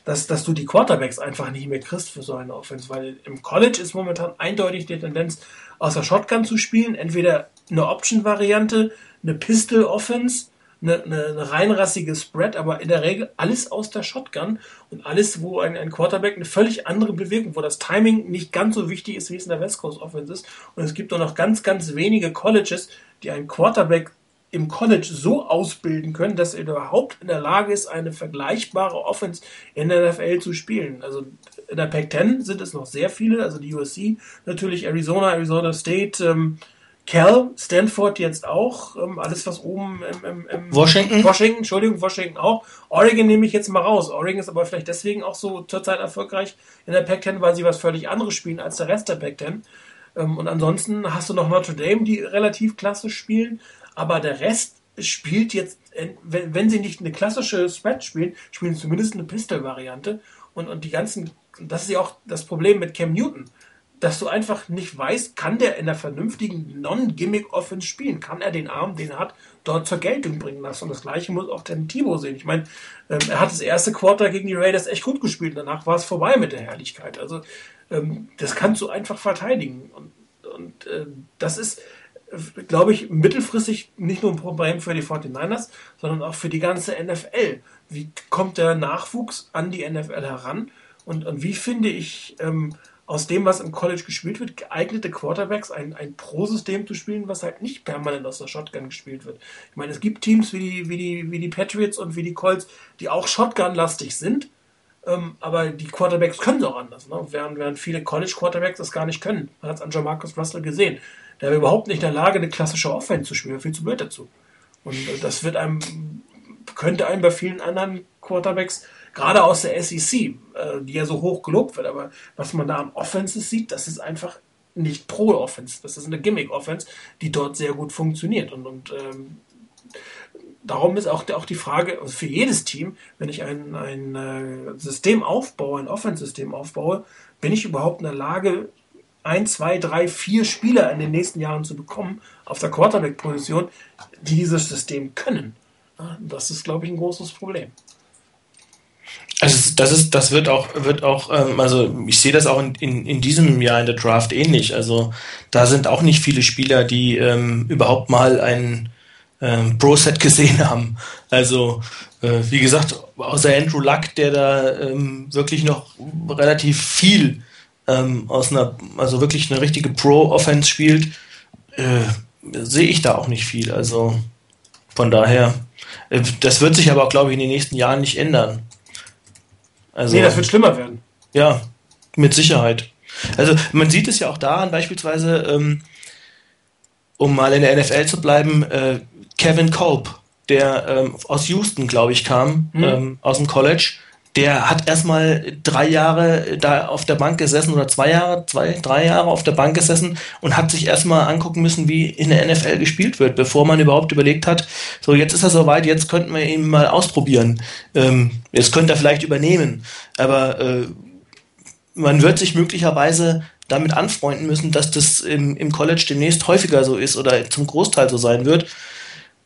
dass, dass du die Quarterbacks einfach nicht mehr kriegst für so eine Offense, weil im College ist momentan eindeutig die Tendenz, aus der Shotgun zu spielen, entweder eine Option-Variante, eine Pistol-Offense, eine, eine, eine reinrassige Spread, aber in der Regel alles aus der Shotgun und alles, wo ein, ein Quarterback eine völlig andere Bewegung, wo das Timing nicht ganz so wichtig ist, wie es in der West Coast Offense ist. Und es gibt nur noch ganz, ganz wenige Colleges, die einen Quarterback im College so ausbilden können, dass er überhaupt in der Lage ist, eine vergleichbare Offense in der NFL zu spielen. Also in der Pac-10 sind es noch sehr viele, also die USC natürlich, Arizona, Arizona State, ähm, Cal, Stanford jetzt auch, ähm, alles was oben im, im, im Washington. Washington, Entschuldigung, Washington auch. Oregon nehme ich jetzt mal raus. Oregon ist aber vielleicht deswegen auch so zurzeit erfolgreich in der Pac-10, weil sie was völlig anderes spielen als der Rest der Pac-10. Ähm, und ansonsten hast du noch Notre Dame, die relativ klassisch spielen aber der Rest spielt jetzt, wenn, sie nicht eine klassische Spread spielen, spielen zumindest eine Pistol-Variante. Und, und die ganzen, das ist ja auch das Problem mit Cam Newton, dass du einfach nicht weißt, kann der in der vernünftigen Non-Gimmick-Offense spielen? Kann er den Arm, den er hat, dort zur Geltung bringen lassen? Und das gleiche muss auch den Timo sehen. Ich meine, ähm, er hat das erste Quarter gegen die Raiders echt gut gespielt. Danach war es vorbei mit der Herrlichkeit. Also ähm, das kannst du einfach verteidigen. Und, und äh, das ist, glaube ich, mittelfristig nicht nur ein Problem für die 49ers, sondern auch für die ganze NFL. Wie kommt der Nachwuchs an die NFL heran? Und, und wie finde ich ähm, aus dem, was im College gespielt wird, geeignete Quarterbacks, ein, ein Pro-System zu spielen, was halt nicht permanent aus der Shotgun gespielt wird? Ich meine, es gibt Teams wie die, wie die, wie die Patriots und wie die Colts, die auch Shotgun-lastig sind, ähm, aber die Quarterbacks können es auch anders, ne? während, während viele College-Quarterbacks das gar nicht können. Man hat es an John Marcus Russell gesehen der war überhaupt nicht in der Lage, eine klassische Offense zu spielen, viel zu blöd dazu. Und äh, das wird einem, könnte einem bei vielen anderen Quarterbacks, gerade aus der SEC, äh, die ja so hoch gelobt wird, aber was man da an Offenses sieht, das ist einfach nicht Pro-Offense, das ist eine Gimmick-Offense, die dort sehr gut funktioniert. Und, und ähm, darum ist auch, auch die Frage also für jedes Team, wenn ich ein, ein äh, System aufbaue, ein Offense-System aufbaue, bin ich überhaupt in der Lage, ein, zwei, drei, vier Spieler in den nächsten Jahren zu bekommen auf der Quarterback-Position, die dieses System können. Das ist, glaube ich, ein großes Problem. Also das ist, das wird auch, wird auch, ähm, also ich sehe das auch in, in, in diesem Jahr in der Draft ähnlich. Also da sind auch nicht viele Spieler, die ähm, überhaupt mal ein ähm, Pro-Set gesehen [laughs] haben. Also äh, wie gesagt, außer Andrew Luck, der da ähm, wirklich noch relativ viel ähm, aus einer, also wirklich eine richtige Pro-Offense spielt, äh, sehe ich da auch nicht viel. Also von daher, äh, das wird sich aber auch, glaube ich, in den nächsten Jahren nicht ändern. Also, nee, das wird schlimmer werden. Ja, mit Sicherheit. Also man sieht es ja auch daran, beispielsweise, ähm, um mal in der NFL zu bleiben, äh, Kevin Kolb, der ähm, aus Houston, glaube ich, kam, mhm. ähm, aus dem College. Der hat erstmal drei Jahre da auf der Bank gesessen oder zwei Jahre, zwei, drei Jahre auf der Bank gesessen und hat sich erstmal angucken müssen, wie in der NFL gespielt wird, bevor man überhaupt überlegt hat, so jetzt ist er soweit, jetzt könnten wir ihn mal ausprobieren. Ähm, jetzt könnte er vielleicht übernehmen. Aber äh, man wird sich möglicherweise damit anfreunden müssen, dass das im, im College demnächst häufiger so ist oder zum Großteil so sein wird.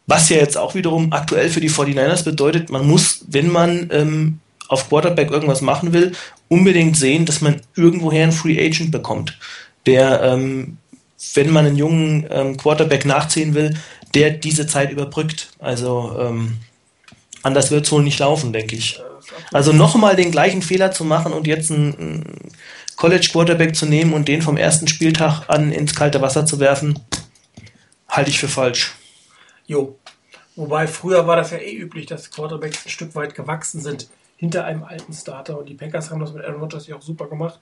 Was ja jetzt auch wiederum aktuell für die 49ers bedeutet, man muss, wenn man ähm, auf Quarterback irgendwas machen will, unbedingt sehen, dass man irgendwoher einen Free Agent bekommt, der, ähm, wenn man einen jungen ähm, Quarterback nachziehen will, der diese Zeit überbrückt. Also ähm, anders wird es wohl nicht laufen, denke ich. Also nochmal den gleichen Fehler zu machen und jetzt einen College Quarterback zu nehmen und den vom ersten Spieltag an ins kalte Wasser zu werfen, halte ich für falsch. Jo. Wobei früher war das ja eh üblich, dass Quarterbacks ein Stück weit gewachsen sind hinter einem alten Starter. Und die Packers haben das mit Aaron Rodgers ja auch super gemacht.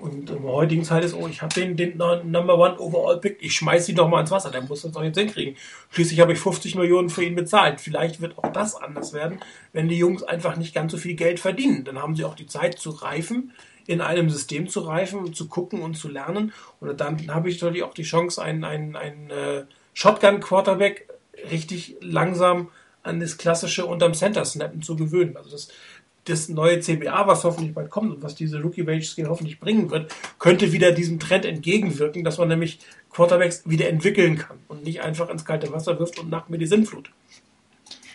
Und in der heutigen Zeit ist, oh, ich habe den, den Number One Overall Pick, ich schmeiß ihn doch mal ins Wasser, der muss das doch jetzt hinkriegen. Schließlich habe ich 50 Millionen für ihn bezahlt. Vielleicht wird auch das anders werden, wenn die Jungs einfach nicht ganz so viel Geld verdienen. Dann haben sie auch die Zeit zu reifen, in einem System zu reifen, zu gucken und zu lernen. Und dann habe ich natürlich auch die Chance, einen, einen, einen äh, Shotgun-Quarterback richtig langsam an das klassische unterm Center snappen zu gewöhnen. Also das, das neue CBA, was hoffentlich bald kommt und was diese Rookie Wage Scale hoffentlich bringen wird, könnte wieder diesem Trend entgegenwirken, dass man nämlich Quarterbacks wieder entwickeln kann und nicht einfach ins kalte Wasser wirft und nach mir die Sinnflut.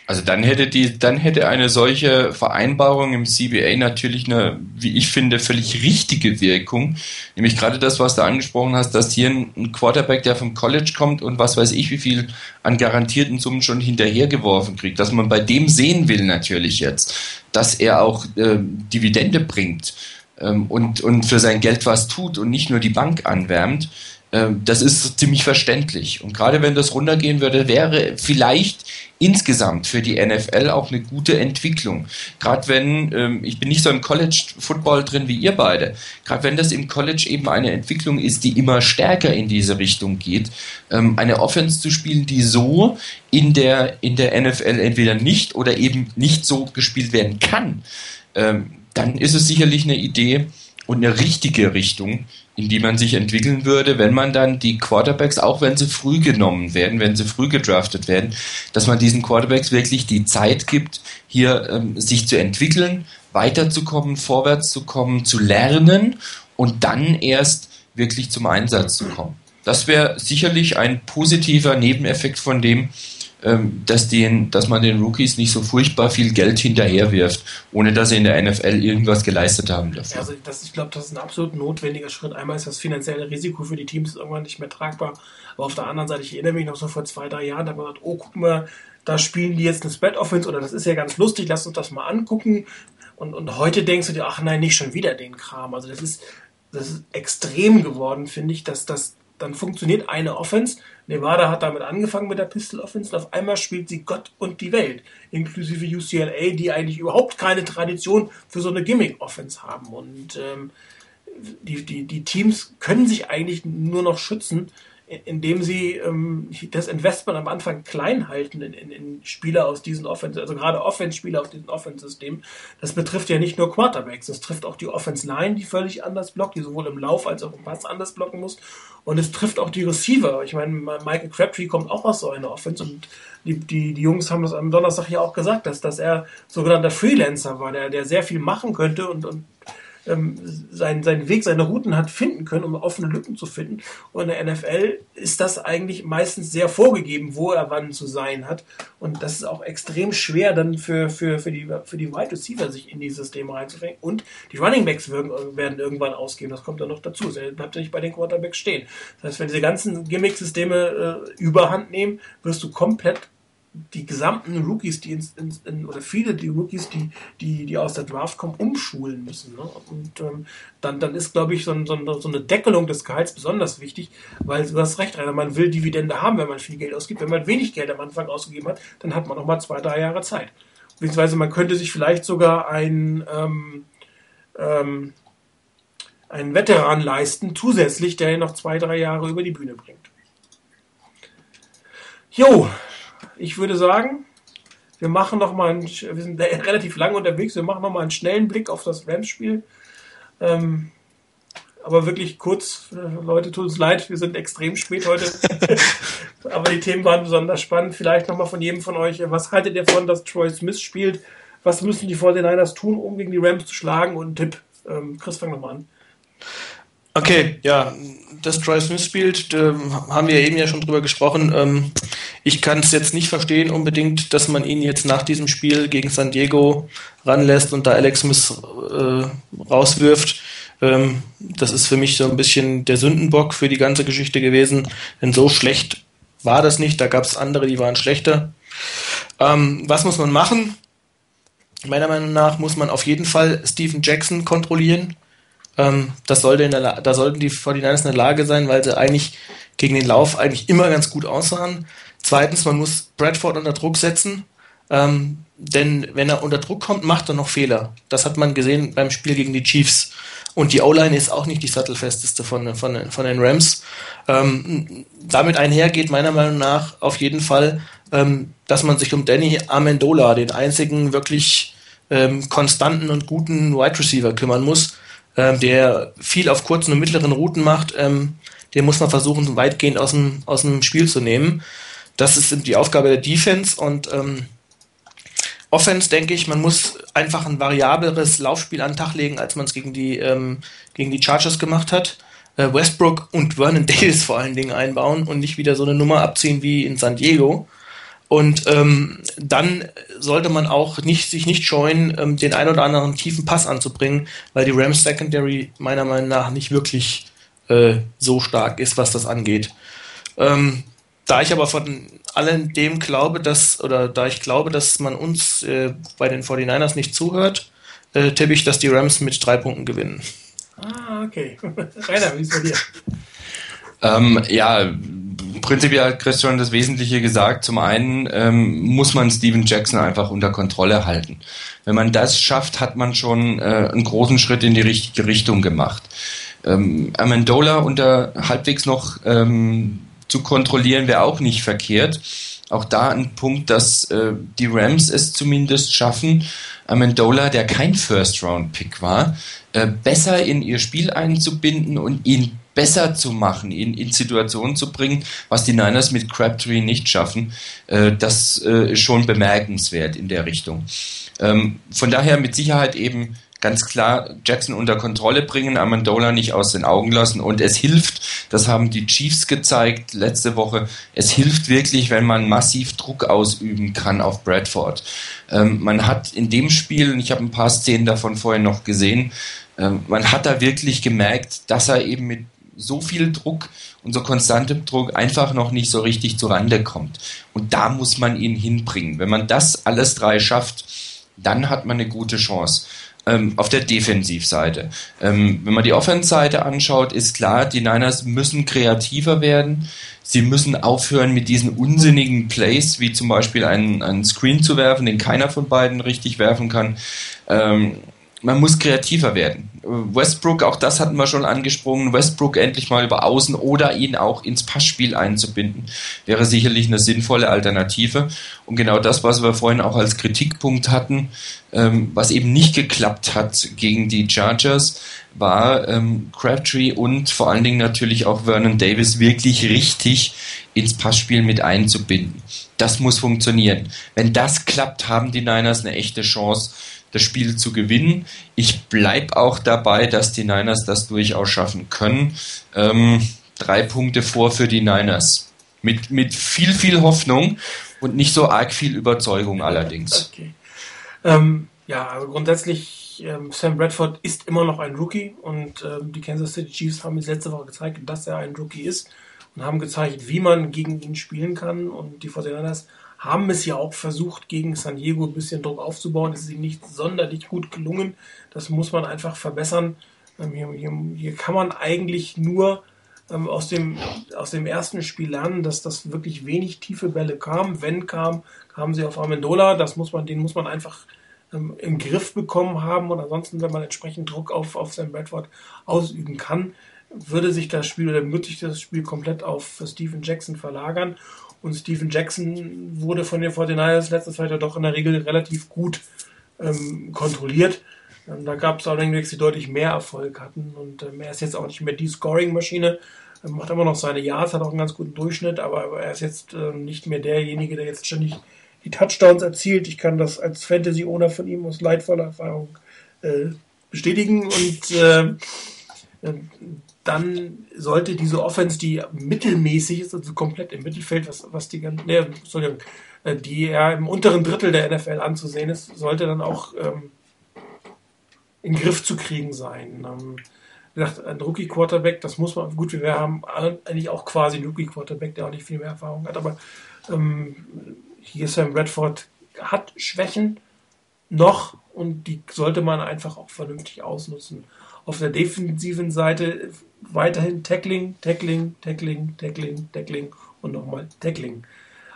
Also dann hätte die, dann hätte eine solche Vereinbarung im CBA natürlich eine, wie ich finde, völlig richtige Wirkung. Nämlich gerade das, was du angesprochen hast, dass hier ein Quarterback, der vom College kommt und was weiß ich, wie viel an garantierten Summen schon hinterhergeworfen kriegt, dass man bei dem sehen will natürlich jetzt, dass er auch äh, Dividende bringt ähm, und, und für sein Geld was tut und nicht nur die Bank anwärmt. Ähm, das ist ziemlich verständlich. Und gerade wenn das runtergehen würde, wäre vielleicht insgesamt für die NFL auch eine gute Entwicklung. Gerade wenn, ähm, ich bin nicht so im College-Football drin wie ihr beide, gerade wenn das im College eben eine Entwicklung ist, die immer stärker in diese Richtung geht, ähm, eine Offense zu spielen, die so in der, in der NFL entweder nicht oder eben nicht so gespielt werden kann, dann ist es sicherlich eine Idee und eine richtige Richtung, in die man sich entwickeln würde, wenn man dann die Quarterbacks, auch wenn sie früh genommen werden, wenn sie früh gedraftet werden, dass man diesen Quarterbacks wirklich die Zeit gibt, hier ähm, sich zu entwickeln, weiterzukommen, vorwärts zu kommen, zu lernen und dann erst wirklich zum Einsatz zu kommen. Das wäre sicherlich ein positiver Nebeneffekt von dem, dass, den, dass man den Rookies nicht so furchtbar viel Geld hinterherwirft, ohne dass sie in der NFL irgendwas geleistet haben dafür. Also das, ich glaube, das ist ein absolut notwendiger Schritt. Einmal ist das finanzielle Risiko für die Teams irgendwann nicht mehr tragbar, aber auf der anderen Seite, ich erinnere mich noch so vor zwei, drei Jahren, da hat man gesagt, oh, guck mal, da spielen die jetzt eine Spread-Offense oder das ist ja ganz lustig, lass uns das mal angucken. Und, und heute denkst du dir, ach nein, nicht schon wieder den Kram. Also das ist, das ist extrem geworden, finde ich, dass das dann funktioniert eine Offense. Nevada hat damit angefangen mit der Pistol Offense und auf einmal spielt sie Gott und die Welt, inklusive UCLA, die eigentlich überhaupt keine Tradition für so eine Gimmick Offense haben. Und ähm, die, die, die Teams können sich eigentlich nur noch schützen, indem sie ähm, das Investment am Anfang klein halten in, in, in Spieler aus diesen Offense, also gerade Offense-Spieler aus diesem Offense-System. Das betrifft ja nicht nur Quarterbacks, das trifft auch die Offense-Line, die völlig anders blockt, die sowohl im Lauf als auch im Pass anders blocken muss. Und es trifft auch die Receiver. Ich meine, Michael Crabtree kommt auch aus so einer Offense und die, die, die Jungs haben das am Donnerstag ja auch gesagt, dass, dass er sogenannter Freelancer war, der, der sehr viel machen könnte und, und ähm, seinen, seinen Weg, seine Routen hat finden können, um offene Lücken zu finden. Und in der NFL ist das eigentlich meistens sehr vorgegeben, wo er wann zu sein hat. Und das ist auch extrem schwer dann für, für, für, die, für die Wide Receiver, sich in dieses System reinzufängen. Und die Running Backs werden, irgendwann ausgehen. Das kommt dann noch dazu. Er bleibt ja nicht bei den Quarterbacks stehen. Das heißt, wenn diese ganzen Gimmick-Systeme äh, überhand nehmen, wirst du komplett die gesamten Rookies, die ins, ins, in, oder viele die Rookies, die, die, die aus der Draft kommen, umschulen müssen. Ne? Und ähm, dann, dann ist, glaube ich, so, so, so, eine Deckelung des Gehalts besonders wichtig, weil du hast recht, Rainer, man will Dividende haben, wenn man viel Geld ausgibt. Wenn man wenig Geld am Anfang ausgegeben hat, dann hat man noch mal zwei, drei Jahre Zeit. Beziehungsweise man könnte sich vielleicht sogar ein, ähm, ähm, einen Veteran leisten, zusätzlich, der noch zwei, drei Jahre über die Bühne bringt. Jo, ich würde sagen, Wir machen noch mal, einen, wir sind relativ lang unterwegs, wir machen noch mal einen schnellen Blick auf das Rams-Spiel. Ähm, aber wirklich kurz, Leute, tut uns leid, wir sind extrem spät heute. [laughs] aber die Themen waren besonders spannend. Vielleicht nochmal von jedem von euch, was haltet ihr davon, dass Troy Smith spielt? Was müssen die 49ers tun, um gegen die Rams zu schlagen? Und ein Tipp. Ähm, Chris, fang nochmal an. Okay, ja, dass Troy Smith spielt, äh, haben wir eben ja schon drüber gesprochen. Ähm, ich kann es jetzt nicht verstehen unbedingt, dass man ihn jetzt nach diesem Spiel gegen San Diego ranlässt und da Alex Smith äh, rauswirft. Ähm, das ist für mich so ein bisschen der Sündenbock für die ganze Geschichte gewesen, denn so schlecht war das nicht. Da gab es andere, die waren schlechter. Ähm, was muss man machen? Meiner Meinung nach muss man auf jeden Fall Steven Jackson kontrollieren ähm, das sollte in der da sollten die 49ers in der Lage sein, weil sie eigentlich gegen den Lauf eigentlich immer ganz gut aussahen. Zweitens, man muss Bradford unter Druck setzen. Ähm, denn wenn er unter Druck kommt, macht er noch Fehler. Das hat man gesehen beim Spiel gegen die Chiefs. Und die O-Line ist auch nicht die sattelfesteste von, von, von den Rams. Ähm, damit einhergeht meiner Meinung nach auf jeden Fall, ähm, dass man sich um Danny Amendola, den einzigen wirklich ähm, konstanten und guten Wide Receiver, kümmern muss ähm, der viel auf kurzen und mittleren Routen macht, ähm, den muss man versuchen, weitgehend aus dem, aus dem Spiel zu nehmen. Das ist die Aufgabe der Defense und ähm, Offense, denke ich, man muss einfach ein variableres Laufspiel an den Tag legen, als man es gegen die, ähm, gegen die Chargers gemacht hat. Äh, Westbrook und Vernon [laughs] Davis vor allen Dingen einbauen und nicht wieder so eine Nummer abziehen wie in San Diego. Und ähm, dann sollte man auch nicht, sich nicht scheuen, ähm, den ein oder anderen tiefen Pass anzubringen, weil die Rams Secondary meiner Meinung nach nicht wirklich äh, so stark ist, was das angeht. Ähm, da ich aber von allen dem glaube, dass, oder da ich glaube, dass man uns äh, bei den 49ers nicht zuhört, äh, tippe ich, dass die Rams mit drei Punkten gewinnen. Ah, okay. [laughs] Rainer, wie ist bei dir? Ähm, ja, prinzipiell hat Christian das Wesentliche gesagt. Zum einen ähm, muss man Steven Jackson einfach unter Kontrolle halten. Wenn man das schafft, hat man schon äh, einen großen Schritt in die richtige Richtung gemacht. Ähm, Amendola unter halbwegs noch ähm, zu kontrollieren wäre auch nicht verkehrt. Auch da ein Punkt, dass äh, die Rams es zumindest schaffen, Amendola, der kein First-Round-Pick war, äh, besser in ihr Spiel einzubinden und ihn besser zu machen, ihn in Situationen zu bringen, was die Niners mit Crabtree nicht schaffen. Äh, das äh, ist schon bemerkenswert in der Richtung. Ähm, von daher mit Sicherheit eben ganz klar Jackson unter Kontrolle bringen, Amendola nicht aus den Augen lassen und es hilft, das haben die Chiefs gezeigt letzte Woche, es hilft wirklich, wenn man massiv Druck ausüben kann auf Bradford. Ähm, man hat in dem Spiel, und ich habe ein paar Szenen davon vorhin noch gesehen, ähm, man hat da wirklich gemerkt, dass er eben mit so viel Druck und so konstantem Druck einfach noch nicht so richtig zurande kommt. Und da muss man ihn hinbringen. Wenn man das alles drei schafft, dann hat man eine gute Chance. Ähm, auf der Defensivseite. Ähm, wenn man die Offense-Seite anschaut, ist klar, die Niners müssen kreativer werden. Sie müssen aufhören mit diesen unsinnigen Plays, wie zum Beispiel einen, einen Screen zu werfen, den keiner von beiden richtig werfen kann. Ähm, man muss kreativer werden. Westbrook, auch das hatten wir schon angesprochen, Westbrook endlich mal über Außen oder ihn auch ins Passspiel einzubinden, wäre sicherlich eine sinnvolle Alternative. Und genau das, was wir vorhin auch als Kritikpunkt hatten, ähm, was eben nicht geklappt hat gegen die Chargers, war ähm, Crabtree und vor allen Dingen natürlich auch Vernon Davis wirklich richtig ins Passspiel mit einzubinden. Das muss funktionieren. Wenn das klappt, haben die Niners eine echte Chance, das Spiel zu gewinnen. Ich bleibe auch dabei, dass die Niners das durchaus schaffen können. Ähm, drei Punkte vor für die Niners. Mit, mit viel, viel Hoffnung und nicht so arg viel Überzeugung allerdings. Okay. Ähm, ja, also grundsätzlich, ähm, Sam Bradford ist immer noch ein Rookie und ähm, die Kansas City Chiefs haben es letzte Woche gezeigt, dass er ein Rookie ist und haben gezeigt, wie man gegen ihn spielen kann und die 49ers haben es ja auch versucht, gegen San Diego ein bisschen Druck aufzubauen. Es ist ihnen nicht sonderlich gut gelungen. Das muss man einfach verbessern. Ähm, hier, hier, hier kann man eigentlich nur ähm, aus, dem, aus dem ersten Spiel lernen, dass das wirklich wenig tiefe Bälle kam. Wenn kam, kamen sie auf Amendola. Das muss man, den muss man einfach ähm, im Griff bekommen haben. Und ansonsten, wenn man entsprechend Druck auf, auf Sam Bradford ausüben kann, würde sich das Spiel oder würde sich das Spiel komplett auf Steven Jackson verlagern. Und Steven Jackson wurde von den 49ers letztes Zeit ja doch in der Regel relativ gut ähm, kontrolliert. Ähm, da gab es auch Ringbacks, die deutlich mehr Erfolg hatten. Und ähm, er ist jetzt auch nicht mehr die Scoring-Maschine. Er macht immer noch seine Yards, hat auch einen ganz guten Durchschnitt, aber, er ist jetzt ähm, nicht mehr derjenige, der jetzt ständig die Touchdowns erzielt. Ich kann das als Fantasy-Owner von ihm aus leidvoller Erfahrung äh, bestätigen. Und äh, dann sollte diese Offense, die mittelmäßig ist, also komplett im Mittelfeld, was, was die ganzen, nee, Entschuldigung, äh, die ja im unteren Drittel der NFL anzusehen ist, sollte dann auch ähm, in den Griff zu kriegen sein. Ähm, wie gesagt, ein Rookie-Quarterback, das muss man, gut, wir haben eigentlich auch quasi einen Rookie-Quarterback, der auch nicht viel mehr Erfahrung hat, aber ähm, hier Sam Redford hat Schwächen noch und die sollte man einfach auch vernünftig ausnutzen. Auf der defensiven Seite weiterhin Tackling, Tackling, Tackling, Tackling, Tackling und nochmal Tackling.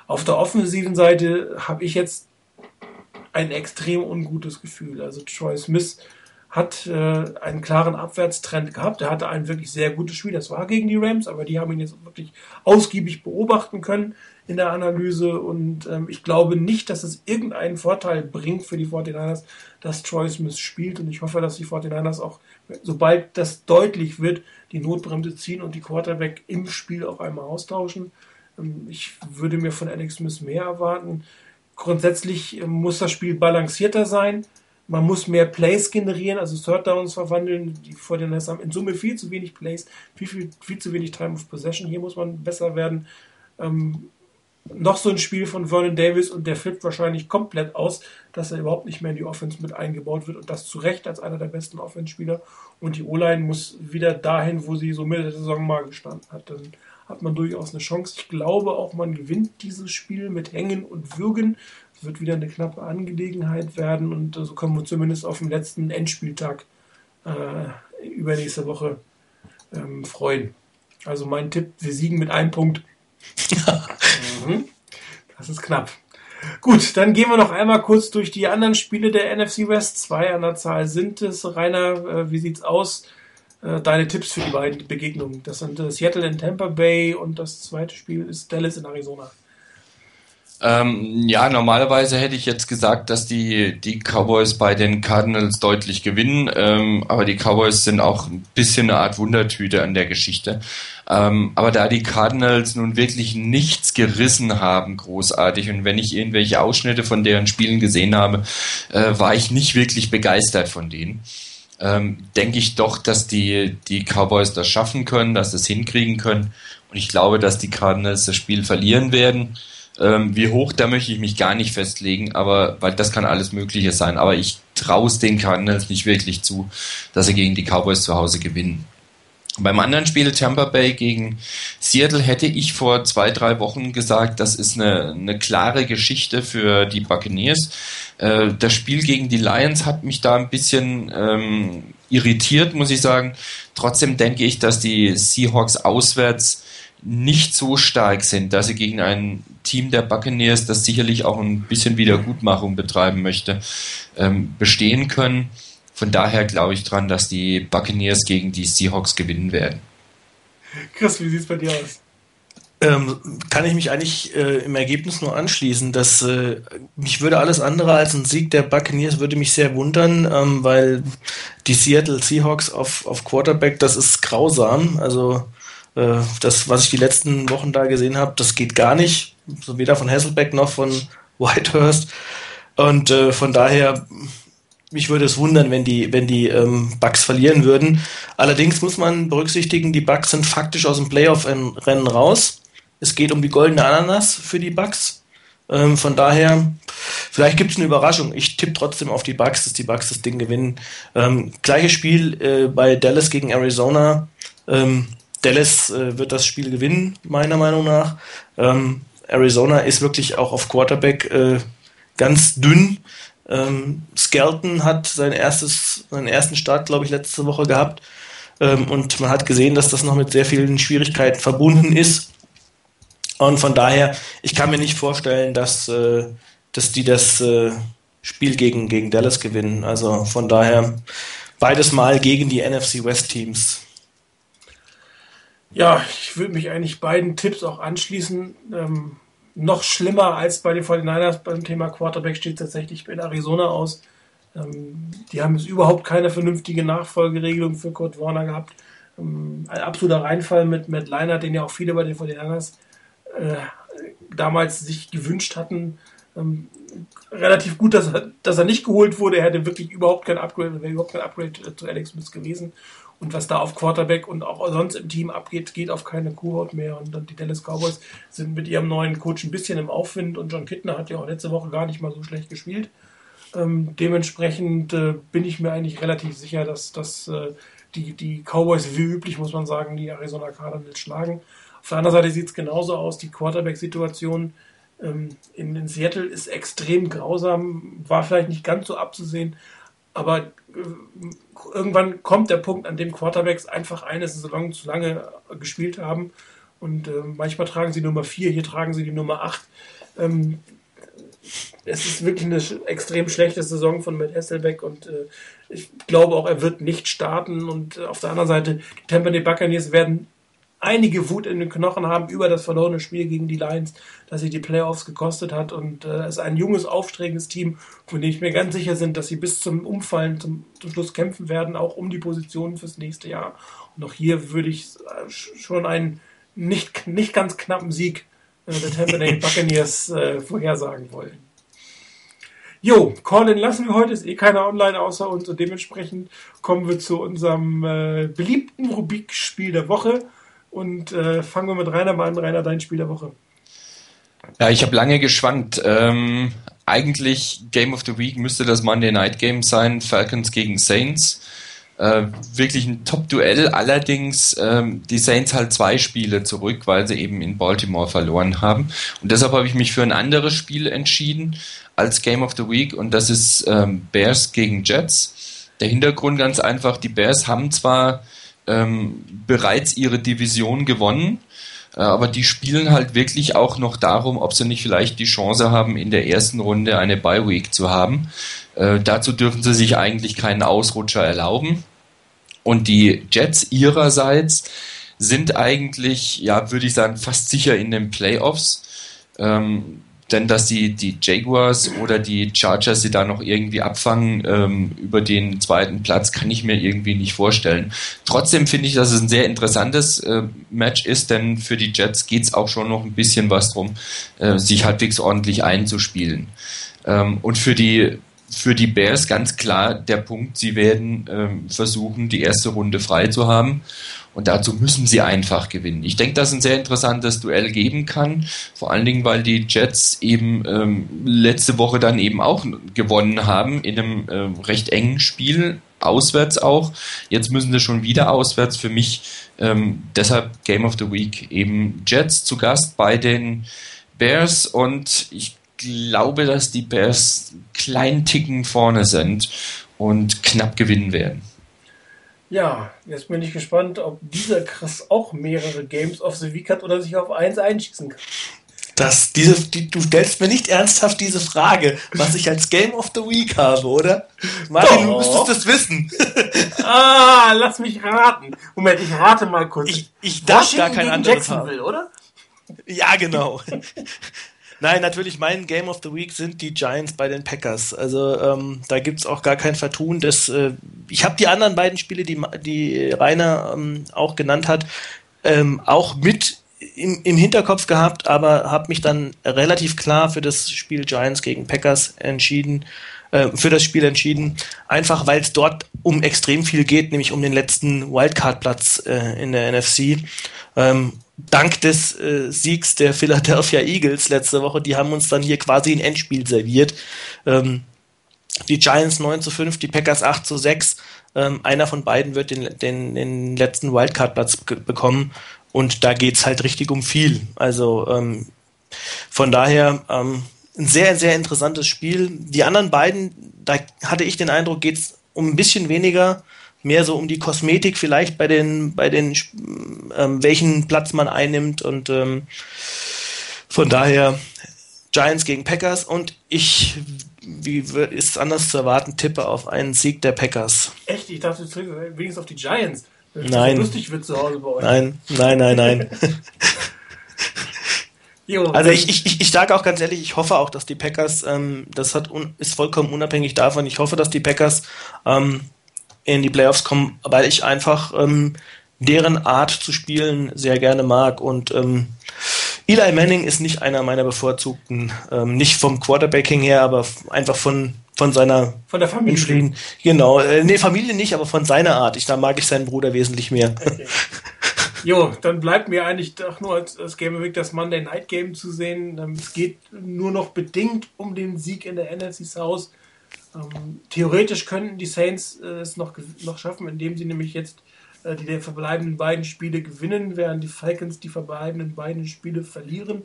Auf der offensiven Seite habe ich jetzt ein extrem ungutes Gefühl. Also Troy Smith hat äh, einen klaren Abwärtstrend gehabt. Er hatte ein wirklich sehr gutes Spiel. Das war gegen die Rams, aber die haben ihn jetzt wirklich ausgiebig beobachten können in der Analyse. Und ähm, ich glaube nicht, dass es irgendeinen Vorteil bringt für die 49ers, dass Troy Smith spielt. Und ich hoffe, dass die 49ers auch, sobald das deutlich wird, die Notbremse ziehen und die Quarterback im Spiel auch einmal austauschen. Ähm, ich würde mir von Alex Smith mehr erwarten. Grundsätzlich ähm, muss das Spiel balancierter sein man muss mehr Plays generieren, also Third Downs verwandeln. Die den haben in Summe viel zu wenig Plays, viel, viel, viel zu wenig Time of Possession. Hier muss man besser werden. Ähm, noch so ein Spiel von Vernon Davis und der flippt wahrscheinlich komplett aus, dass er überhaupt nicht mehr in die Offense mit eingebaut wird und das zu Recht als einer der besten Offense-Spieler. Und die O-Line muss wieder dahin, wo sie so Mitte der Saison mal gestanden hat. Dann hat man durchaus eine Chance. Ich glaube auch, man gewinnt dieses Spiel mit Hängen und Würgen wird wieder eine knappe Angelegenheit werden und so können wir zumindest auf den letzten Endspieltag äh, übernächste Woche ähm, freuen. Also mein Tipp, wir siegen mit einem Punkt. [laughs] mhm. Das ist knapp. Gut, dann gehen wir noch einmal kurz durch die anderen Spiele der NFC West. Zwei an der Zahl sind es. Rainer, äh, wie sieht's aus? Äh, deine Tipps für die beiden Begegnungen. Das sind äh, Seattle in Tampa Bay und das zweite Spiel ist Dallas in Arizona. Ähm, ja, normalerweise hätte ich jetzt gesagt, dass die, die Cowboys bei den Cardinals deutlich gewinnen, ähm, aber die Cowboys sind auch ein bisschen eine Art Wundertüte an der Geschichte. Ähm, aber da die Cardinals nun wirklich nichts gerissen haben, großartig, und wenn ich irgendwelche Ausschnitte von deren Spielen gesehen habe, äh, war ich nicht wirklich begeistert von denen. Ähm, denke ich doch, dass die, die Cowboys das schaffen können, dass sie es hinkriegen können. Und ich glaube, dass die Cardinals das Spiel verlieren werden. Ähm, wie hoch, da möchte ich mich gar nicht festlegen, aber weil das kann alles Mögliche sein. Aber ich traue es den Cardinals nicht wirklich zu, dass sie gegen die Cowboys zu Hause gewinnen. Beim anderen Spiel Tampa Bay gegen Seattle hätte ich vor zwei, drei Wochen gesagt, das ist eine, eine klare Geschichte für die Buccaneers. Äh, das Spiel gegen die Lions hat mich da ein bisschen ähm, irritiert, muss ich sagen. Trotzdem denke ich, dass die Seahawks auswärts nicht so stark sind, dass sie gegen ein Team der Buccaneers, das sicherlich auch ein bisschen Wiedergutmachung betreiben möchte, ähm, bestehen können. Von daher glaube ich dran, dass die Buccaneers gegen die Seahawks gewinnen werden. Chris, wie sieht es bei dir aus? Ähm, kann ich mich eigentlich äh, im Ergebnis nur anschließen, dass äh, mich würde alles andere als ein Sieg der Buccaneers würde mich sehr wundern, ähm, weil die Seattle Seahawks auf, auf Quarterback, das ist grausam. Also äh, das, was ich die letzten Wochen da gesehen habe, das geht gar nicht. So weder von Hasselbeck noch von Whitehurst. Und äh, von daher, mich würde es wundern, wenn die, wenn die ähm, Bucks verlieren würden. Allerdings muss man berücksichtigen, die Bucks sind faktisch aus dem Playoff-Rennen raus. Es geht um die goldene Ananas für die Bucks. Ähm, von daher, vielleicht gibt es eine Überraschung. Ich tippe trotzdem auf die Bucks, dass die Bucks das Ding gewinnen. Ähm, gleiches Spiel äh, bei Dallas gegen Arizona. Ähm, Dallas äh, wird das Spiel gewinnen, meiner Meinung nach. Ähm, Arizona ist wirklich auch auf Quarterback äh, ganz dünn. Ähm, Skelton hat sein erstes, seinen ersten Start, glaube ich, letzte Woche gehabt. Ähm, und man hat gesehen, dass das noch mit sehr vielen Schwierigkeiten verbunden ist. Und von daher, ich kann mir nicht vorstellen, dass, äh, dass die das äh, Spiel gegen, gegen Dallas gewinnen. Also von daher beides mal gegen die NFC West Teams. Ja, ich würde mich eigentlich beiden Tipps auch anschließen. Ähm, noch schlimmer als bei den 49ers beim Thema Quarterback steht tatsächlich in Arizona aus. Ähm, die haben jetzt überhaupt keine vernünftige Nachfolgeregelung für Kurt Warner gehabt. Ähm, ein absoluter Reinfall mit Matt Leinert, den ja auch viele bei den 49ers äh, damals sich gewünscht hatten. Ähm, relativ gut, dass er, dass er nicht geholt wurde. Er hätte wirklich überhaupt kein Upgrade, wäre überhaupt kein Upgrade zu Alex Smith gewesen. Und was da auf Quarterback und auch sonst im Team abgeht, geht auf keine Kuhhaut mehr. Und dann die Dallas Cowboys sind mit ihrem neuen Coach ein bisschen im Aufwind. Und John Kittner hat ja auch letzte Woche gar nicht mal so schlecht gespielt. Ähm, dementsprechend äh, bin ich mir eigentlich relativ sicher, dass, dass äh, die, die Cowboys wie üblich, muss man sagen, die Arizona Cardinals schlagen. Auf der anderen Seite sieht es genauso aus. Die Quarterback-Situation ähm, in, in Seattle ist extrem grausam, war vielleicht nicht ganz so abzusehen, aber irgendwann kommt der Punkt, an dem Quarterbacks einfach eine Saison zu lange gespielt haben. Und äh, manchmal tragen sie Nummer 4, hier tragen sie die Nummer 8. Ähm, es ist wirklich eine extrem schlechte Saison von Matt Hasselbeck und äh, ich glaube auch, er wird nicht starten. Und äh, auf der anderen Seite, die Tampa Bay Buccaneers werden einige Wut in den Knochen haben über das verlorene Spiel gegen die Lions, das sie die Playoffs gekostet hat. Und äh, es ist ein junges, aufstrebendes Team, von dem ich mir ganz sicher bin, dass sie bis zum Umfallen zum, zum Schluss kämpfen werden, auch um die Positionen fürs nächste Jahr. Und auch hier würde ich äh, schon einen nicht, nicht ganz knappen Sieg äh, der Tampa Bay [laughs] Buccaneers äh, vorhersagen wollen. Jo, Colin lassen wir heute, ist eh keiner online außer uns und dementsprechend kommen wir zu unserem beliebten Rubik-Spiel der Woche. Und äh, fangen wir mit Rainer mal an. Rainer, dein Spiel der Woche. Ja, ich habe lange geschwankt. Ähm, eigentlich Game of the Week müsste das Monday Night Game sein, Falcons gegen Saints. Äh, wirklich ein Top-Duell, allerdings ähm, die Saints halt zwei Spiele zurück, weil sie eben in Baltimore verloren haben. Und deshalb habe ich mich für ein anderes Spiel entschieden als Game of the Week und das ist ähm, Bears gegen Jets. Der Hintergrund ganz einfach, die Bears haben zwar ähm, bereits ihre Division gewonnen. Äh, aber die spielen halt wirklich auch noch darum, ob sie nicht vielleicht die Chance haben, in der ersten Runde eine Bye Week zu haben. Äh, dazu dürfen sie sich eigentlich keinen Ausrutscher erlauben. Und die Jets ihrerseits sind eigentlich, ja, würde ich sagen, fast sicher in den Playoffs. Ähm, denn dass die, die Jaguars oder die Chargers sie da noch irgendwie abfangen ähm, über den zweiten Platz, kann ich mir irgendwie nicht vorstellen. Trotzdem finde ich, dass es ein sehr interessantes äh, Match ist, denn für die Jets geht es auch schon noch ein bisschen was drum, äh, sich halbwegs ordentlich einzuspielen. Ähm, und für die für die Bears ganz klar der Punkt, sie werden ähm, versuchen, die erste Runde frei zu haben. Und dazu müssen sie einfach gewinnen. Ich denke, dass es ein sehr interessantes Duell geben kann. Vor allen Dingen, weil die Jets eben ähm, letzte Woche dann eben auch gewonnen haben in einem äh, recht engen Spiel, auswärts auch. Jetzt müssen sie schon wieder auswärts. Für mich ähm, deshalb Game of the Week eben Jets zu Gast bei den Bears und ich glaube, dass die Bears kleinen Ticken vorne sind und knapp gewinnen werden. Ja, jetzt bin ich gespannt, ob dieser Chris auch mehrere Games of the Week hat oder sich auf eins einschießen kann. Das, diese, die, du stellst mir nicht ernsthaft diese Frage, was ich als Game of the Week habe, oder? Martin, Doch. du müsstest das wissen. [laughs] ah, lass mich raten. Moment, ich rate mal kurz. Ich, ich darf gar kein anderes haben. oder? Ja, genau. Nein, natürlich, mein Game of the Week sind die Giants bei den Packers. Also ähm, da gibt's auch gar kein Vertun. Das, äh, ich habe die anderen beiden Spiele, die, die Rainer ähm, auch genannt hat, ähm, auch mit im, im Hinterkopf gehabt, aber habe mich dann relativ klar für das Spiel Giants gegen Packers entschieden, äh, für das Spiel entschieden, einfach weil es dort um extrem viel geht, nämlich um den letzten Wildcard-Platz äh, in der NFC. Ähm, dank des äh, Siegs der [laughs] Philadelphia Eagles letzte Woche, die haben uns dann hier quasi ein Endspiel serviert. Ähm, die Giants 9 zu 5, die Packers 8 zu 6. Ähm, einer von beiden wird den, den, den letzten Wildcard-Platz bekommen und da geht's halt richtig um viel. Also ähm, von daher ähm, ein sehr, sehr interessantes Spiel. Die anderen beiden, da hatte ich den Eindruck, geht's um ein bisschen weniger mehr so um die Kosmetik vielleicht bei den, bei den, ähm, welchen Platz man einnimmt und ähm, von daher Giants gegen Packers und ich, wie ist es anders zu erwarten, tippe auf einen Sieg der Packers. Echt? Ich dachte, du wenigstens auf die Giants. Nein. lustig wird zu Hause bei euch. Nein, nein, nein, nein. [laughs] jo, also ich, ich, ich sage auch ganz ehrlich, ich hoffe auch, dass die Packers, ähm, das hat un, ist vollkommen unabhängig davon, ich hoffe, dass die Packers ähm, in die Playoffs kommen, weil ich einfach ähm, deren Art zu spielen sehr gerne mag und ähm, Eli Manning ist nicht einer meiner bevorzugten, ähm, nicht vom Quarterbacking her, aber einfach von von seiner von der Familie. Menschlichen, genau, äh, nee, Familie nicht, aber von seiner Art. Ich da mag ich seinen Bruder wesentlich mehr. Okay. [laughs] Jo, dann bleibt mir eigentlich doch nur als, als Game Week das Monday Night Game zu sehen. Ähm, es geht nur noch bedingt um den Sieg in der NFC South. Ähm, theoretisch könnten die Saints äh, es noch, noch schaffen, indem sie nämlich jetzt äh, die der verbleibenden beiden Spiele gewinnen, während die Falcons die verbleibenden beiden Spiele verlieren.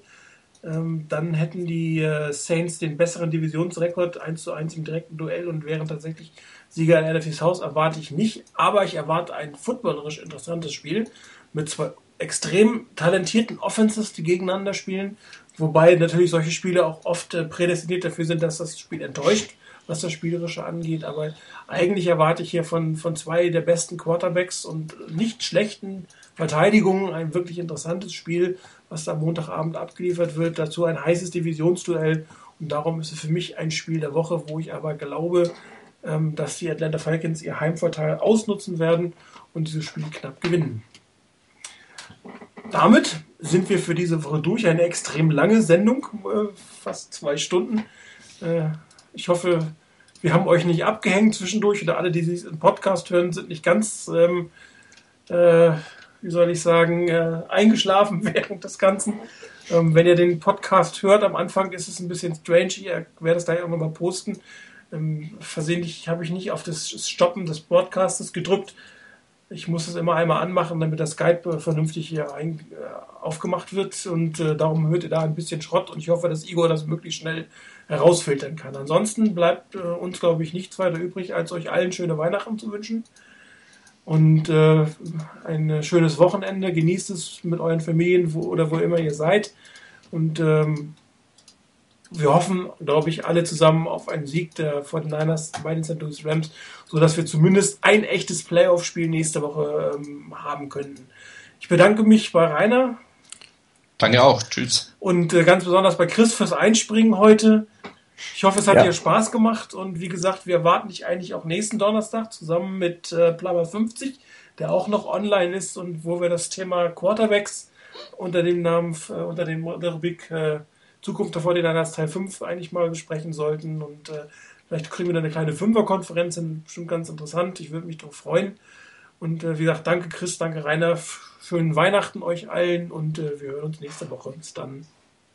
Ähm, dann hätten die äh, Saints den besseren Divisionsrekord 1 zu 1 im direkten Duell und wären tatsächlich Sieger in NFTs Haus. Erwarte ich nicht, aber ich erwarte ein footballerisch interessantes Spiel mit zwei extrem talentierten Offenses, die gegeneinander spielen. Wobei natürlich solche Spiele auch oft äh, prädestiniert dafür sind, dass das Spiel enttäuscht, was das Spielerische angeht. Aber eigentlich erwarte ich hier von, von zwei der besten Quarterbacks und nicht schlechten Verteidigungen ein wirklich interessantes Spiel, was da Montagabend abgeliefert wird. Dazu ein heißes Divisionsduell. Und darum ist es für mich ein Spiel der Woche, wo ich aber glaube, ähm, dass die Atlanta Falcons ihr Heimvorteil ausnutzen werden und dieses Spiel knapp gewinnen. Damit sind wir für diese Woche durch. Eine extrem lange Sendung, äh, fast zwei Stunden. Äh, ich hoffe, wir haben euch nicht abgehängt zwischendurch oder alle, die diesen Podcast hören, sind nicht ganz, ähm, äh, wie soll ich sagen, äh, eingeschlafen [laughs] während des Ganzen. Ähm, wenn ihr den Podcast hört, am Anfang ist es ein bisschen strange. Ich werde es da irgendwann mal posten. Ähm, versehentlich habe ich nicht auf das Stoppen des Broadcastes gedrückt. Ich muss es immer einmal anmachen, damit das Skype vernünftig hier ein, äh, aufgemacht wird. Und äh, darum hört ihr da ein bisschen Schrott. Und ich hoffe, dass Igor das möglichst schnell herausfiltern kann. Ansonsten bleibt äh, uns, glaube ich, nichts weiter übrig, als euch allen schöne Weihnachten zu wünschen. Und äh, ein schönes Wochenende. Genießt es mit euren Familien wo, oder wo immer ihr seid. Und ähm, wir hoffen, glaube ich, alle zusammen auf einen Sieg der 49ers bei den St. Louis Rams, sodass wir zumindest ein echtes Playoff-Spiel nächste Woche ähm, haben könnten. Ich bedanke mich bei Rainer. Danke auch. Tschüss. Und äh, ganz besonders bei Chris fürs Einspringen heute. Ich hoffe, es hat ja. dir Spaß gemacht und wie gesagt, wir erwarten dich eigentlich auch nächsten Donnerstag zusammen mit äh, Plumber 50, der auch noch online ist und wo wir das Thema Quarterbacks unter dem Namen, äh, unter dem der Rubrik äh, Zukunft der 49ers Teil 5 eigentlich mal besprechen sollten und äh, vielleicht kriegen wir dann eine kleine Fünferkonferenz hin, bestimmt ganz interessant, ich würde mich darauf freuen. Und äh, wie gesagt, danke Chris, danke Rainer, schönen Weihnachten euch allen und äh, wir hören uns nächste Woche. Bis dann.